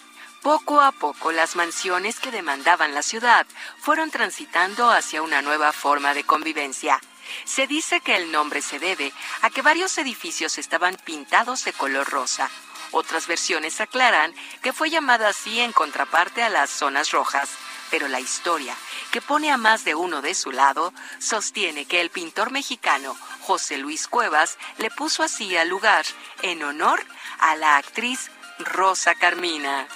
Poco a poco las mansiones que demandaban la ciudad fueron transitando hacia una nueva forma de convivencia. Se dice que el nombre se debe a que varios edificios estaban pintados de color rosa. Otras versiones aclaran que fue llamada así en contraparte a las zonas rojas, pero la historia, que pone a más de uno de su lado, sostiene que el pintor mexicano José Luis Cuevas le puso así al lugar en honor a la actriz Rosa Carmina.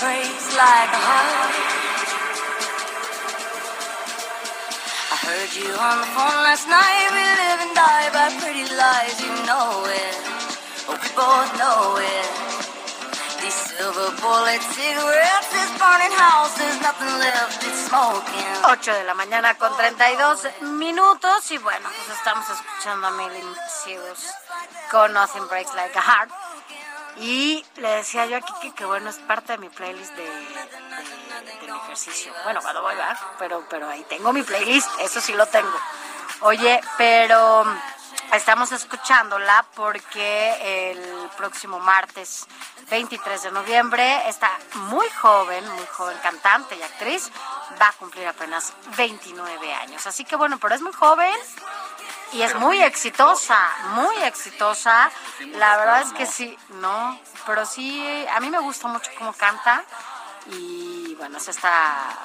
Breaks like a heart. I heard you on the phone last night. We live and die by pretty lies, you know it. Oh, we both know it. These silver bullet cigarettes, this burning house, there's nothing left, it's smoking. 8 de la mañana con 32 minutos y bueno, pues estamos escuchando a Miley Cyrus con Nothing Breaks Like a Heart. Y le decía yo aquí que, que bueno, es parte de mi playlist de, del ejercicio. Bueno, cuando voy a pero, pero ahí tengo mi playlist, eso sí lo tengo. Oye, pero estamos escuchándola porque el próximo martes 23 de noviembre está muy joven, muy joven cantante y actriz, va a cumplir apenas 29 años. Así que bueno, pero es muy joven y es muy exitosa, muy exitosa. La verdad es que sí, no, pero sí, a mí me gusta mucho cómo canta y bueno, es esta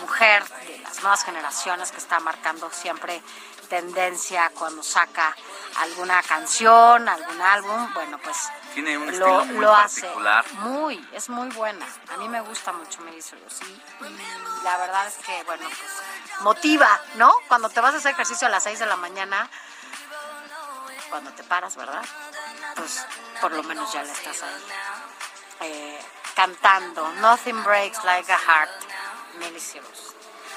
mujer de las nuevas generaciones que está marcando siempre tendencia cuando saca alguna canción, algún álbum, bueno, pues Tiene un lo, estilo muy lo hace muy, es muy buena. A mí me gusta mucho Miley Cyrus y, y la verdad es que, bueno, pues motiva, ¿no? Cuando te vas a hacer ejercicio a las 6 de la mañana, cuando te paras, ¿verdad? Pues por lo menos ya le estás ahí eh, cantando. Nothing breaks like a heart, Miley Cyrus.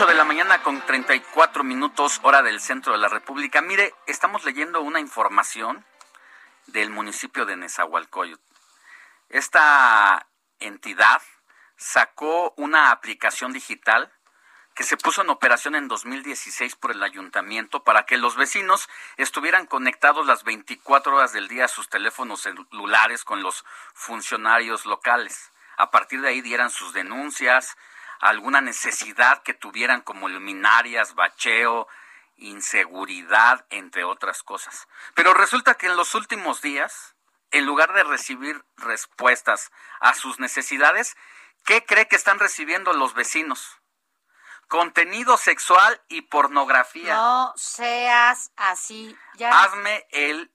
19. Ocho de la mañana con 34 minutos hora del centro de la República. Mire, estamos leyendo una información del municipio de Nezahualcóyotl. Esta entidad sacó una aplicación digital que se puso en operación en 2016 por el ayuntamiento para que los vecinos estuvieran conectados las 24 horas del día a sus teléfonos celulares con los funcionarios locales. A partir de ahí dieran sus denuncias, alguna necesidad que tuvieran como luminarias, bacheo, inseguridad, entre otras cosas. Pero resulta que en los últimos días, en lugar de recibir respuestas a sus necesidades, ¿qué cree que están recibiendo los vecinos? Contenido sexual y pornografía. No seas así. Ya Hazme el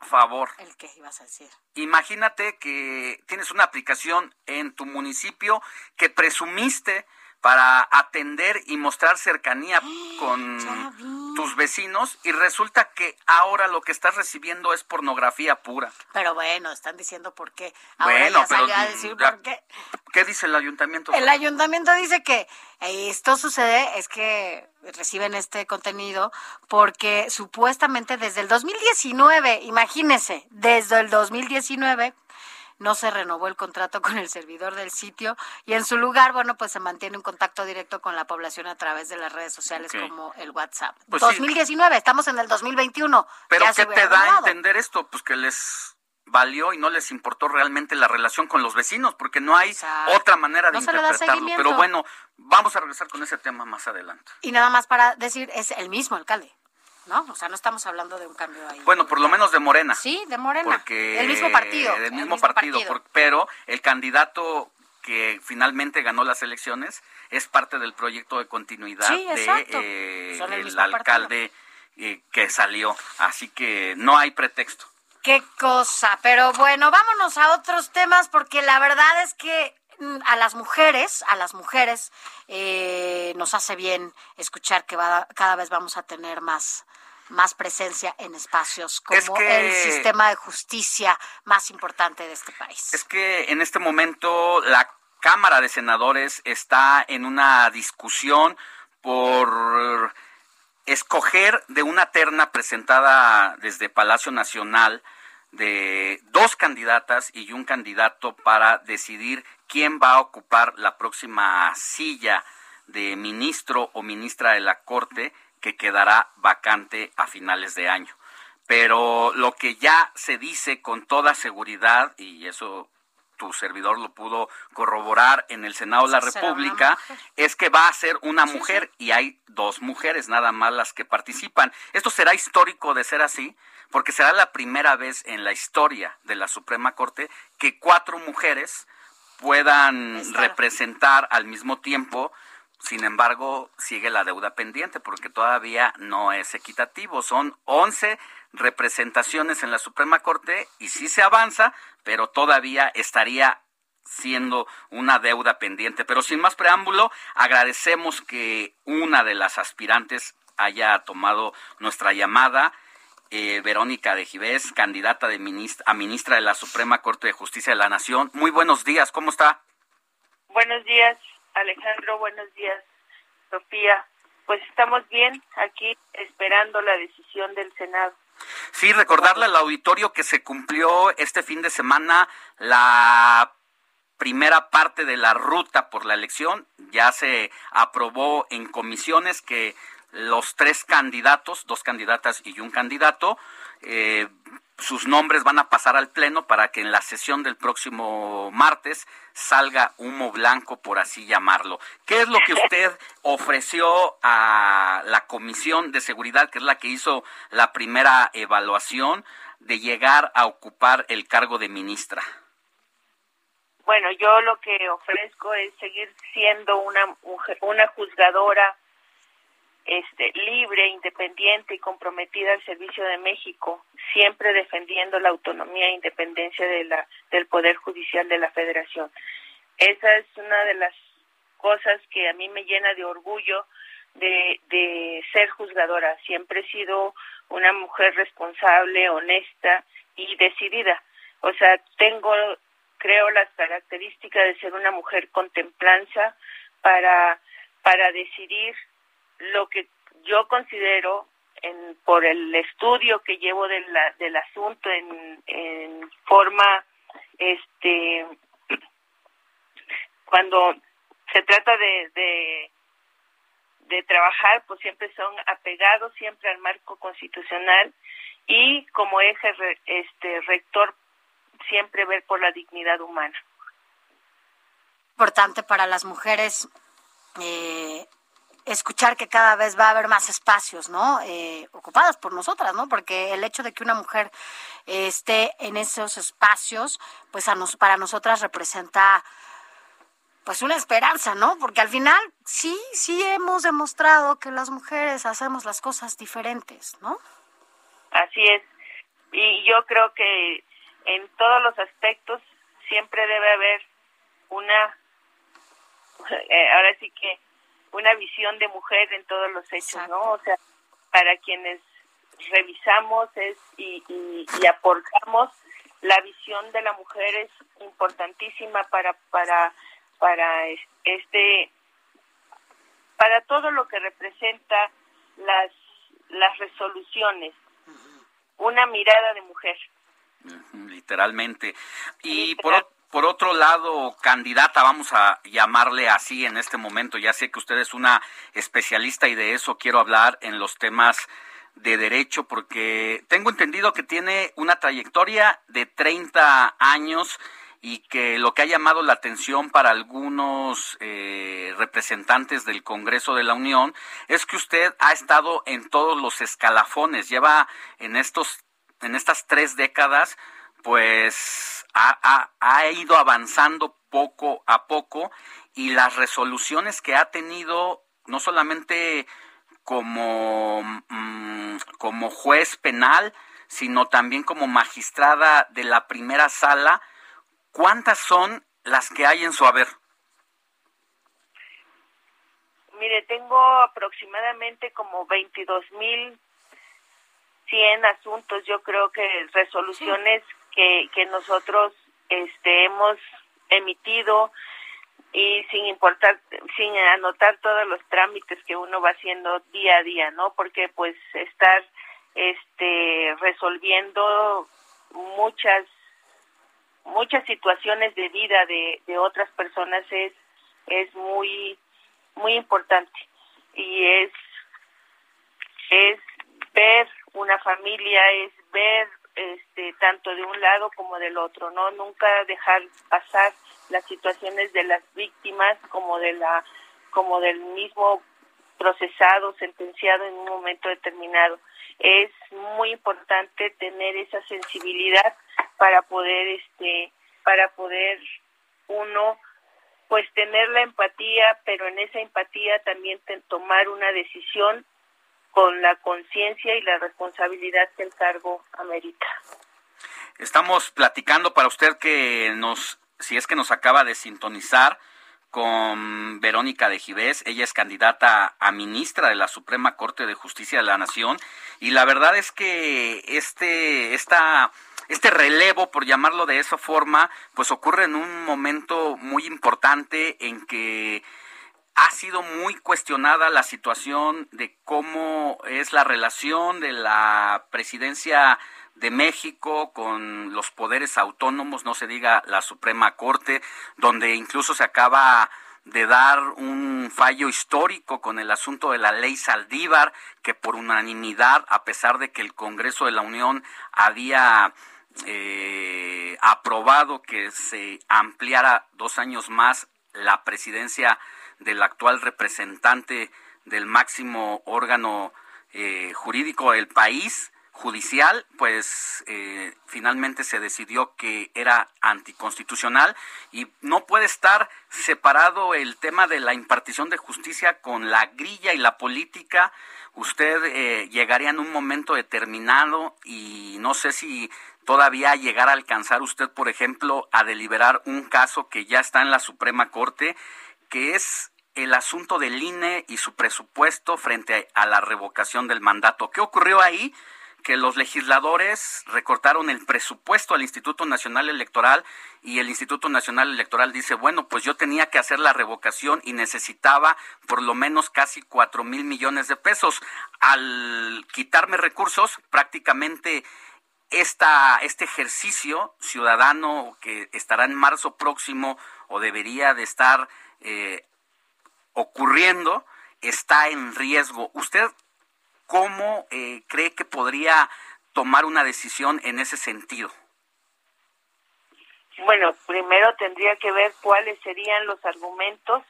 favor. el que ibas a decir. Imagínate que tienes una aplicación en tu municipio que presumiste para atender y mostrar cercanía con tus vecinos y resulta que ahora lo que estás recibiendo es pornografía pura. Pero bueno, están diciendo por qué. Ahora Bueno, ya pero salió a decir ya- por qué. ¿Qué dice el ayuntamiento? El ayuntamiento dice que esto sucede, es que reciben este contenido porque supuestamente desde el 2019, imagínense, desde el 2019 no se renovó el contrato con el servidor del sitio y en su lugar, bueno, pues se mantiene un contacto directo con la población a través de las redes sociales como el WhatsApp. Pues sí. 2019, estamos en el 2021. Pero ¿qué te da a entender esto? Pues que les valió y no les importó realmente la relación con los vecinos, porque no hay otra manera de No interpretarlo. Pero bueno, vamos a regresar con ese tema más adelante. Y nada más para decir, es el mismo alcalde, ¿no? O sea, no estamos hablando de un cambio ahí. Bueno, por lo menos de Morena. Sí, de Morena. Porque el mismo partido. Del el mismo, partido, por- pero el candidato que finalmente ganó las elecciones es parte del proyecto de continuidad Sí, de eh, el alcalde eh, que salió. Así que no hay pretexto. Qué cosa. Pero bueno, vámonos a otros temas porque la verdad es que mm, a las mujeres, a las mujeres eh, nos hace bien escuchar que va- cada vez vamos a tener más más presencia en espacios como Es que- el sistema de justicia más importante de este país. Es que en este momento la Cámara de Senadores está en una discusión por escoger de una terna presentada desde Palacio Nacional de dos candidatas y un candidato para decidir quién va a ocupar la próxima silla de ministro o ministra de la Corte que quedará vacante a finales de año. pero lo que ya se dice con toda seguridad, y eso tu servidor lo pudo corroborar en el Senado de la República, es que va a ser una mujer y hay dos mujeres nada más las que participan. Esto será histórico de ser así, porque será la primera vez en la historia de la Suprema Corte que cuatro mujeres puedan representar al mismo tiempo sin embargo, sigue la deuda pendiente porque todavía no es equitativo. Son 11 representaciones en la Suprema Corte y sí se avanza, pero todavía estaría siendo una deuda pendiente. Pero sin más preámbulo, agradecemos que una de las aspirantes haya tomado nuestra llamada. Eh, Verónica de Givés, candidata de a ministra de la Suprema Corte de Justicia de la Nación. Muy buenos días, ¿cómo está? Buenos días, Alejandro. Buenos días, Sofía. Pues estamos bien aquí esperando la decisión del Senado. Sí, recordarle al auditorio que se cumplió este fin de semana la primera parte de la ruta por la elección. Ya se aprobó en comisiones que los tres candidatos, dos candidatas y un candidato, eh, sus nombres van a pasar al Pleno para que en la sesión del próximo martes salga humo blanco, por así llamarlo. ¿Qué es lo que usted ofreció a la Comisión de Seguridad, que es la que hizo la primera evaluación, de llegar a ocupar el cargo de ministra? Bueno, yo lo que ofrezco es seguir siendo una, una juzgadora este, libre, independiente y comprometida al servicio de México, siempre defendiendo la autonomía e independencia de la, del Poder Judicial de la Federación. Esa es una de las cosas que a mí me llena de orgullo de, de ser juzgadora. Siempre he sido una mujer responsable, honesta y decidida. O sea, tengo, creo, las características de ser una mujer contemplanza para, para decidir lo que yo considero en, por el estudio que llevo del asunto en, en forma este cuando se trata de, de, trabajar pues siempre son apegados siempre al marco constitucional y como eje este rector siempre ver por la dignidad humana. Importante para las mujeres eh, escuchar que cada vez va a haber más espacios, ¿no? Eh, ocupados por nosotras, ¿no? Porque el hecho de que una mujer eh, esté en esos espacios, pues a nos, para nosotras representa pues una esperanza, ¿no? Porque al final sí, sí hemos demostrado que las mujeres hacemos las cosas diferentes, ¿no? Así es. Y yo creo que en todos los aspectos siempre debe haber una, eh, ahora sí que una visión de mujer en todos los hechos, ¿no? O sea, para quienes revisamos es y, y, aportamos la visión de la mujer es importantísima para para para este para todo lo que representa las las resoluciones. Una mirada de mujer. Literalmente. Y por por otro lado, candidata, vamos a llamarle así en este momento, ya sé que usted es una especialista y de eso quiero hablar en los temas de derecho, porque tengo entendido que tiene una trayectoria de 30 años y que lo que ha llamado la atención para algunos eh, representantes del Congreso de la Unión es que usted ha estado en todos los escalafones, lleva en estos en estas tres décadas pues ha, ido avanzando poco a poco y las resoluciones que ha tenido no solamente como, mm, como juez penal, sino también como magistrada de la primera sala, ¿cuántas son las que hay en su haber? Mire, tengo aproximadamente como 22 mil 100 asuntos, yo creo que resoluciones que, nosotros este, hemos emitido y sin importar, sin anotar todos los trámites que uno va haciendo día a día, ¿no? Porque pues estar este resolviendo muchas muchas situaciones de vida de, de otras personas es es muy muy importante y es es ver una familia, es ver este, tanto de un lado como del otro, ¿no? Nunca dejar pasar las situaciones de las víctimas como de la como del mismo procesado, sentenciado en un momento determinado. Es muy importante tener esa sensibilidad para poder este para poder uno pues tener la empatía, pero en esa empatía también tomar una decisión con la conciencia y la responsabilidad que el cargo amerita. Estamos platicando para usted que nos, si es que nos acaba de sintonizar, con Verónica de Givés. Ella es candidata a ministra de la Suprema Corte de Justicia de la Nación. Y la verdad es que este, esta, este relevo, por llamarlo de esa forma, pues ocurre en un momento muy importante en que ha sido muy cuestionada la situación de cómo es la relación de la presidencia de México con los poderes autónomos, no se diga la Suprema Corte, donde incluso se acaba de dar un fallo histórico con el asunto de la ley Saldívar, que por unanimidad, a pesar de que el Congreso de la Unión había eh, aprobado que se ampliara dos años más la presidencia del actual representante del máximo órgano eh, jurídico del país, judicial, pues eh, finalmente se decidió que era anticonstitucional y no puede estar separado el tema de la impartición de justicia con la grilla y la política. Usted eh, llegaría en un momento determinado y no sé si todavía llegar a alcanzar usted, por ejemplo, a deliberar un caso que ya está en la Suprema Corte, que es el asunto del INE y su presupuesto frente a la revocación del mandato. ¿Qué ocurrió ahí? que los legisladores recortaron el presupuesto al Instituto Nacional Electoral y el Instituto Nacional Electoral dice, bueno, pues yo tenía que hacer la revocación y necesitaba por lo menos casi cuatro mil millones de pesos. Al quitarme recursos, prácticamente esta, este ejercicio ciudadano que estará en marzo próximo o debería de estar eh, ocurriendo, está en riesgo. ¿Usted ¿cómo eh, cree que podría tomar una decisión en ese sentido? Bueno, primero tendría que ver cuáles serían los argumentos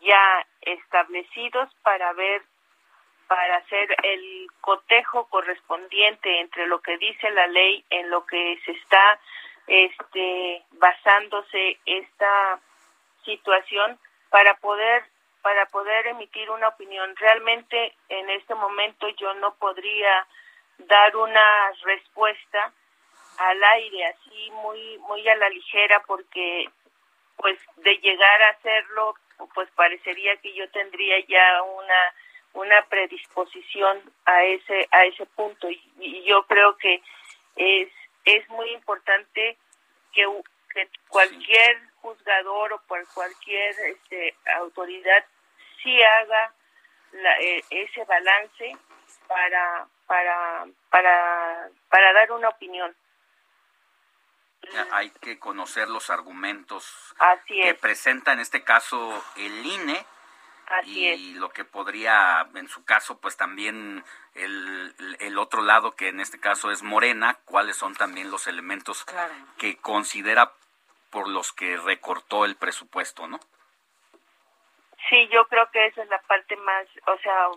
ya establecidos para ver para hacer el cotejo correspondiente entre lo que dice la ley en lo que se está este basándose esta situación para poder para poder emitir una opinión. Realmente en este momento yo no podría dar una respuesta al aire así muy muy a la ligera porque pues de llegar a hacerlo pues parecería que yo tendría ya una una predisposición a ese a ese punto y, y yo creo que es es muy importante que, que cualquier juzgador o por cualquier este, autoridad sí haga eh, ese balance para, para, para, para dar una opinión. Hay que conocer los argumentos Así que presenta en este caso el INE y lo que podría, en su caso, pues también el, el, otro lado, que en este caso es Morena, cuáles son también los elementos que considera por los que recortó el presupuesto, ¿no? Sí, yo creo que esa es la parte más, o sea,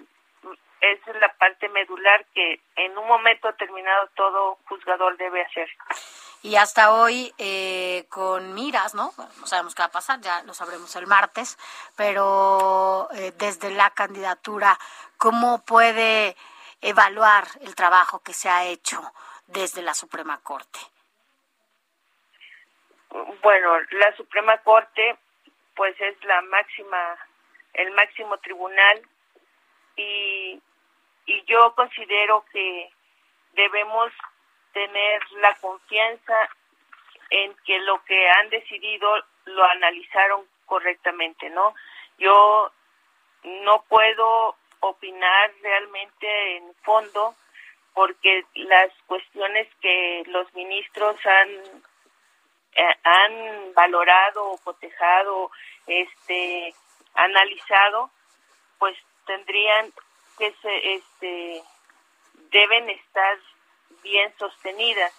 esa es la parte medular que en un momento determinado todo juzgador debe hacer. Y hasta hoy, eh, con miras, ¿no? no sabemos qué va a pasar, ya lo sabremos el martes, pero eh, desde la candidatura, ¿cómo puede evaluar el trabajo que se ha hecho desde la Suprema Corte? Bueno, la Suprema Corte, pues es la máxima el máximo tribunal y, y yo considero que debemos tener la confianza en que lo que han decidido lo analizaron correctamente, ¿no? Yo no puedo opinar realmente en fondo porque las cuestiones que los ministros han eh, han valorado o cotejado este analizado, pues tendrían que se, este, deben estar bien sostenidas.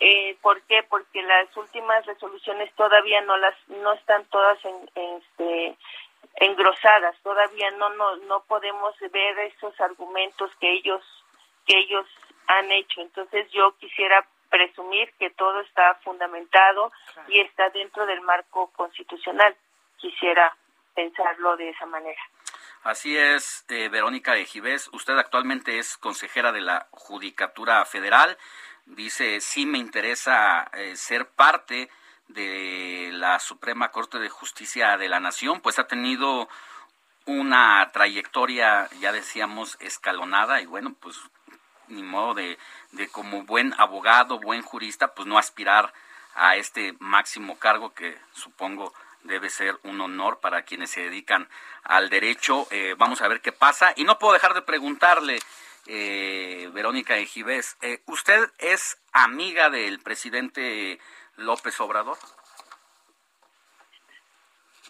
eh, ¿Por qué? Porque las últimas resoluciones todavía no las no están todas en, este, engrosadas, todavía no, no no podemos ver esos argumentos que ellos que ellos han hecho. Entonces yo quisiera presumir que todo está fundamentado y está dentro del marco constitucional. Quisiera pensarlo de esa manera. Así es, eh, Verónica Ejibés. Usted actualmente es consejera de la Judicatura Federal. Dice, sí me interesa eh, ser parte de la Suprema Corte de Justicia de la Nación, pues ha tenido una trayectoria, ya decíamos, escalonada y bueno, pues ni modo de, de como buen abogado, buen jurista, pues no aspirar a este máximo cargo que supongo debe ser un honor para quienes se dedican al derecho. Eh, vamos a ver qué pasa. Y no puedo dejar de preguntarle, eh, Verónica Ejibés, eh, ¿usted es amiga del presidente López Obrador?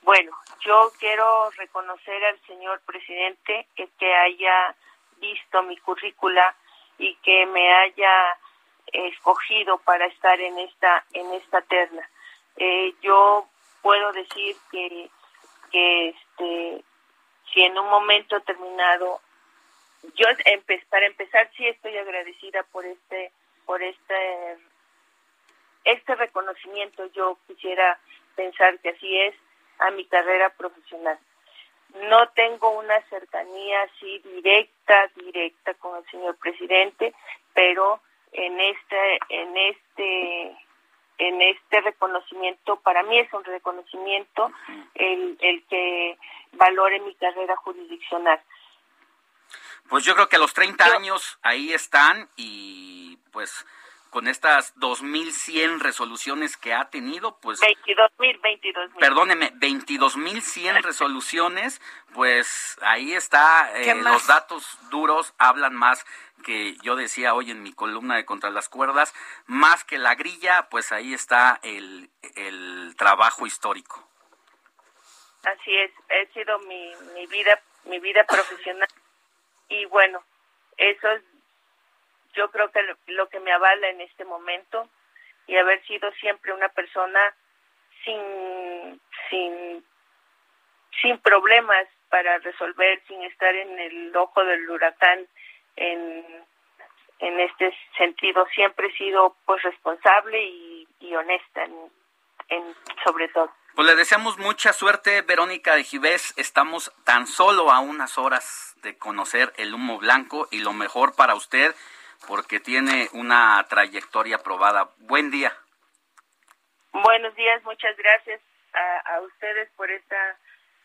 Bueno, yo quiero reconocer al señor presidente que, que haya visto mi currícula y que me haya escogido para estar en esta en esta terna. Eh, yo puedo decir que que este si en un momento determinado yo empe para empezar sí estoy agradecida por este por este este reconocimiento yo quisiera pensar que así es a mi carrera profesional no tengo una cercanía así directa directa con el señor presidente pero en este en este en este reconocimiento para mí es un reconocimiento el, el que valore mi carrera jurisdiccional. Pues yo creo que a los 30 años ahí están y pues con estas 2.100 resoluciones que ha tenido, pues... 22.000, 22.000. Perdóneme, 22.100 resoluciones, pues ahí está, eh, los datos duros hablan más que yo decía hoy en mi columna de Contra las Cuerdas, más que la grilla, pues ahí está el, el trabajo histórico. Así es, he sido mi, mi vida, mi vida profesional y bueno, eso es yo creo que lo, que me avala en este momento y haber sido siempre una persona sin sin sin problemas para resolver sin estar en el ojo del huracán en en este sentido siempre he sido pues responsable y, y honesta en, en sobre todo pues le deseamos mucha suerte, Verónica de Gibés. Estamos tan solo a unas horas de conocer el humo blanco y lo mejor para usted porque tiene una trayectoria probada. Buen día. Buenos días, muchas gracias a, a ustedes por esta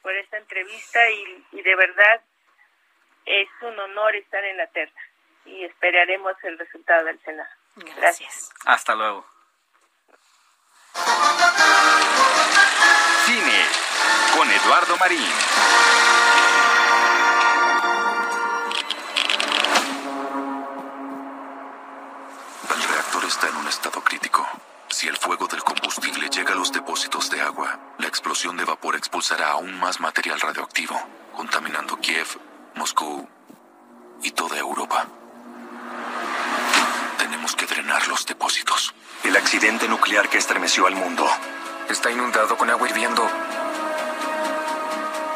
por esta entrevista y, y, de verdad es un honor estar en la terna y esperaremos el resultado del Senado. Gracias. gracias. Hasta luego. Cine con Eduardo Marín. Está en un estado crítico. Si el fuego del combustible llega a los depósitos de agua, la explosión de vapor expulsará aún más material radioactivo, contaminando Kiev, Moscú y toda Europa. Tenemos que drenar los depósitos. El accidente nuclear que estremeció al mundo está inundado con agua hirviendo.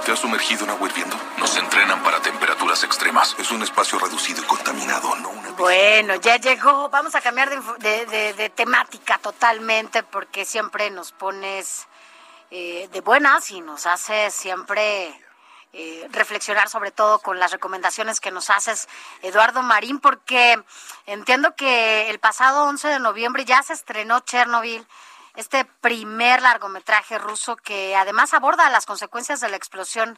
¿Te has sumergido en agua hirviendo? Nos entrenan para temperaturas extremas. Es un espacio reducido y contaminado, no una... Bueno, ya llegó. Vamos a cambiar de, de, temática totalmente porque siempre nos pones eh, de buenas y nos hace siempre eh, reflexionar sobre todo con las recomendaciones que nos haces, Eduardo Marín, porque entiendo que el pasado 11 de noviembre ya se estrenó Chernobyl este primer largometraje ruso que además aborda las consecuencias de la explosión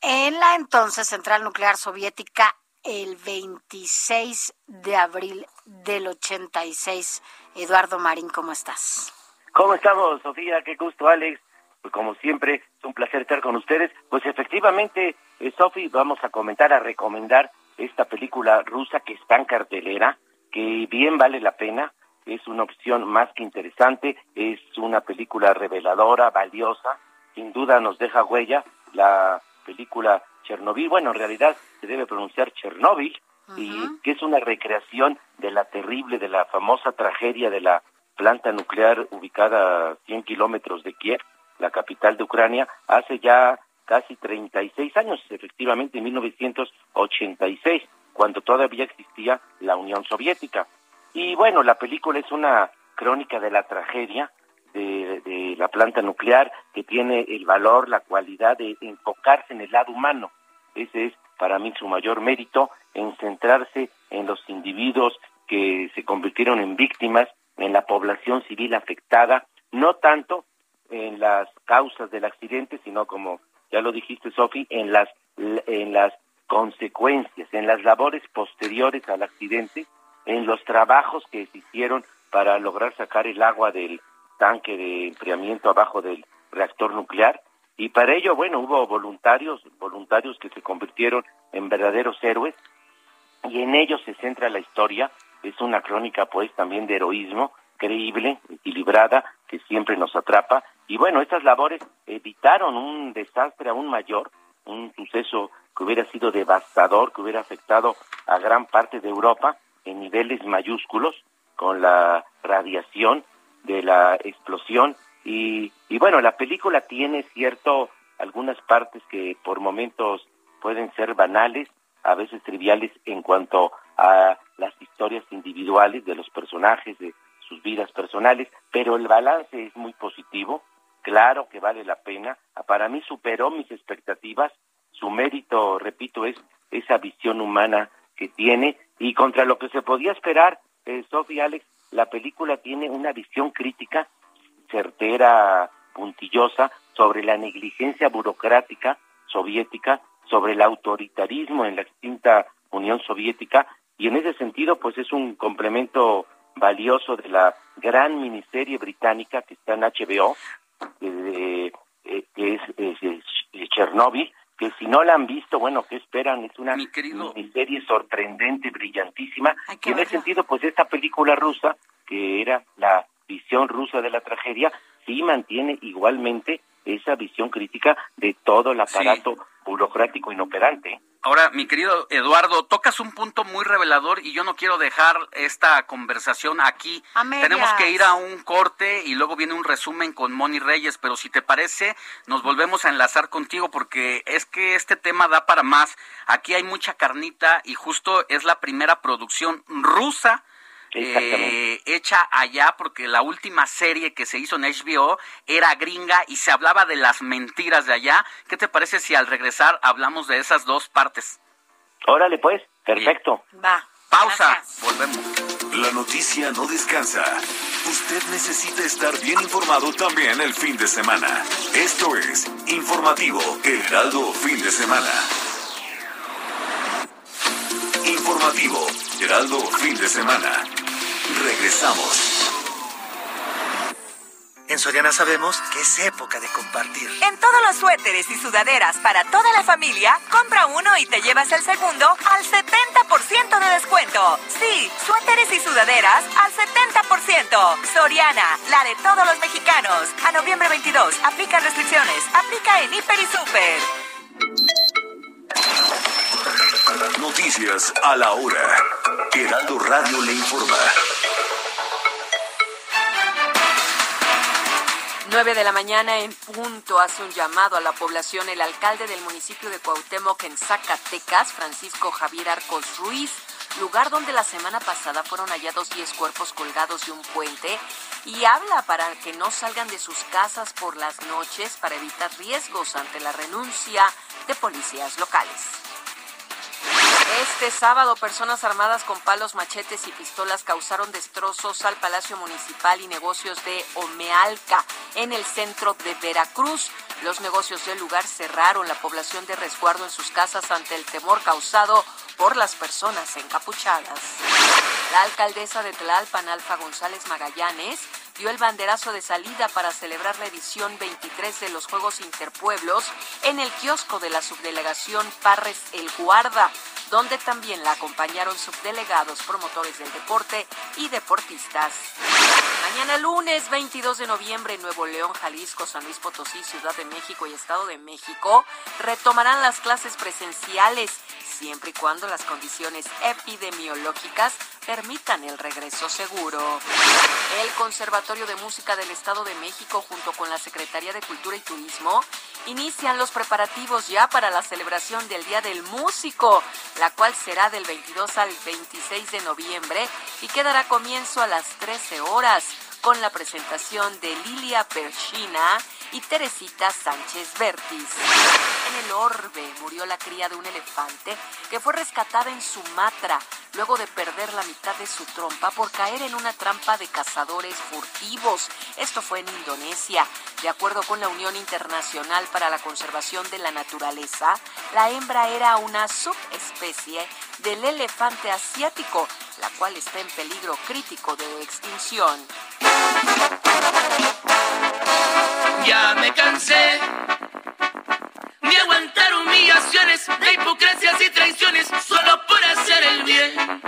en la entonces central nuclear soviética el 26 de abril del 86. Eduardo Marín, ¿cómo estás? ¿Cómo estamos, Sofía? Qué gusto, Alex. Pues como siempre, es un placer estar con ustedes. Pues efectivamente, eh, Sofi, vamos a comentar, a recomendar esta película rusa que está en cartelera, que bien vale la pena es una opción más que interesante, es una película reveladora, valiosa, sin duda nos deja huella la película Chernobyl, bueno, en realidad se debe pronunciar Chernóbil, y que es una recreación de la terrible, de la famosa tragedia de la planta nuclear ubicada a 100 kilómetros de Kiev, la capital de Ucrania, hace ya casi 36 años, efectivamente en 1986, cuando todavía existía la Unión Soviética. Y bueno, la película es una crónica de la tragedia de, de, la planta nuclear que tiene el valor, la cualidad de enfocarse en el lado humano. Ese es para mí su mayor mérito, en centrarse en los individuos que se convirtieron en víctimas, en la población civil afectada, no tanto en las causas del accidente, sino como ya lo dijiste, Sofi, en las en las consecuencias, en las labores posteriores al accidente, en los trabajos que se hicieron para lograr sacar el agua del tanque de enfriamiento abajo del reactor nuclear y para ello, bueno, hubo voluntarios, voluntarios que se convirtieron en verdaderos héroes y en ellos se centra la historia. Es una crónica, pues, también de heroísmo, creíble, equilibrada, que siempre nos atrapa. Y bueno, estas labores evitaron un desastre aún mayor, un suceso que hubiera sido devastador, que hubiera afectado a gran parte de Europa en niveles mayúsculos, con la radiación de la explosión y, y bueno, la película tiene cierto, algunas partes que por momentos pueden ser banales, a veces triviales en cuanto a las historias individuales de los personajes, de sus vidas personales, pero el balance es muy positivo, claro que vale la pena, para mí superó mis expectativas, su mérito, repito, es esa visión humana que tiene y contra lo que se podía esperar, eh, Sofía Alex, la película tiene una visión crítica certera, puntillosa, sobre la negligencia burocrática soviética, sobre el autoritarismo en la extinta Unión Soviética, y en ese sentido, pues es un complemento valioso de la gran miniserie británica que está en HBO, eh, eh, que es, es, Chernobyl, que si no la han visto, bueno, ¿qué esperan? Es una miniserie sorprendente, brillantísima, y en ese sentido, pues esta película rusa, que era la visión rusa de la tragedia, sí mantiene igualmente esa visión crítica de todo el aparato burocrático inoperante. Ahora, mi querido Eduardo, tocas un punto muy revelador y yo no quiero dejar esta conversación aquí. Tenemos que ir a un corte y luego viene un resumen con Moni Reyes, pero si te parece, nos volvemos a enlazar contigo porque es que este tema da para más. Aquí hay mucha carnita y justo es la primera producción rusa eh, hecha allá, porque la última serie que se hizo en HBO era gringa y se hablaba de las mentiras de allá. ¿Qué te parece si al regresar hablamos de esas dos partes? Órale, pues, perfecto. Va. Pausa, volvemos. La noticia no descansa. Usted necesita estar bien informado también el fin de semana. Esto es Informativo El Heraldo Fin de Semana. Informativo Heraldo Fin de Semana. Regresamos. En Soriana sabemos que es época de compartir. En todos los suéteres y sudaderas para toda la familia, compra uno y te llevas el segundo al 70% de descuento. Sí, suéteres y sudaderas al 70%. Soriana, la de todos los mexicanos. A noviembre 22, aplica restricciones. Aplica en Hiper y Super. Noticias a la hora. Heraldo Radio le informa. 9 de la mañana en punto hace un llamado a la población el alcalde del municipio de Cuauhtémoc en Zacatecas, Francisco Javier Arcos Ruiz, lugar donde la semana pasada fueron hallados 10 cuerpos colgados de un puente y habla para que no salgan de sus casas por las noches para evitar riesgos ante la renuncia de policías locales. Este sábado, personas armadas con palos, machetes y pistolas causaron destrozos al Palacio Municipal y negocios de Omealca, en el centro de Veracruz. Los negocios del lugar cerraron la población de resguardo en sus casas ante el temor causado por las personas encapuchadas. La alcaldesa de Tlalpan, Alfa González Magallanes, dio el banderazo de salida para celebrar la edición 23 de los Juegos Interpueblos en el kiosco de la subdelegación Parres El Guarda donde también la acompañaron subdelegados, promotores del deporte y deportistas. Mañana lunes 22 de noviembre Nuevo León, Jalisco, San Luis Potosí, Ciudad de México y Estado de México retomarán las clases presenciales siempre y cuando las condiciones epidemiológicas permitan el regreso seguro. El Conservatorio de Música del Estado de México junto con la Secretaría de Cultura y Turismo inician los preparativos ya para la celebración del Día del Músico, la cual será del 22 al 26 de noviembre y que dará comienzo a las 13 horas con la presentación de Lilia Perchina y Teresita Sánchez Vértiz. En el Orbe murió la cría de un elefante que fue rescatada en Sumatra luego de perder la mitad de su trompa por caer en una trampa de cazadores furtivos. Esto fue en Indonesia. De acuerdo con la Unión Internacional para la Conservación de la Naturaleza, la hembra era una subespecie del elefante asiático, la cual está en peligro crítico de extinción. Ya me cansé de y traiciones solo por hacer el bien.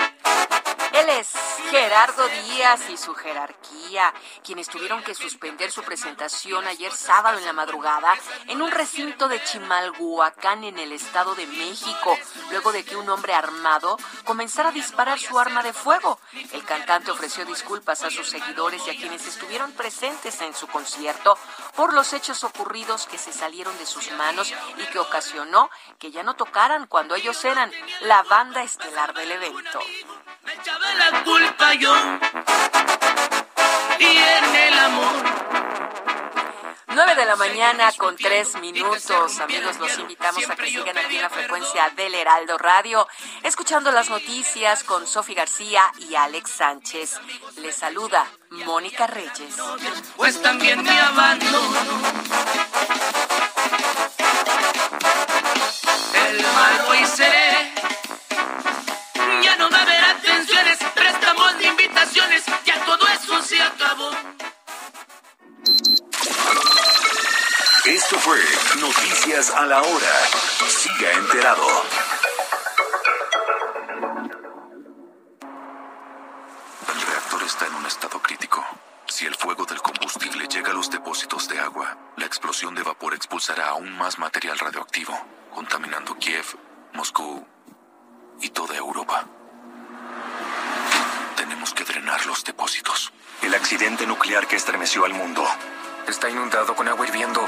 Él es Gerardo Díaz y su jerarquía, quienes tuvieron que suspender su presentación ayer sábado en la madrugada en un recinto de Chimalhuacán en el Estado de México, luego de que un hombre armado comenzara a disparar su arma de fuego. El cantante ofreció disculpas a sus seguidores y a quienes estuvieron presentes en su concierto por los hechos ocurridos que se salieron de sus manos y que ocasionó que ya no tocaran cuando ellos eran la banda estelar del evento. Me echaba la culpa yo y en el amor. 9 de la mañana con 3 minutos. Amigos, los invitamos a que sigan aquí en la frecuencia del Heraldo Radio, escuchando las noticias con Sofi García y Alex Sánchez. Les saluda Mónica Reyes. Pues también me abandono. El malo y seré. Ya no va a haber atenciones, préstamos ni invitaciones, ya todo eso se acabó. Esto fue Noticias a la Hora. Siga enterado. El reactor está en un estado crítico. Si el fuego del combustible llega a los depósitos de agua, la explosión de vapor expulsará aún más material radioactivo, contaminando Kiev, Moscú y toda Europa. Tenemos que drenar los depósitos. El accidente nuclear que estremeció al mundo. Está inundado con agua hirviendo.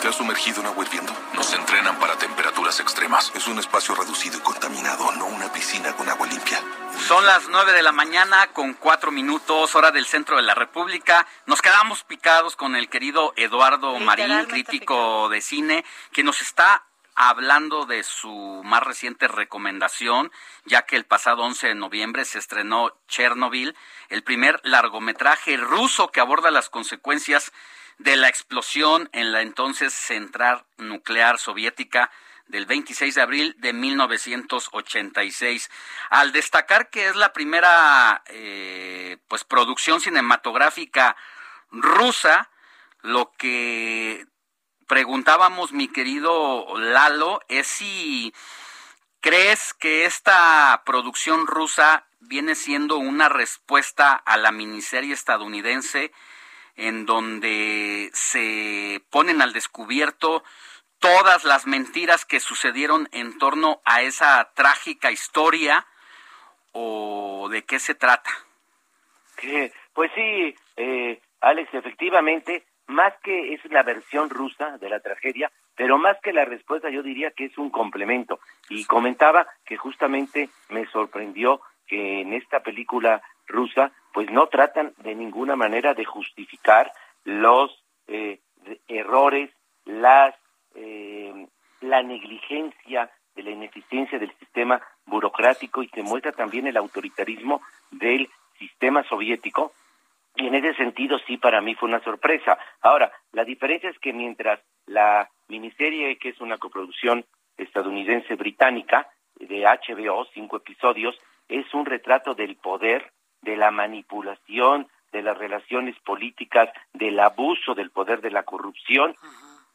¿Te has sumergido en agua hirviendo? Nos entrenan para temperaturas extremas. Es un espacio reducido y contaminado, no una piscina con agua limpia. Son las 9 de la mañana con 4 minutos, hora del centro de la República. Nos quedamos picados con el querido Eduardo Marín, crítico de cine, que nos está hablando de su más reciente recomendación, ya que el pasado 11 de noviembre se estrenó Chernobyl, el primer largometraje ruso que aborda las consecuencias de la explosión en la entonces central nuclear soviética del 26 de abril de 1986. Al destacar que es la primera eh, pues producción cinematográfica rusa, lo que preguntábamos, mi querido Lalo, es si crees que esta producción rusa viene siendo una respuesta a la miniserie estadounidense en donde se ponen al descubierto todas las mentiras que sucedieron en torno a esa trágica historia o de qué se trata? Pues sí, eh, Alex, efectivamente, más que es la versión rusa de la tragedia, pero más que la respuesta yo diría que es un complemento. Y comentaba que justamente me sorprendió que en esta película rusa pues no tratan de ninguna manera de justificar los eh, errores, las eh, la negligencia de la ineficiencia del sistema burocrático y se muestra también el autoritarismo del sistema soviético y en ese sentido sí para mí fue una sorpresa. Ahora, la diferencia es que mientras la miniserie, que es una coproducción estadounidense británica de HBO, cinco episodios, es un retrato del poder, de la manipulación, de las relaciones políticas, del abuso del poder, de la corrupción.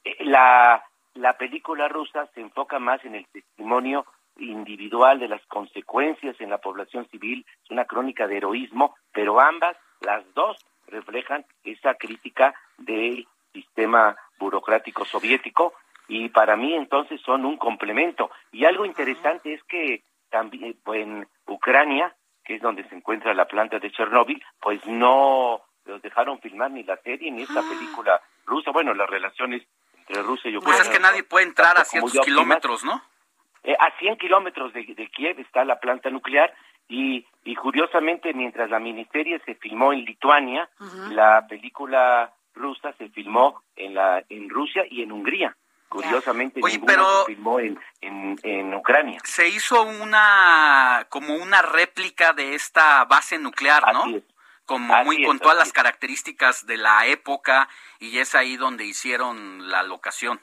Eh, La, la película rusa se enfoca más en el testimonio individual de las consecuencias en la población civil, es una crónica de heroísmo, pero ambas, las dos, reflejan esa crítica del sistema burocrático soviético y para mí entonces son un complemento. Y algo interesante es que también en Ucrania, que es donde se encuentra la planta de Chernóbil, pues no los dejaron filmar ni la serie ni esta película rusa. Bueno, las relaciones entre Rusia y Ucrania. Pues es que nadie puede entrar a ciertos kilómetros, ¿no? Eh, a 100 kilómetros de, de Kiev está la planta nuclear y, y curiosamente mientras la miniserie se filmó en Lituania, la película rusa se filmó en la en Rusia y en Hungría. Curiosamente, Oye, ninguna pero- se filmó en, en, en Ucrania. Se hizo una como una réplica de esta base nuclear, ¿no? Como Así muy es, con todas las características de la época y es ahí donde hicieron la locación.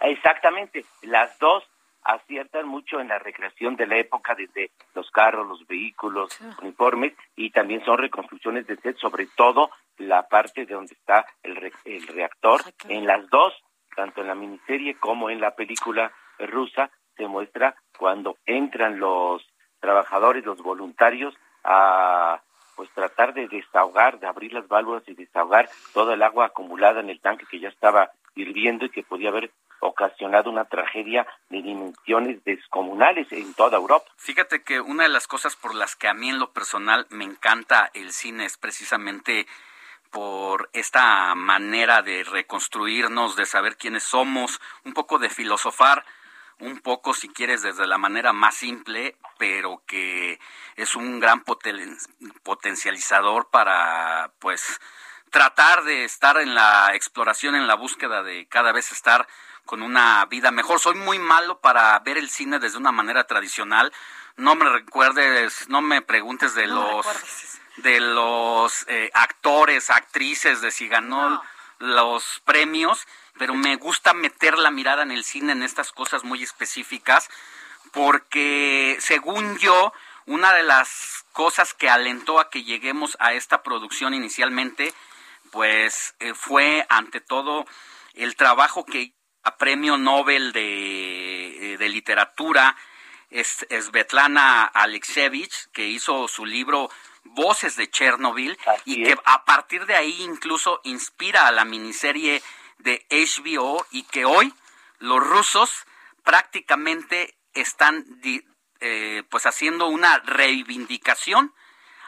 Exactamente, las dos aciertan mucho en la recreación de la época desde los carros, los vehículos, uniformes y también son reconstrucciones de set, sobre todo la parte de donde está el, re- el reactor. En las dos, tanto en la miniserie como en la película rusa, se muestra cuando entran los trabajadores, los voluntarios a pues tratar de desahogar, de abrir las válvulas y desahogar toda el agua acumulada en el tanque que ya estaba hirviendo y que podía haber ocasionado una tragedia de dimensiones descomunales en toda Europa. Fíjate que una de las cosas por las que a mí en lo personal me encanta el cine es precisamente por esta manera de reconstruirnos, de saber quiénes somos, un poco de filosofar, un poco si quieres desde la manera más simple, pero que es un gran poten- potencializador para pues tratar de estar en la exploración, en la búsqueda de cada vez estar con una vida mejor. Soy muy malo para ver el cine desde una manera tradicional. No me recuerdes, no me preguntes de los de los eh, actores, actrices, de si ganó los premios, pero me gusta meter la mirada en el cine en estas cosas muy específicas, porque según yo, una de las cosas que alentó a que lleguemos a esta producción inicialmente, pues eh, fue ante todo el trabajo que a premio Nobel de, eh, de literatura es Svetlana Alexievich, que hizo su libro Voces de Chernobyl y que a partir de ahí incluso inspira a la miniserie de HBO y que hoy los rusos prácticamente están eh, pues haciendo una reivindicación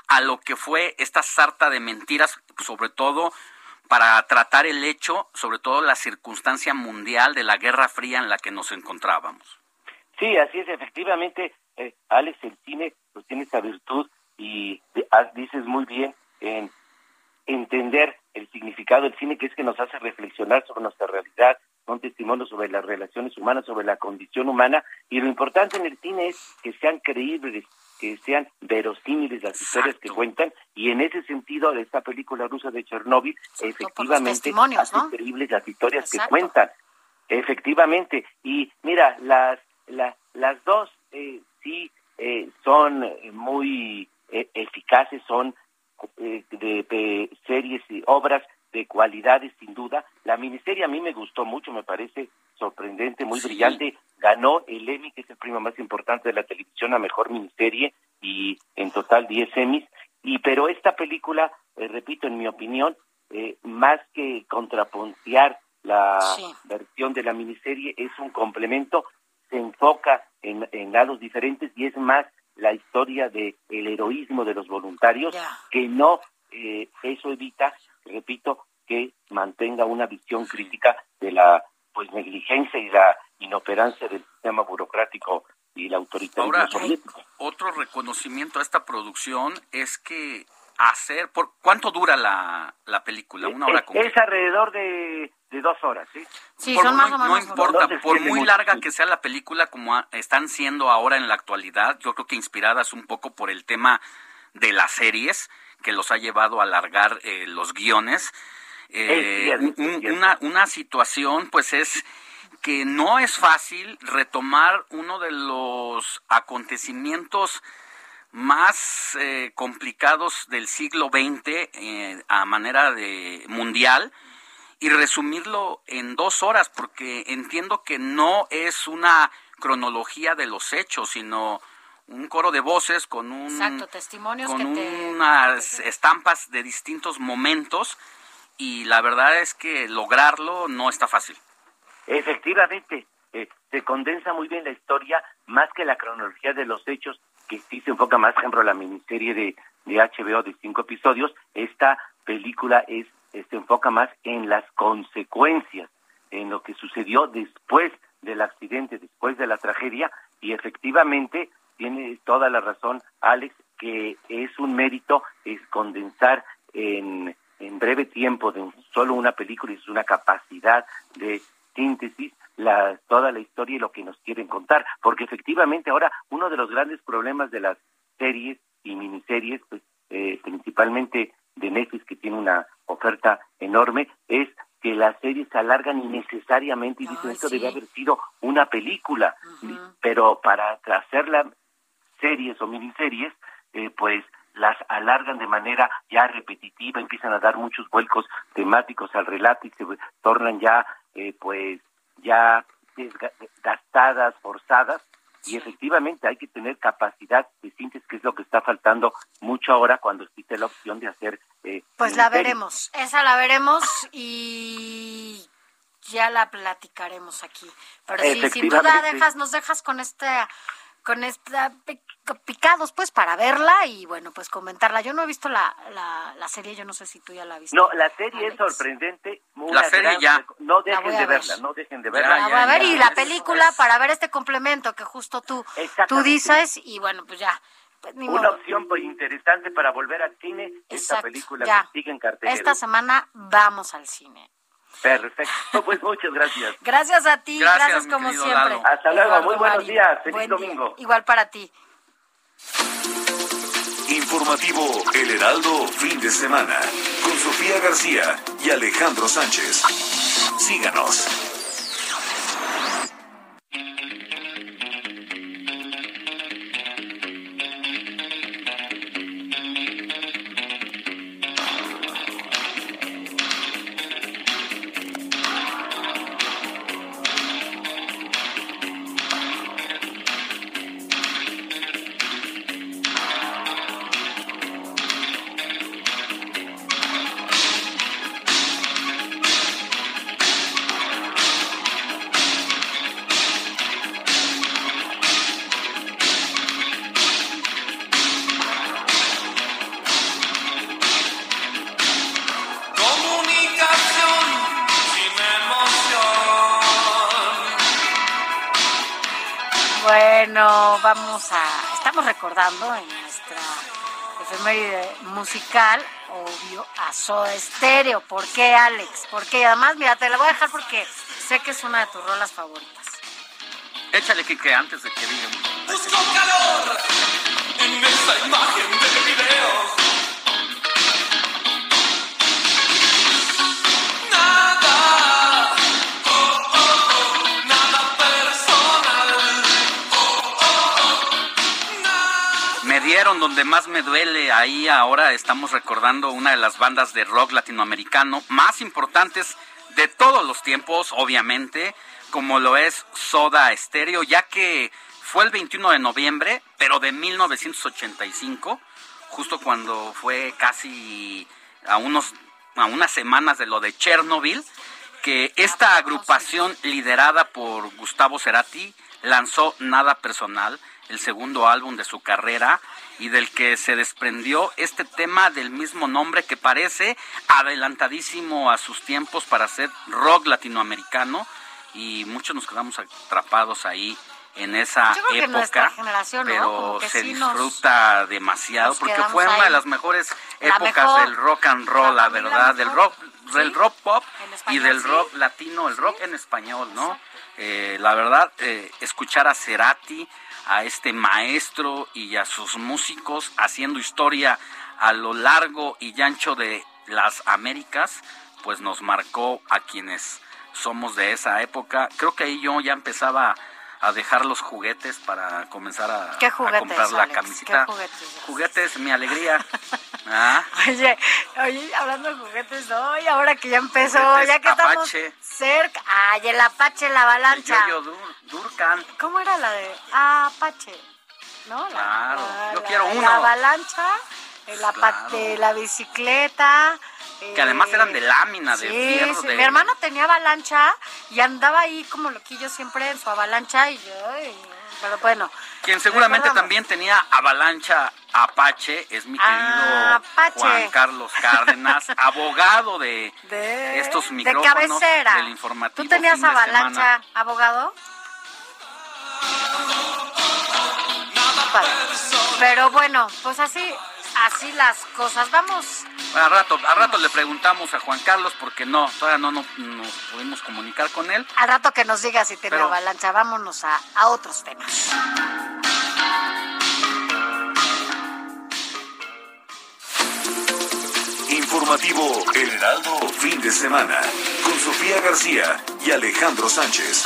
a lo que fue esta sarta de mentiras, sobre todo para tratar el hecho, sobre todo la circunstancia mundial de la Guerra Fría en la que nos encontrábamos. Sí, así es, efectivamente, eh, Alex, el cine pues tiene esa virtud y de- dices muy bien en entender el significado del cine, que es que nos hace reflexionar sobre nuestra realidad, son testimonios sobre las relaciones humanas, sobre la condición humana, y lo importante en el cine es que sean creíbles, que sean verosímiles las historias que cuentan, y en ese sentido, esta película rusa de Chernóbil, efectivamente, hace ¿no? creíbles las historias que cuentan. Efectivamente, y mira, las la- las dos eh, sí eh, son muy eh, eficaces, son eh, de, de series y obras de cualidades sin duda. La miniserie a mí me gustó mucho, me parece sorprendente, muy brillante. Ganó el Emmy, que es el premio más importante de la televisión a mejor miniserie y en total 10 Emmys. Y pero esta película, eh, repito, en mi opinión, eh, más que contrapuntear la versión de la miniserie, es un complemento, se enfoca en, en lados diferentes y es más la historia de el heroísmo de los voluntarios que no eh, eso evita repito que mantenga una visión crítica de la pues negligencia y la inoperancia del sistema burocrático y la autoritarismo Ahora, soviético. otro reconocimiento a esta producción es que hacer, por ¿cuánto dura la, la película? Una hora es, con es alrededor de, de dos horas sí Por muy- no No importa, se por muy larga sí. que sea la película como a- están siendo ahora en la actualidad, yo creo que inspiradas un poco por el tema de las series que los ha llevado a alargar eh, los guiones. Eh, Es cierto, un- es una, una situación pues es que no es fácil retomar uno de los acontecimientos más eh, complicados del siglo XX eh, a manera de mundial y resumirlo en dos horas, porque entiendo que no es una cronología de los hechos, sino un coro de voces con un Exacto, testimonios con que te... unas estampas de distintos momentos y la verdad es que lograrlo no está fácil. Efectivamente, eh, se condensa muy bien la historia, más que la cronología de los hechos, que sí se enfoca más, por ejemplo, la miniserie de, de HBO de cinco episodios. Esta película es se enfoca más en las consecuencias, en lo que sucedió después del accidente, después de la tragedia, y efectivamente tiene toda la razón Alex, que es un mérito es condensar en, en breve tiempo de solo una película, y es una capacidad de síntesis la, toda la historia y lo que nos quieren contar, porque efectivamente ahora uno de los grandes problemas de las series y miniseries, pues eh, principalmente de Netflix que tiene una oferta enorme, es que las series se alargan innecesariamente y dicen esto debe haber sido una película, pero para hacerla series o miniseries, eh, pues las alargan de manera ya repetitiva, empiezan a dar muchos vuelcos temáticos al relato y se tornan ya, eh, pues, ya desga- gastadas, forzadas, y efectivamente hay que tener capacidad de síntesis, que es lo que está faltando mucho ahora cuando existe la opción de hacer... eh, Pues la veremos, esa la veremos y ya la platicaremos aquí. Pero sí, sin duda dejas, nos dejas con esta, con esta pic- picados pues para verla y bueno pues comentarla. Yo no he visto la, la, la serie, yo no sé si tú ya la viste. No, la serie es sorprendente. una La serie gran ya. No dejen de ver. verla, no dejen de Ya, verla. La voy a ver y la película para ver este complemento que justo tú, tú dices y bueno pues ya. Pues, ni Una modo. opción pues, interesante para volver al cine, esta película ya. que sigue en cartelera. Esta semana vamos al cine. Perfecto, pues muchas gracias. Gracias a ti, Gracias, gracias, mi como querido siempre. Lalo. Hasta luego, Eduardo muy buenos Marín. días, feliz Buen día. domingo. Igual para ti. Informativo El Heraldo fin de semana con Sofía García y Alejandro Sánchez. Síganos. Musical, obvio, a Soda Stereo. ¿Por qué, Alex? ¿Por qué? Y además, mira, te la voy a dejar porque sé que es una de tus rolas favoritas. Échale, Kike, antes de que digan. Busco calor en esa imagen Me dieron donde más me duele. Ahí ahora estamos recordando una de las bandas de rock latinoamericano más importantes de todos los tiempos, obviamente, como lo es Soda Stereo, ya que fue el 21 de noviembre, pero de 1985, justo cuando fue casi a unos a unas semanas de lo de Chernobyl, que esta agrupación liderada por Gustavo Cerati lanzó Nada Personal, el segundo álbum de su carrera y del que se desprendió este tema del mismo nombre que parece adelantadísimo a sus tiempos para ser rock latinoamericano y muchos nos quedamos atrapados ahí en esa Yo creo que nuestra época, pero Como que se sí nos- disfruta demasiado nos porque fue una de las mejores La épocas mejor. del rock and roll, la, verdad, del rock, del rock pop y del sí. rock latino, el rock en español, ¿no? Eh, la verdad, eh, escuchar a Cerati, a este maestro y a sus músicos haciendo historia a lo largo y ancho de las Américas, pues nos marcó a quienes somos de esa época. Creo que ahí yo ya empezaba dejar los juguetes para comenzar a, ¿Qué a comprar la Alex? camiseta. ¿Qué juguetes? Juguetes, mi alegría. Ah, Oye, oye, hablando de juguetes, hoy ahora que ya empezó, Juguetes ya que estamos Apache. cerca. Ay, el Apache, la avalancha. Yo-Yo Dur- Durcan. ¿Cómo era la de Apache? ¿No? La, Claro, la- yo la- quiero la uno. avalancha, apa- Claro. de la bicicleta, que además eran de lámina, de Sí, fierro. sí, de- mi hermano tenía avalancha y andaba ahí como loquillo siempre en su avalancha y yo, pero bueno. Quien seguramente también tenía avalancha Apache es mi querido Apache. Juan Carlos Cárdenas, abogado de, De, estos de micrófonos cabecera. del informativo. ¿Tú tenías avalancha, semana. abogado? Pero bueno, pues así, así las cosas. Vamos. A rato, a rato le preguntamos a Juan Carlos porque no, todavía no, no- nos pudimos comunicar con él. Al rato que nos diga si tiene Pero- avalancha, vámonos a, a otros temas. Informativo El Heraldo Fin de Semana con Sofía García y Alejandro Sánchez.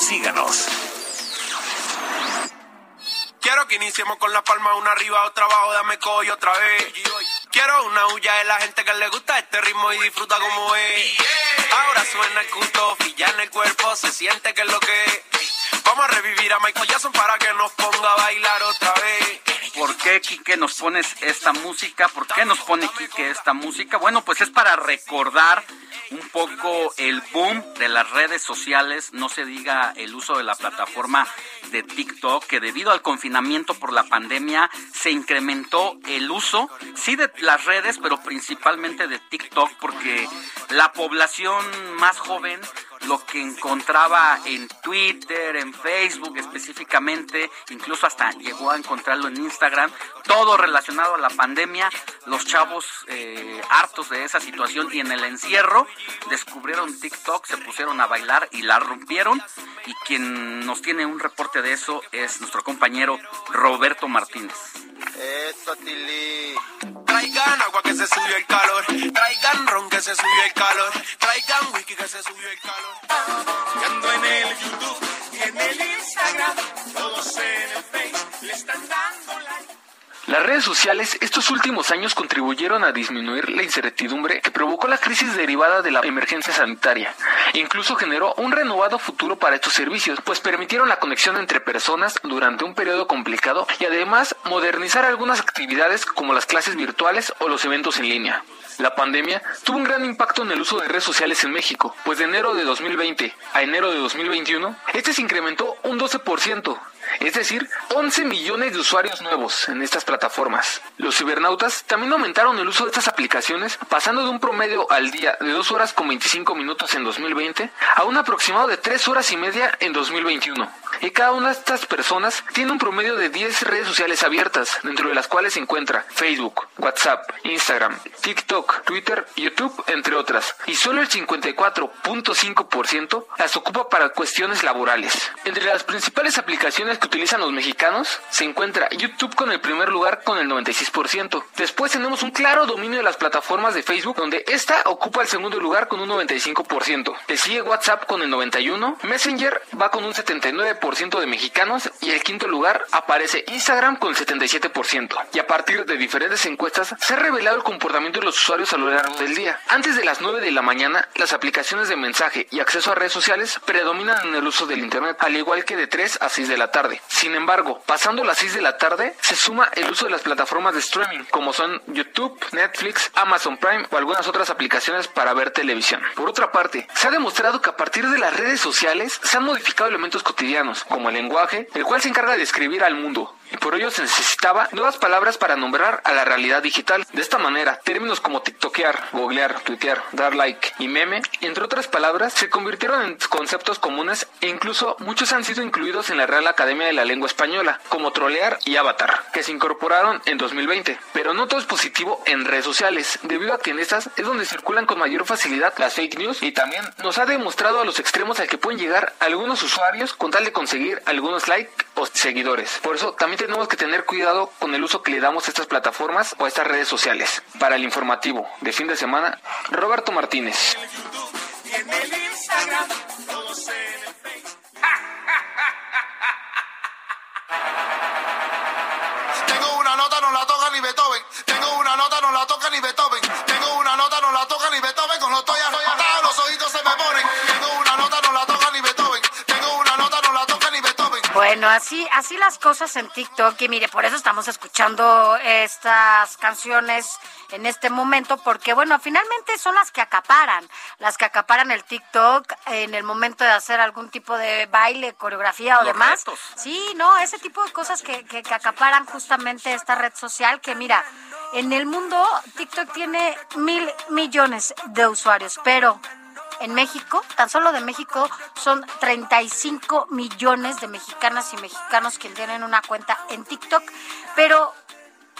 Síganos. Quiero que iniciemos con la palma una arriba, otra abajo, dame coy otra vez. Quiero una huya de la gente que le gusta este ritmo y disfruta como es. Ahora suena el culto, ya en el cuerpo se siente que es lo que es. Vamos a revivir a Michael Jackson para que nos ponga a bailar otra vez. ¿Por qué, Quique, nos pones esta música? ¿Por qué nos pone Quique esta música? Bueno, pues es para recordar un poco el boom de las redes sociales, no se diga el uso de la plataforma de TikTok, que debido al confinamiento por la pandemia se incrementó el uso, sí de las redes, pero principalmente de TikTok, porque la población más joven lo que encontraba en Twitter, en Facebook específicamente, incluso hasta llegó a encontrarlo en Instagram, todo relacionado a la pandemia, los chavos eh, hartos de esa situación y en el encierro descubrieron TikTok, se pusieron a bailar y la rompieron y quien nos tiene un reporte de eso es nuestro compañero Roberto Martínez. Esto, Tilly. Traigan agua que se subió el calor. Traigan ron que se subió el calor. Traigan whisky que se subió el calor. Ando en el YouTube y en el Instagram. Todos en el Face le están dando like. Las redes sociales estos últimos años contribuyeron a disminuir la incertidumbre que provocó la crisis derivada de la emergencia sanitaria. Incluso generó un renovado futuro para estos servicios, pues permitieron la conexión entre personas durante un periodo complicado y además modernizar algunas actividades como las clases virtuales o los eventos en línea. La pandemia tuvo un gran impacto en el uso de redes sociales en México, pues de enero de 2020 a enero de 2021, este se incrementó un 12%, es decir, 11 millones de usuarios nuevos en estas plataformas. Los cibernautas también aumentaron el uso de estas aplicaciones, pasando de un promedio al día de 2 horas con 25 minutos en 2020 a un aproximado de 3 horas y media en 2021. Y cada una de estas personas tiene un promedio de 10 redes sociales abiertas, dentro de las cuales se encuentra Facebook, WhatsApp, Instagram, TikTok, Twitter, YouTube, entre otras. Y solo el 54.5% las ocupa para cuestiones laborales. Entre las principales aplicaciones que utilizan los mexicanos se encuentra YouTube con el primer lugar con el 96%. Después tenemos un claro dominio de las plataformas de Facebook, donde esta ocupa el segundo lugar con un 95%. Le sigue WhatsApp con el 91%, Messenger va con un 79% de mexicanos y el quinto lugar aparece Instagram con el 77%. Y a partir de diferentes encuestas se ha revelado el comportamiento de los usuarios a lo largo del día. Antes de las 9 de la mañana, las aplicaciones de mensaje y acceso a redes sociales predominan en el uso del Internet, al igual que de 3 a 6 de la tarde. Sin embargo, pasando las 6 de la tarde, se suma el uso de las plataformas de streaming, como son YouTube, Netflix, Amazon Prime o algunas otras aplicaciones para ver televisión. Por otra parte, se ha demostrado que a partir de las redes sociales se han modificado elementos cotidianos, como el lenguaje, el cual se encarga de describir al mundo, y por ello se necesitaba nuevas palabras para nombrar a la realidad digital. De esta manera, términos como tiktokear, googlear, tuitear, dar like y meme, entre otras palabras, se convirtieron en conceptos comunes e incluso muchos han sido incluidos en la Real Academia de la Lengua Española, como trolear y avatar, que se incorporaron en 2020. Pero no todo es positivo en redes sociales, debido a que en estas es donde circulan con mayor facilidad las fake news y también nos ha demostrado a los extremos al que pueden llegar algunos usuarios con tal de conseguir algunos likes o seguidores. Por eso también tenemos que tener cuidado con el uso que le damos a estas plataformas o a estas redes sociales. Para el informativo de fin de semana, Roberto Martínez. Tengo una nota, no la toca ni Beethoven. Tengo una nota, no la toca ni Beethoven. Tengo una nota, no la toca ni Beethoven. Con los arrebatado, los ojitos se me ponen. Tengo una nota, no la toca Bueno, así, así las cosas en TikTok y mire, por eso estamos escuchando estas canciones en este momento, porque bueno, finalmente son las que acaparan, las que acaparan el TikTok en el momento de hacer algún tipo de baile, coreografía o Los demás. retos. Sí, no, ese tipo de cosas que, que, que acaparan justamente esta red social que mira, en el mundo TikTok tiene mil millones de usuarios, pero en México, tan solo de México, son 35 millones de mexicanas y mexicanos que tienen una cuenta en TikTok. Pero,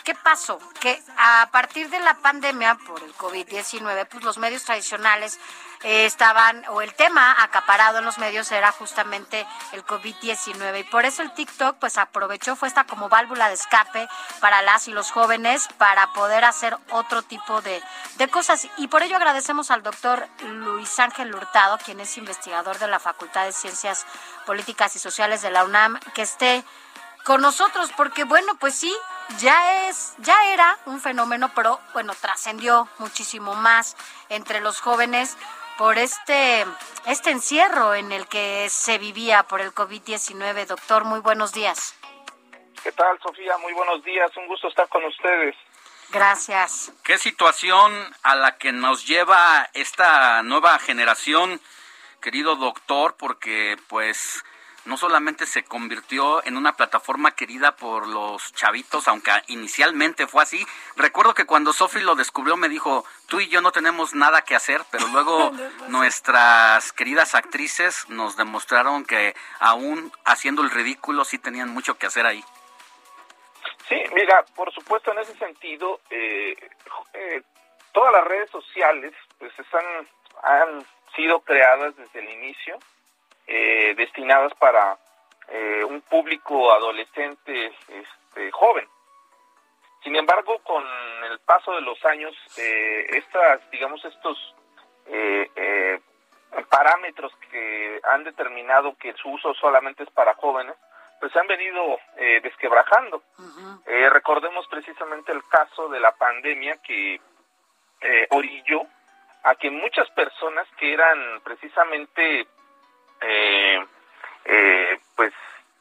¿qué pasó? Que a partir de la pandemia por el COVID-19, pues los medios tradicionales eh, estaban, o el tema acaparado en los medios era justamente el COVID-19. Y por eso el TikTok, pues aprovechó, fue esta como válvula de escape para las y los jóvenes para poder hacer otro tipo de, de cosas. Y por ello agradecemos al doctor Luis Ángel Hurtado, quien es investigador de la Facultad de Ciencias Políticas y Sociales de la UNAM, que esté con nosotros, porque bueno, pues sí, ya es, ya era un fenómeno, pero bueno, trascendió muchísimo más entre los jóvenes por este, este encierro en el que se vivía por el COVID-19. Doctor, muy buenos días. ¿Qué tal, Sofía? Muy buenos días. Un gusto estar con ustedes. Gracias. ¿Qué situación a la que nos lleva esta nueva generación, querido doctor? Porque pues no solamente se convirtió en una plataforma querida por los chavitos, aunque inicialmente fue así. Recuerdo que cuando Sofi lo descubrió me dijo, tú y yo no tenemos nada que hacer, pero luego nuestras queridas actrices nos demostraron que aún haciendo el ridículo sí tenían mucho que hacer ahí. Sí, mira, por supuesto, en ese sentido, eh, eh, todas las redes sociales pues están, han sido creadas desde el inicio, eh, destinadas para eh, un público adolescente este, joven. Sin embargo, con el paso de los años, eh, estas, digamos, estos eh, eh, parámetros que han determinado que su uso solamente es para jóvenes, pues se han venido eh, desquebrajando. Eh, recordemos precisamente el caso de la pandemia que eh, orilló a que muchas personas que eran precisamente, eh, eh, pues,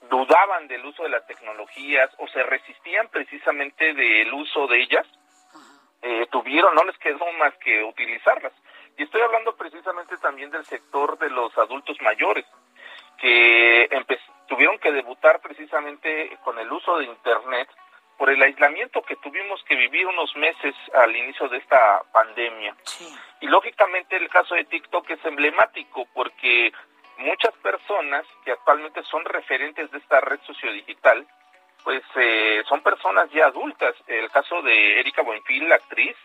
dudaban del uso de las tecnologías o se resistían precisamente del uso de ellas, eh, tuvieron, no les quedó más que utilizarlas. Y estoy hablando precisamente también del sector de los adultos mayores, que tuvieron que debutar precisamente con el uso de Internet por el aislamiento que tuvimos que vivir unos meses al inicio de esta pandemia. Y lógicamente el caso de TikTok es emblemático porque muchas personas que actualmente son referentes de esta red sociodigital, pues eh, son personas ya adultas. El caso de Erika Buenfil, la actriz,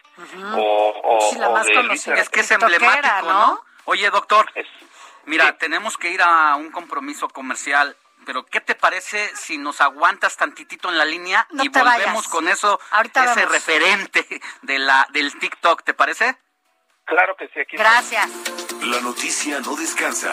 o, o- Sí, la o más de conocida Luisa- Es que es emblemático, ¿no? ¿no? Oye, doctor, mira, tenemos que ir a un compromiso comercial, pero ¿qué te parece si nos aguantas tantitito en la línea No y te volvemos vayas. con eso, Ahorita ese vemos. referente de la del TikTok, ¿te parece? Claro que sí, aquí Gracias. La noticia no descansa.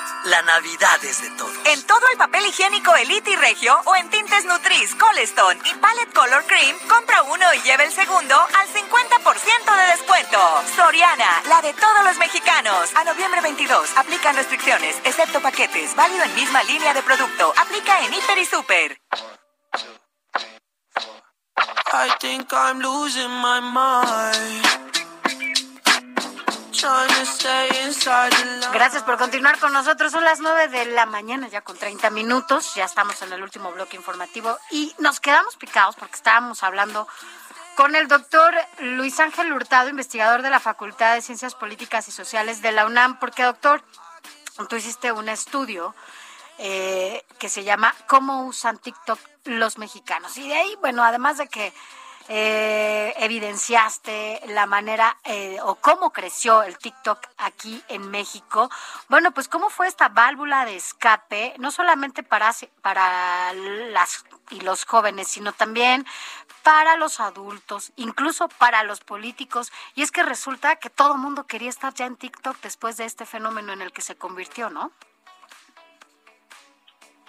la Navidad es de todos. En todo el papel higiénico Elite y Regio o en tintes Nutris, Colestone y Palette Color Cream, compra uno y lleve el segundo al 50% de descuento. Soriana, la de todos los mexicanos. A noviembre 22, aplican restricciones, excepto paquetes, válido en misma línea de producto. Aplica en Hiper y Super. I think I'm losing my mind. Gracias por continuar con nosotros. Son las 9 de la mañana, ya con 30 minutos. Ya estamos en el último bloque informativo y nos quedamos picados porque estábamos hablando con el doctor Luis Ángel Hurtado, investigador de la Facultad de Ciencias Políticas y Sociales de la UNAM. Porque, doctor, tú hiciste un estudio eh, que se llama ¿Cómo usan TikTok los mexicanos? Y de ahí, bueno, además de que eh, evidenciaste la manera eh, o cómo creció el TikTok aquí en México. Bueno, pues cómo fue esta válvula de escape, no solamente para, para las y los jóvenes, sino también para los adultos, incluso para los políticos. Y es que resulta que todo el mundo quería estar ya en TikTok después de este fenómeno en el que se convirtió, ¿no?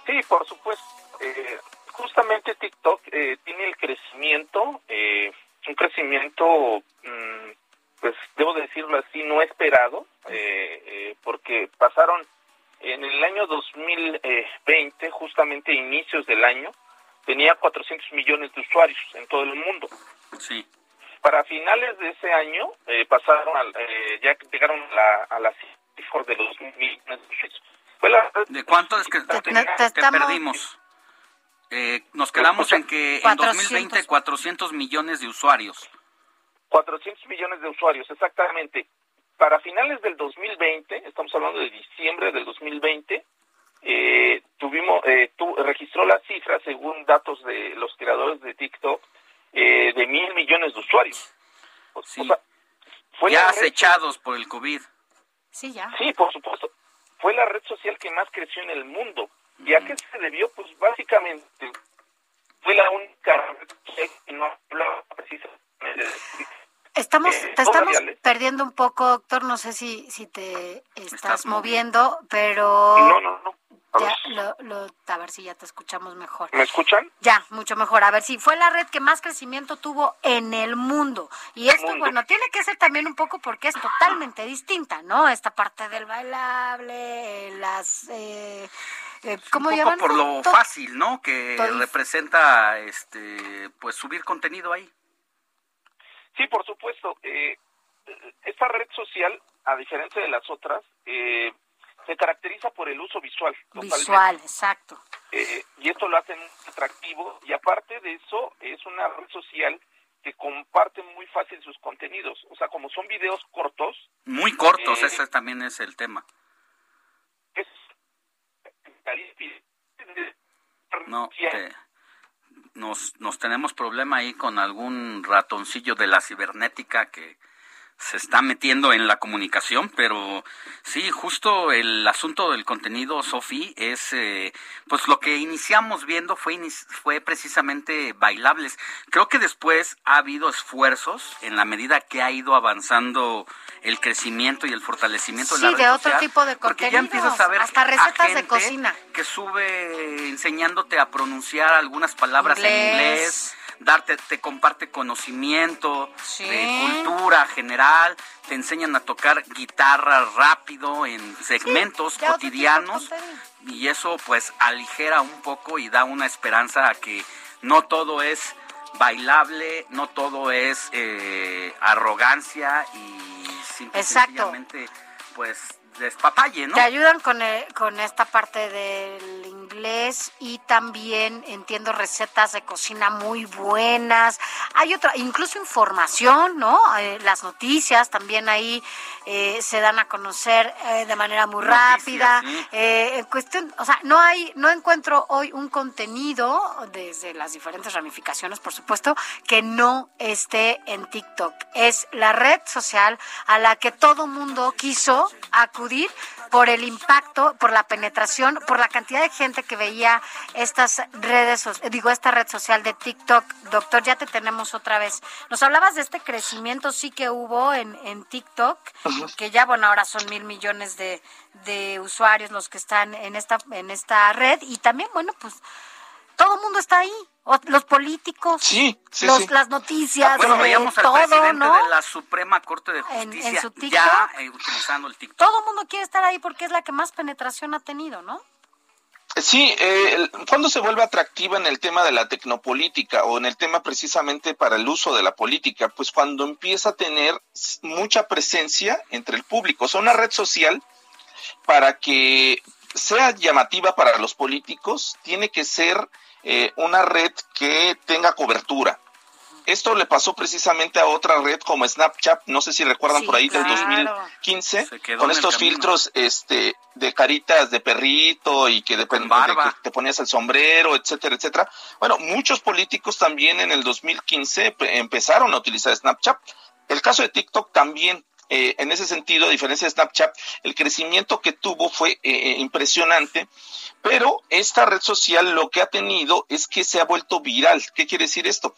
Sí, por supuesto. Eh, justamente TikTok eh, tiene el crecimiento, eh, un crecimiento, mm, pues debo decirlo así, no esperado, porque pasaron en el año 2020, justamente inicios del año, tenía 400 millones de usuarios en todo el mundo. Sí. Para finales de ese año pasaron, ya llegaron a la cifra de los millones de usuarios. ¿De cuánto es que te, perdimos? Eh, nos quedamos en que en 2020 400 millones de usuarios. 400 millones de usuarios, exactamente. Para finales del 2020, estamos hablando de diciembre del 2020, eh, tuvimos, eh, registró la cifra, según datos de los creadores de TikTok, eh, de mil millones de usuarios. Sí. ya acechados por el COVID. Sí, ya. Sí, por supuesto fue la red social que más creció en el mundo. ¿Y a qué se debió? Pues básicamente fue la única que no hablaba precisamente Estamos, eh, te estamos perdiendo un poco, doctor. No sé si, si te estás, moviendo, pero. No, no, no. Ya, lo, lo, a ver si ya te escuchamos mejor. ¿Me escuchan? Ya, mucho mejor. A ver si fue la red que más crecimiento tuvo en el mundo. Y esto, bueno, tiene que ser también un poco porque es totalmente distinta, ¿no? Esta parte del bailable, las... Eh, eh ¿Cómo un poco por lo fácil, ¿no? Que representa, este, pues, subir contenido ahí. Sí, por supuesto. Eh, esta red social, a diferencia de las otras, eh, se caracteriza por el uso visual. Visual, exacto. Eh, y esto lo hace muy atractivo y aparte de eso es una red social que comparte muy fácil sus contenidos. O sea, como son videos cortos. Muy cortos, eh, ese también es el tema. No, nos, nos tenemos problema ahí con algún ratoncillo de la cibernética que se está metiendo en la comunicación, pero sí, justo el asunto del contenido, Sofi, es, eh, pues lo que iniciamos viendo fue, fue precisamente bailables. Creo que después ha habido esfuerzos en la medida que ha ido avanzando el crecimiento y el fortalecimiento de la red de otro tipo de contenido. ya empiezas a ver hasta recetas de cocina que sube enseñándote a pronunciar algunas palabras en inglés darte, te comparte conocimiento de cultura general, te enseñan a tocar guitarra rápido en segmentos cotidianos y eso pues aligera un poco y da una esperanza a que no todo es bailable, no todo es eh, arrogancia y simplemente pues despapalle, ¿no? Te ayudan con, eh, con esta parte del inglés y también entiendo recetas de cocina muy buenas. Hay otra, incluso información, ¿no? Eh, las noticias también ahí eh, se dan a conocer de manera muy rápida. en cuestión, o sea, no hay, no encuentro hoy un contenido desde las diferentes ramificaciones, por supuesto, que no esté en TikTok. Es la red social a la que todo mundo quiso acudir por el impacto, por la penetración, por la cantidad de gente que veía estas redes, digo, esta red social de TikTok. Doctor, ya te tenemos otra vez. Nos hablabas de este crecimiento sí que hubo en, en TikTok, que ya, bueno, ahora son mil millones de, de usuarios los que están en esta, en esta red y también, bueno, pues todo el mundo está ahí. los políticos, sí, las noticias, bueno, veíamos al presidente de la Suprema Corte de Justicia ya eh, utilizando el TikTok. Todo el mundo quiere estar ahí porque es la que más penetración ha tenido, ¿no? Sí, eh, cuando se vuelve atractiva en el tema de la tecnopolítica o en el tema precisamente para el uso de la política, pues cuando empieza a tener mucha presencia entre el público, o sea, una red social para que sea llamativa para los políticos, tiene que ser eh, una red que tenga cobertura. Esto le pasó precisamente a otra red como Snapchat, no sé si recuerdan por ahí del 2015, con estos filtros este de caritas de perrito y que depende de que te ponías el sombrero, etcétera, etcétera. Bueno, muchos políticos también en el 2015 empezaron a utilizar Snapchat. El caso de TikTok también eh, en ese sentido, a diferencia de Snapchat, el crecimiento que tuvo fue eh, eh, impresionante, pero esta red social lo que ha tenido es que se ha vuelto viral. ¿Qué quiere decir esto?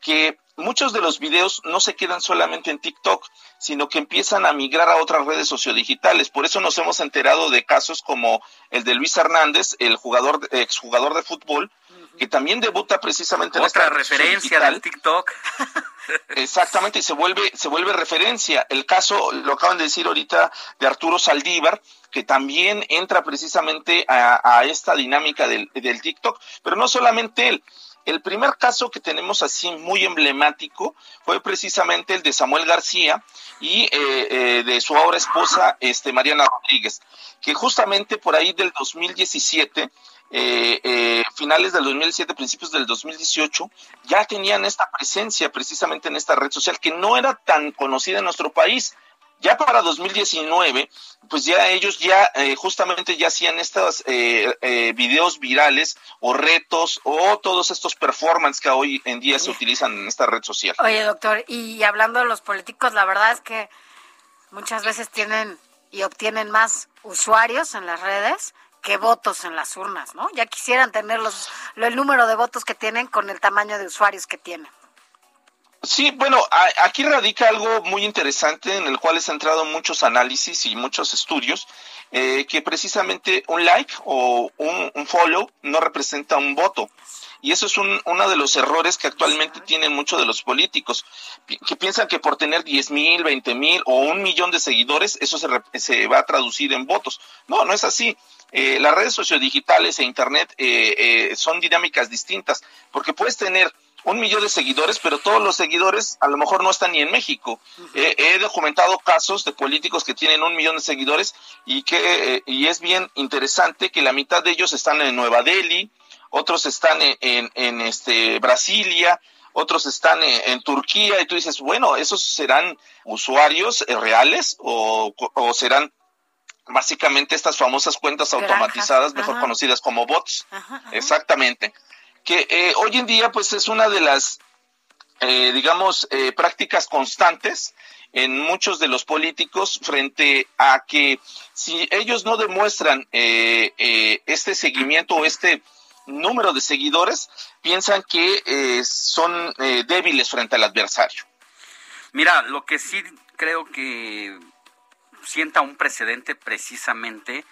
Que muchos de los videos no se quedan solamente en TikTok, sino que empiezan a migrar a otras redes sociodigitales. Por eso nos hemos enterado de casos como el de Luis Hernández, el jugador, exjugador de fútbol, que también debuta precisamente en esta referencia del TikTok. Exactamente, y se vuelve, se vuelve referencia. El caso, lo acaban de decir ahorita, de Arturo Saldívar, que también entra precisamente a, esta dinámica del, del TikTok, pero no solamente él. El primer caso que tenemos así muy emblemático fue precisamente el de Samuel García y eh, eh, de su ahora esposa, este, Mariana Rodríguez, que justamente por ahí del 2017 eh, finales del 2007, principios del 2018, ya tenían esta presencia precisamente en esta red social que no era tan conocida en nuestro país. Ya para 2019, pues ya ellos ya eh, justamente ya hacían estos eh, eh, videos virales o retos o todos estos performances que hoy en día se utilizan en esta red social. Oye, doctor, y hablando de los políticos, la verdad es que muchas veces tienen y obtienen más usuarios en las redes que votos en las urnas, ¿no? Ya quisieran tener los, el número de votos que tienen con el tamaño de usuarios que tienen. Sí, bueno, aquí radica algo muy interesante en el cual he centrado muchos análisis y muchos estudios, eh, que precisamente un like o un, follow no representa un voto. Y eso es un, uno de los errores que actualmente tienen muchos de los políticos, que piensan que por tener 10 mil, 20 mil o un millón de seguidores, eso se, se va a traducir en votos. No, no es así. Eh, las redes sociodigitales e Internet eh, son dinámicas distintas, porque puedes tener un millón de seguidores, pero todos los seguidores a lo mejor no están ni en México. he documentado casos de políticos que tienen un millón de seguidores y que eh, y es bien interesante que la mitad de ellos están en Nueva Delhi, otros están en, en, este Brasilia, otros están en, Turquía y tú dices, bueno, esos serán usuarios eh, reales o, o serán básicamente estas famosas cuentas automatizadas, mejor conocidas como bots. Exactamente que eh, hoy en día pues es una de las, eh, digamos, eh, prácticas constantes en muchos de los políticos frente a que si ellos no demuestran este seguimiento o este número de seguidores, piensan que son débiles frente al adversario. Mira, lo que sí creo que sienta un precedente precisamente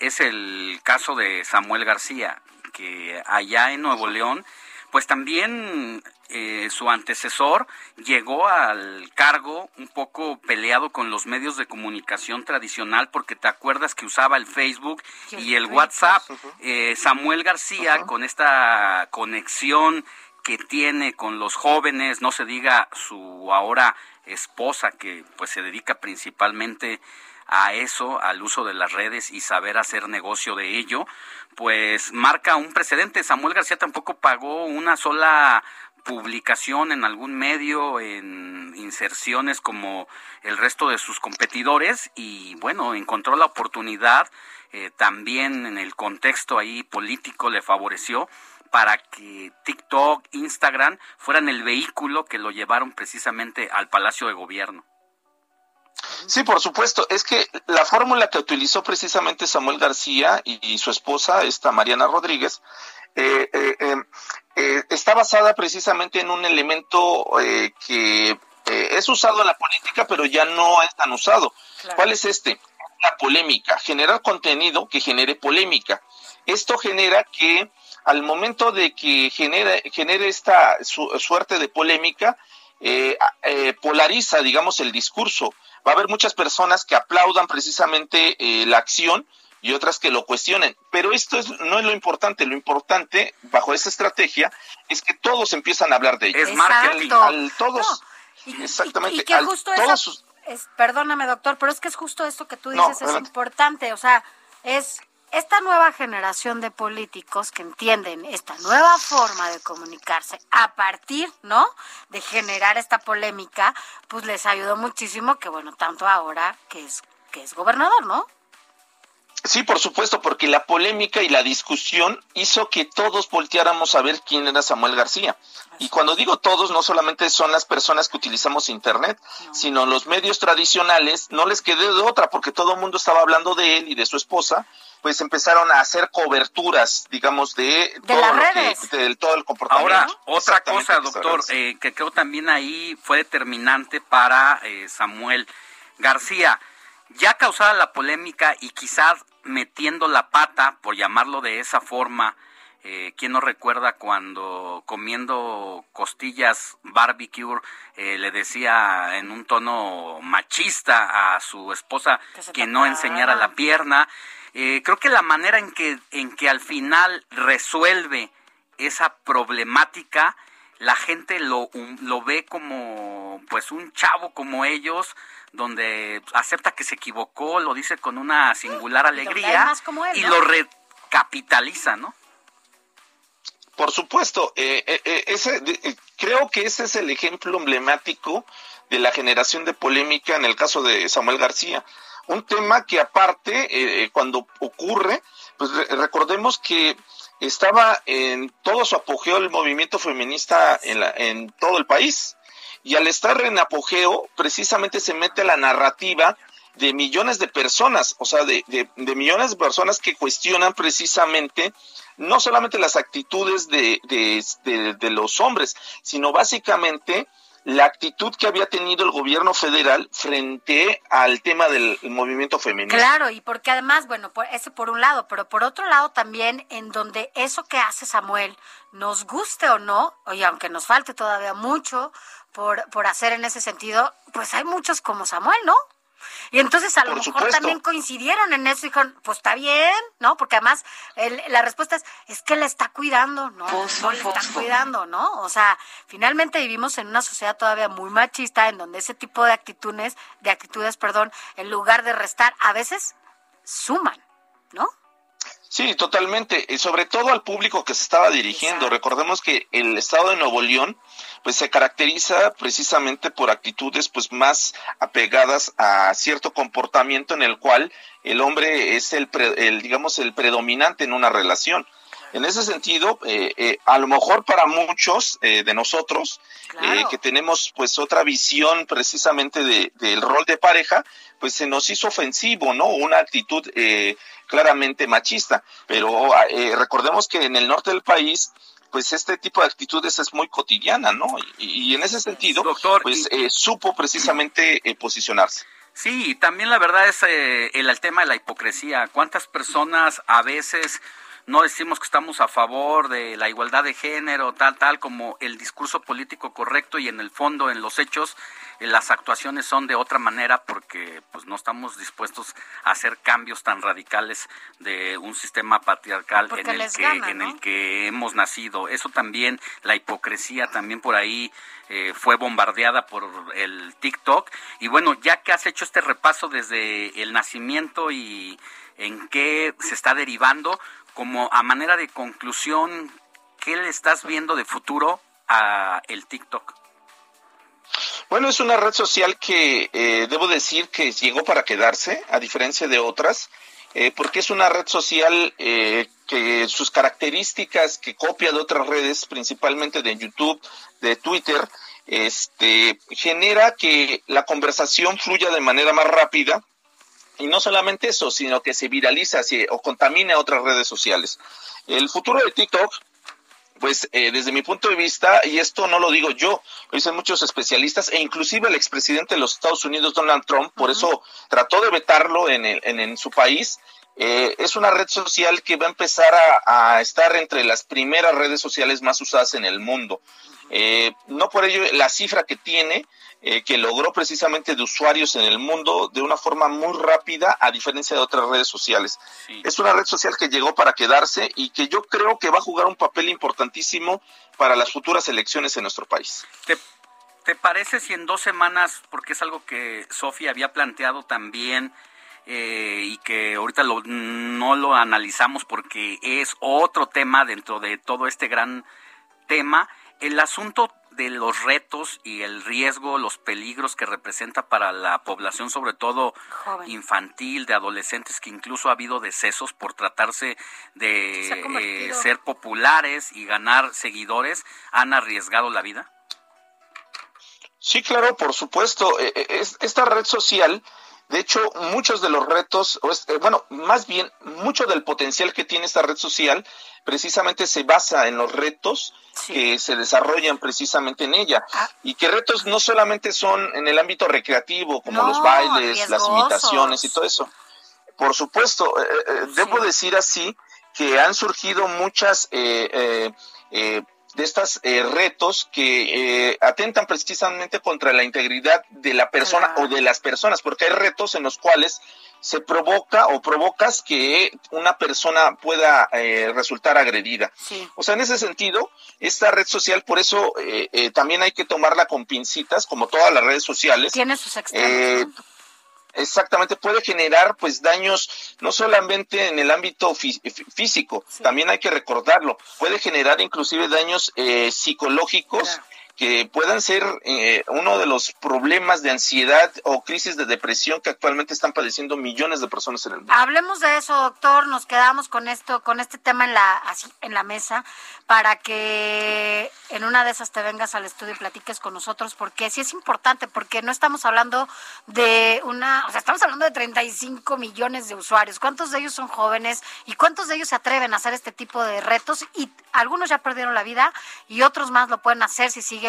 es el caso de Samuel García que allá en Nuevo León, pues también eh, su antecesor llegó al cargo un poco peleado con los medios de comunicación tradicional porque te acuerdas que usaba el Facebook y el WhatsApp. Eh, Samuel García con esta conexión que tiene con los jóvenes, no se diga su ahora esposa que pues se dedica principalmente a eso, al uso de las redes y saber hacer negocio de ello, pues marca un precedente. Samuel García tampoco pagó una sola publicación en algún medio, en inserciones como el resto de sus competidores y bueno, encontró la oportunidad, eh, también en el contexto ahí político le favoreció para que TikTok, Instagram fueran el vehículo que lo llevaron precisamente al Palacio de Gobierno. Sí, por supuesto. Es que la fórmula que utilizó precisamente Samuel García y, su esposa, esta Mariana Rodríguez, eh, eh, em, eh, está basada precisamente en un elemento que es usado en la política, pero ya no es tan usado. ¿Cuál es este? La polémica, generar contenido que genere polémica. Esto genera que al momento de que genere, genere esta suerte de polémica, polariza, digamos, el discurso va a haber muchas personas que aplaudan precisamente eh, la acción y otras que lo cuestionen. Pero esto es, no es lo importante. Lo importante, bajo esa estrategia, es que todos empiezan a hablar de ello. Es marketing. Al, todos. exactamente. Y, que justo es, perdóname, doctor, pero es que es justo esto que tú dices, es importante. O sea, es esta nueva generación de políticos que entienden esta nueva forma de comunicarse a partir, ¿no? De generar esta polémica, pues les ayudó muchísimo que, bueno, tanto ahora que es, que es gobernador, ¿no? Sí, por supuesto, porque la polémica y la discusión hizo que todos volteáramos a ver quién era Samuel García. Y cuando digo todos, no solamente son las personas que utilizamos Internet, sino los medios tradicionales, no les quedó de otra, porque todo el mundo estaba hablando de él y de su esposa, pues empezaron a hacer coberturas, digamos, de, todo, lo todo el comportamiento. Ahora, otra cosa, doctor, eh, que creo también ahí fue determinante para eh, Samuel García. Ya causada la polémica y quizás metiendo la pata, por llamarlo de esa forma, eh, ¿Quién no recuerda cuando comiendo costillas barbecue eh, le decía en un tono machista a su esposa que, no enseñara la pierna? Eh, creo que la manera en que, en que al final resuelve esa problemática, la gente lo, lo ve como pues un chavo como ellos, donde acepta que se equivocó, lo dice con una singular alegría y lo recapitaliza, ¿no? Por supuesto, eh, eh, eh, ese, creo que ese es el ejemplo emblemático de la generación de polémica en el caso de Samuel García. Un tema que aparte, cuando ocurre, pues recordemos que estaba en todo su apogeo el movimiento feminista en, la, en todo el país. Y al estar en apogeo, precisamente se mete la narrativa de millones de personas, o sea, de, millones de personas que cuestionan precisamente no solamente las actitudes de, de, de, los hombres, sino básicamente la actitud que había tenido el gobierno federal frente al tema del movimiento femenino. Claro, y porque además, bueno, por, ese por un lado, pero por otro lado también en donde eso que hace Samuel, nos guste o no, oye, aunque nos falte todavía mucho por, por hacer en ese sentido, pues hay muchos como Samuel, ¿no? Y entonces a lo mejor también coincidieron en eso y dijeron, pues está bien, ¿no? Porque además la respuesta es, es que le está cuidando, ¿no? no le está cuidando, ¿no? O sea, finalmente vivimos en una sociedad todavía muy machista en donde ese tipo de actitudes, de actitudes, perdón, en lugar de restar, a veces suman, ¿no? Sí, totalmente. Y sobre todo al público que se estaba dirigiendo. Recordemos que el estado de Nuevo León pues se caracteriza precisamente por actitudes pues más apegadas a cierto comportamiento en el cual el hombre es el, el digamos el predominante en una relación. En ese sentido, eh, eh, a lo mejor para muchos eh, de nosotros que tenemos pues otra visión precisamente de, del rol de pareja, pues se nos hizo ofensivo, ¿no? Una actitud claramente machista. Pero recordemos que en el norte del país pues este tipo de actitudes es muy cotidiana, ¿no? Y, en ese sentido, Doctor, pues eh, supo precisamente eh, posicionarse. Sí, también la verdad es eh, el, tema de la hipocresía. ¿Cuántas personas a veces no decimos que estamos a favor de la igualdad de género, tal, tal, como el discurso político correcto y en el fondo, en los hechos, las actuaciones son de otra manera porque pues no estamos dispuestos a hacer cambios tan radicales de un sistema patriarcal en el, que, en el que hemos nacido. Eso también, la hipocresía también por ahí eh, fue bombardeada por el TikTok. Y bueno, ya que has hecho este repaso desde el nacimiento y en qué se está derivando, como a manera de conclusión, ¿qué le estás viendo de futuro a el TikTok? Bueno, es una red social que eh, debo decir que llegó para quedarse, a diferencia de otras, eh, porque es una red social eh, que sus características que copia de otras redes, principalmente de YouTube, de Twitter, este, genera que la conversación fluya de manera más rápida y no solamente eso, sino que se viraliza o contamina otras redes sociales. El futuro de TikTok, pues eh, desde mi punto de vista, y esto no lo digo yo, lo dicen muchos especialistas, e inclusive el expresidente de los Estados Unidos, Donald Trump, por eso trató de vetarlo en, en, su país, eh, es una red social que va a empezar a, estar entre las primeras redes sociales más usadas en el mundo. Eh, no por ello la cifra que tiene, eh, que logró precisamente de usuarios en el mundo de una forma muy rápida, a diferencia de otras redes sociales. Es una red social que llegó para quedarse y que yo creo que va a jugar un papel importantísimo para las futuras elecciones en nuestro país. ¿Te, parece si en dos semanas, porque es algo que Sofía había planteado también, eh, y que ahorita no lo analizamos porque es otro tema dentro de todo este gran tema, El asunto de los retos y el riesgo, los peligros que representa para la población, sobre todo Joven. infantil, de adolescentes, que incluso ha habido decesos por tratarse de Se eh, ser populares y ganar seguidores, han arriesgado la vida. Sí, claro, por supuesto. Eh, eh, es- esta red social, de hecho, muchos de los retos, eh, bueno, más bien, mucho del potencial que tiene esta red social, precisamente se basa en los retos que se desarrollan precisamente en ella. Ah. Y que retos no solamente son en el ámbito recreativo, como No, los bailes, las imitaciones y todo eso. Por supuesto, eh, eh, debo decir así que han surgido muchas eh, eh, eh, de estos retos que eh, atentan precisamente contra la integridad de la persona o de las personas, porque hay retos en los cuales se provoca o provocas que una persona pueda eh, resultar agredida. Sí. O sea, en ese sentido, esta red social, por eso eh, eh, también hay que tomarla con pincitas, como todas las redes sociales. Tiene sus extremos. Eh, ¿no? Exactamente, puede generar pues daños no solamente en el ámbito fí- fí- físico, también hay que recordarlo, puede generar inclusive daños eh, psicológicos que puedan ser eh, uno de los problemas de ansiedad o crisis de depresión que actualmente están padeciendo millones de personas en el mundo. Hablemos de eso, doctor. Nos quedamos con esto, con este tema en la así, en la mesa para que en una de esas te vengas al estudio y platiques con nosotros, porque sí es importante, porque no estamos hablando de una, o sea, estamos hablando de 35 millones de usuarios. ¿Cuántos de ellos son jóvenes y cuántos de ellos se atreven a hacer este tipo de retos? Y algunos ya perdieron la vida y otros más lo pueden hacer si siguen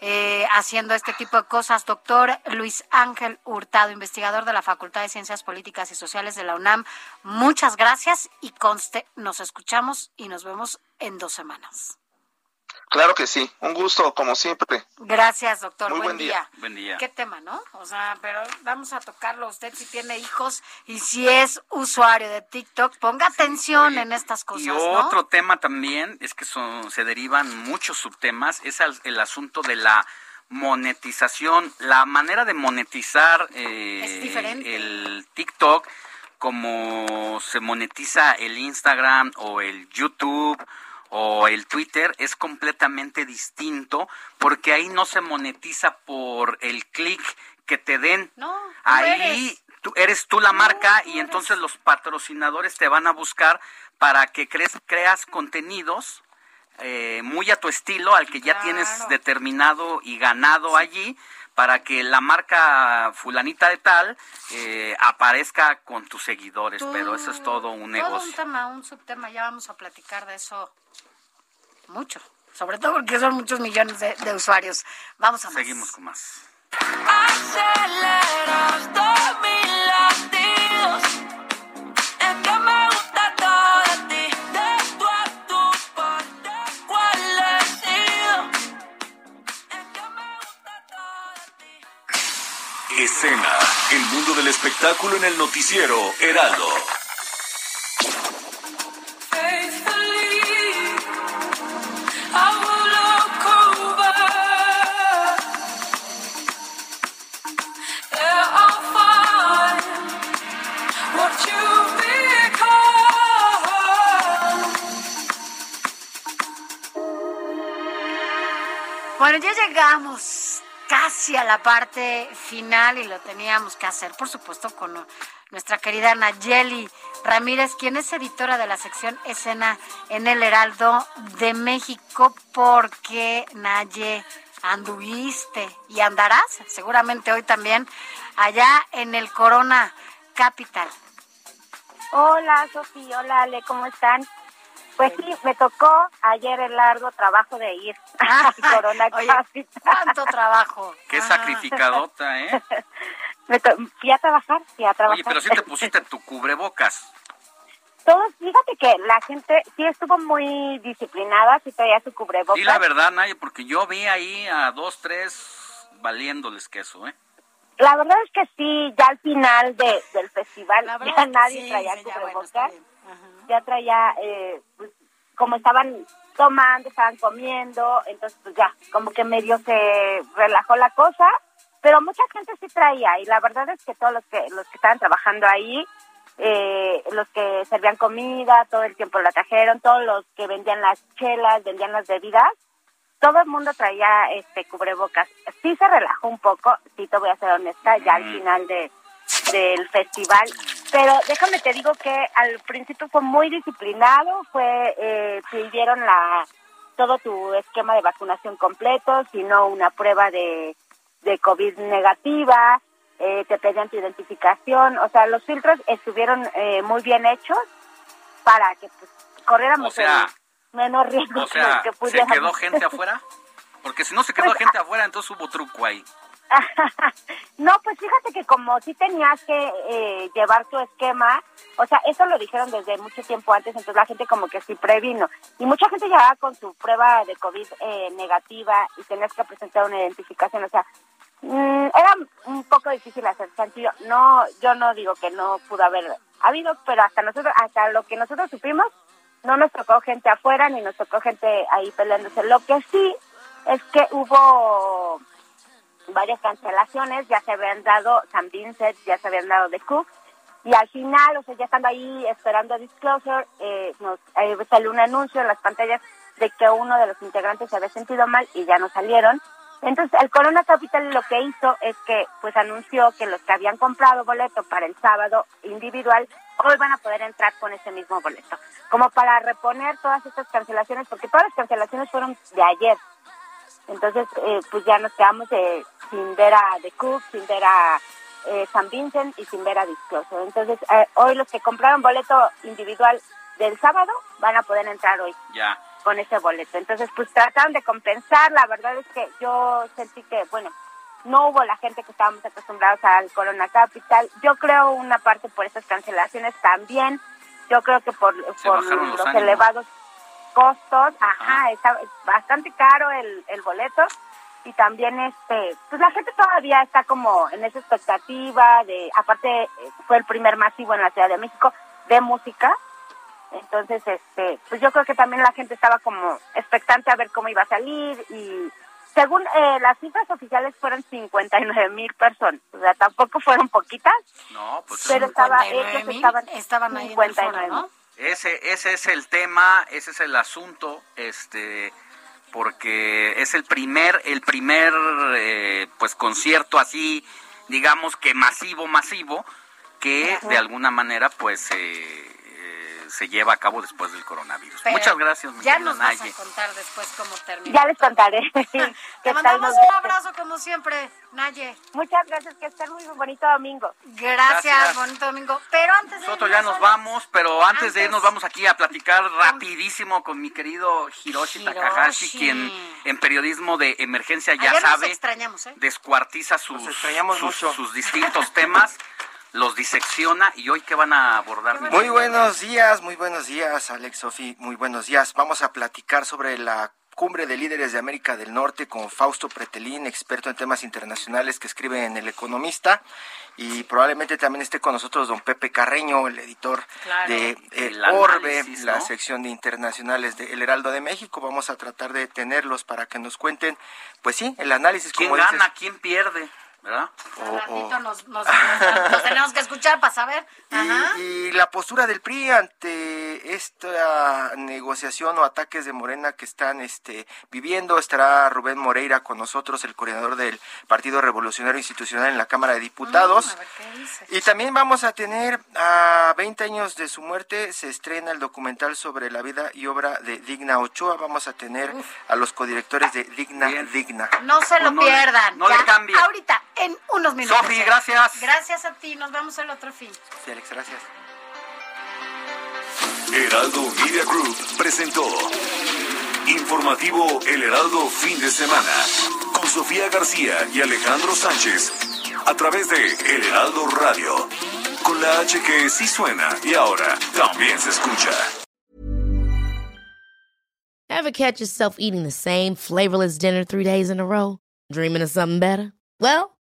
eh, haciendo este tipo de cosas. Doctor Luis Ángel Hurtado, investigador de la Facultad de Ciencias Políticas y Sociales de la UNAM, muchas gracias y conste, nos escuchamos y nos vemos en dos semanas. Claro que sí, un gusto como siempre. Gracias, doctor. Muy buen, buen día. Buen día. Qué tema, ¿no? O sea, pero vamos a tocarlo usted si tiene hijos y si es usuario de TikTok, ponga atención en estas cosas, Y ¿no? otro tema también, es que son, se derivan muchos subtemas, es el, el asunto de la monetización. La manera de monetizar eh, el TikTok, como se monetiza el Instagram o el YouTube o el Twitter, es completamente distinto porque ahí no se monetiza por el clic que te den. No, tú ahí eres. tú eres tú la marca y entonces los patrocinadores te van a buscar para que crees, creas contenidos eh, muy a tu estilo, al que ya tienes determinado y ganado allí, para que la marca fulanita de tal eh, aparezca con tus seguidores, Tú- pero eso es todo un Todo un negocio. tema, un subtema, ya vamos a platicar de eso mucho, sobre todo porque son muchos millones de, de usuarios. Vamos a más. Seguimos con más. Aceleras Escena, el mundo del espectáculo en el noticiero Heraldo. Bueno, ya llegamos casi a la parte final y lo teníamos que hacer, por supuesto, con nuestra querida Nayeli Ramírez, quien es editora de la sección Escena en el Heraldo de México, porque Naye anduviste y andarás seguramente hoy también allá en el Corona Capital. Hola, Sofi, hola, Ale, ¿cómo están? Pues sí, me tocó ayer el largo trabajo de ir a Corona Oye, Capital. ¿Cuánto trabajo? Qué sacrificadota, ¿eh? Me to- fui a trabajar, fui a trabajar. Oye, pero si te pusiste tu cubrebocas. Todos, fíjate que la gente sí estuvo muy disciplinada, sí traía su cubrebocas. Y la verdad, Naye, porque yo vi ahí a dos, tres valiéndoles queso, ¿eh? La verdad es que sí, ya al final de, del festival ya nadie sí, traía sí, ya, ya traía, eh, pues, como estaban tomando, estaban comiendo, entonces pues ya, como que medio se relajó la cosa, pero mucha gente sí traía y la verdad es que todos los que los que estaban trabajando ahí, eh, los que servían comida, todo el tiempo la trajeron, todos los que vendían las chelas, vendían las bebidas, todo el mundo traía este cubrebocas. Sí se relajó un poco, sí te voy a ser honesta, ya al final de del festival, pero déjame te digo que al principio fue muy disciplinado, fue eh, pidieron la todo tu esquema de vacunación completo, sino una prueba de, de COVID negativa, eh, te pedían tu identificación, o sea, los filtros estuvieron eh, muy bien hechos para que pues, corriéramos O sea, el menor riesgo O sea, que ¿se quedó gente afuera? Porque si no se quedó Pues, gente afuera, entonces hubo truco ahí. no, pues fíjate que como sí tenías que eh, llevar tu esquema, o sea, eso lo dijeron desde mucho tiempo antes, entonces la gente como que sí previno. Y mucha gente llegaba con su prueba de COVID eh, negativa y tenías que presentar una identificación, o sea, mm, era un poco difícil hacer sencillo. No, yo no digo que no pudo haber habido, pero hasta nosotros, hasta lo que nosotros supimos, no nos tocó gente afuera ni nos tocó gente ahí peleándose. Lo que sí es que hubo varias cancelaciones, ya se habían dado San Vincent, ya se habían dado The Cook, y al final, o sea, ya estando ahí esperando Disclosure, eh, nos eh, salió un anuncio en las pantallas de que uno de los integrantes se había sentido mal y ya no salieron. Entonces, el Corona Capital lo que hizo es que, pues, anunció que los que habían comprado boleto para el sábado individual, hoy van a poder entrar con ese mismo boleto. Como para reponer todas estas cancelaciones, porque todas las cancelaciones fueron de ayer. Entonces, eh, pues ya nos quedamos eh, sin ver a The Cook, sin ver a eh, San Vincent y sin ver a Disclosure. Entonces, eh, hoy los que compraron boleto individual del sábado van a poder entrar hoy Ya. con ese boleto. Entonces, pues trataron de compensar. La verdad es que yo sentí que, bueno, no hubo la gente que estábamos acostumbrados al Corona Capital. Yo creo una parte por esas cancelaciones también. Yo creo que por, por los elevados costos, ajá, está bastante caro el, el boleto y también este, pues la gente todavía está como en esa expectativa de, aparte eh, fue el primer masivo en la Ciudad de México de música, entonces este, pues yo creo que también la gente estaba como expectante a ver cómo iba a salir y según eh, las cifras oficiales fueron 59 mil personas, o sea, tampoco fueron poquitas, No, pues pero estaba, ellos 59,000 estaban, estaban ahí en el foro, 59,000. ¿no? Ese, ese es el tema, ese es el asunto, este, porque es el primer, el primer, eh, pues concierto así, digamos que masivo, masivo, que Ajá. de alguna manera, pues, eh, eh, se lleva a cabo después del coronavirus. Pero Muchas gracias, mi Ya querida nos vas Naye. a contar después cómo termina. Ya les contaré. Te ¿Qué tal mandamos un abrazo como siempre, Naye. Muchas gracias, que estén muy bonito domingo. Gracias, Gracias. bonito domingo. Pero antes de Nosotros irnos, ya nos vamos, pero antes, de Antes. irnos vamos aquí a platicar rapidísimo con mi querido Hiroshi, Takahashi, quien en periodismo de emergencia ya Ayer nos sabe, extrañamos, ¿eh? descuartiza sus, extrañamos sus, mucho. sus distintos temas, los disecciona y hoy qué van a abordar. Muy buenos días, muy buenos días, Alex Sofi, muy buenos días. Vamos a platicar sobre la cumbre de líderes de América del Norte con Fausto Pretelín, experto en temas internacionales que escribe en El Economista. Y probablemente también esté con nosotros don Pepe Carreño, el editor Claro. de eh, El Orbe, análisis, la sección de internacionales de El Heraldo de México. Vamos a tratar de tenerlos para que nos cuenten, pues sí, el análisis. ¿Quién como dices, gana? ¿Quién pierde? ¿Verdad? o- Al o- ratito nos, nos- nos- nos tenemos que escuchar para saber. Ajá. Y, y la postura del PRI ante esta negociación o ataques de Morena que están este, viviendo, estará Rubén Moreira con nosotros, el coordinador del Partido Revolucionario Institucional en la Cámara de Diputados. Mm, a ver qué dice. Y también vamos a tener a 20 años de su muerte, se estrena el documental sobre la vida y obra de Digna Ochoa. Vamos a tener a los codirectores de Digna Bien. Digna. No se lo Pues le- pierdan. no le ya, cambie. Ahorita, en unos minutos. Sofi, gracias. Gracias a ti. Nos vemos el otro fin. Sí, Alex, gracias. Heraldo Media Group presentó Informativo El Heraldo Fin de Semana con Sofía García y Alejandro Sánchez a través de El Heraldo Radio con la H que sí suena y ahora también se escucha. Ever catch yourself eating the same flavorless dinner three days in a row? Dreaming of something better? Well,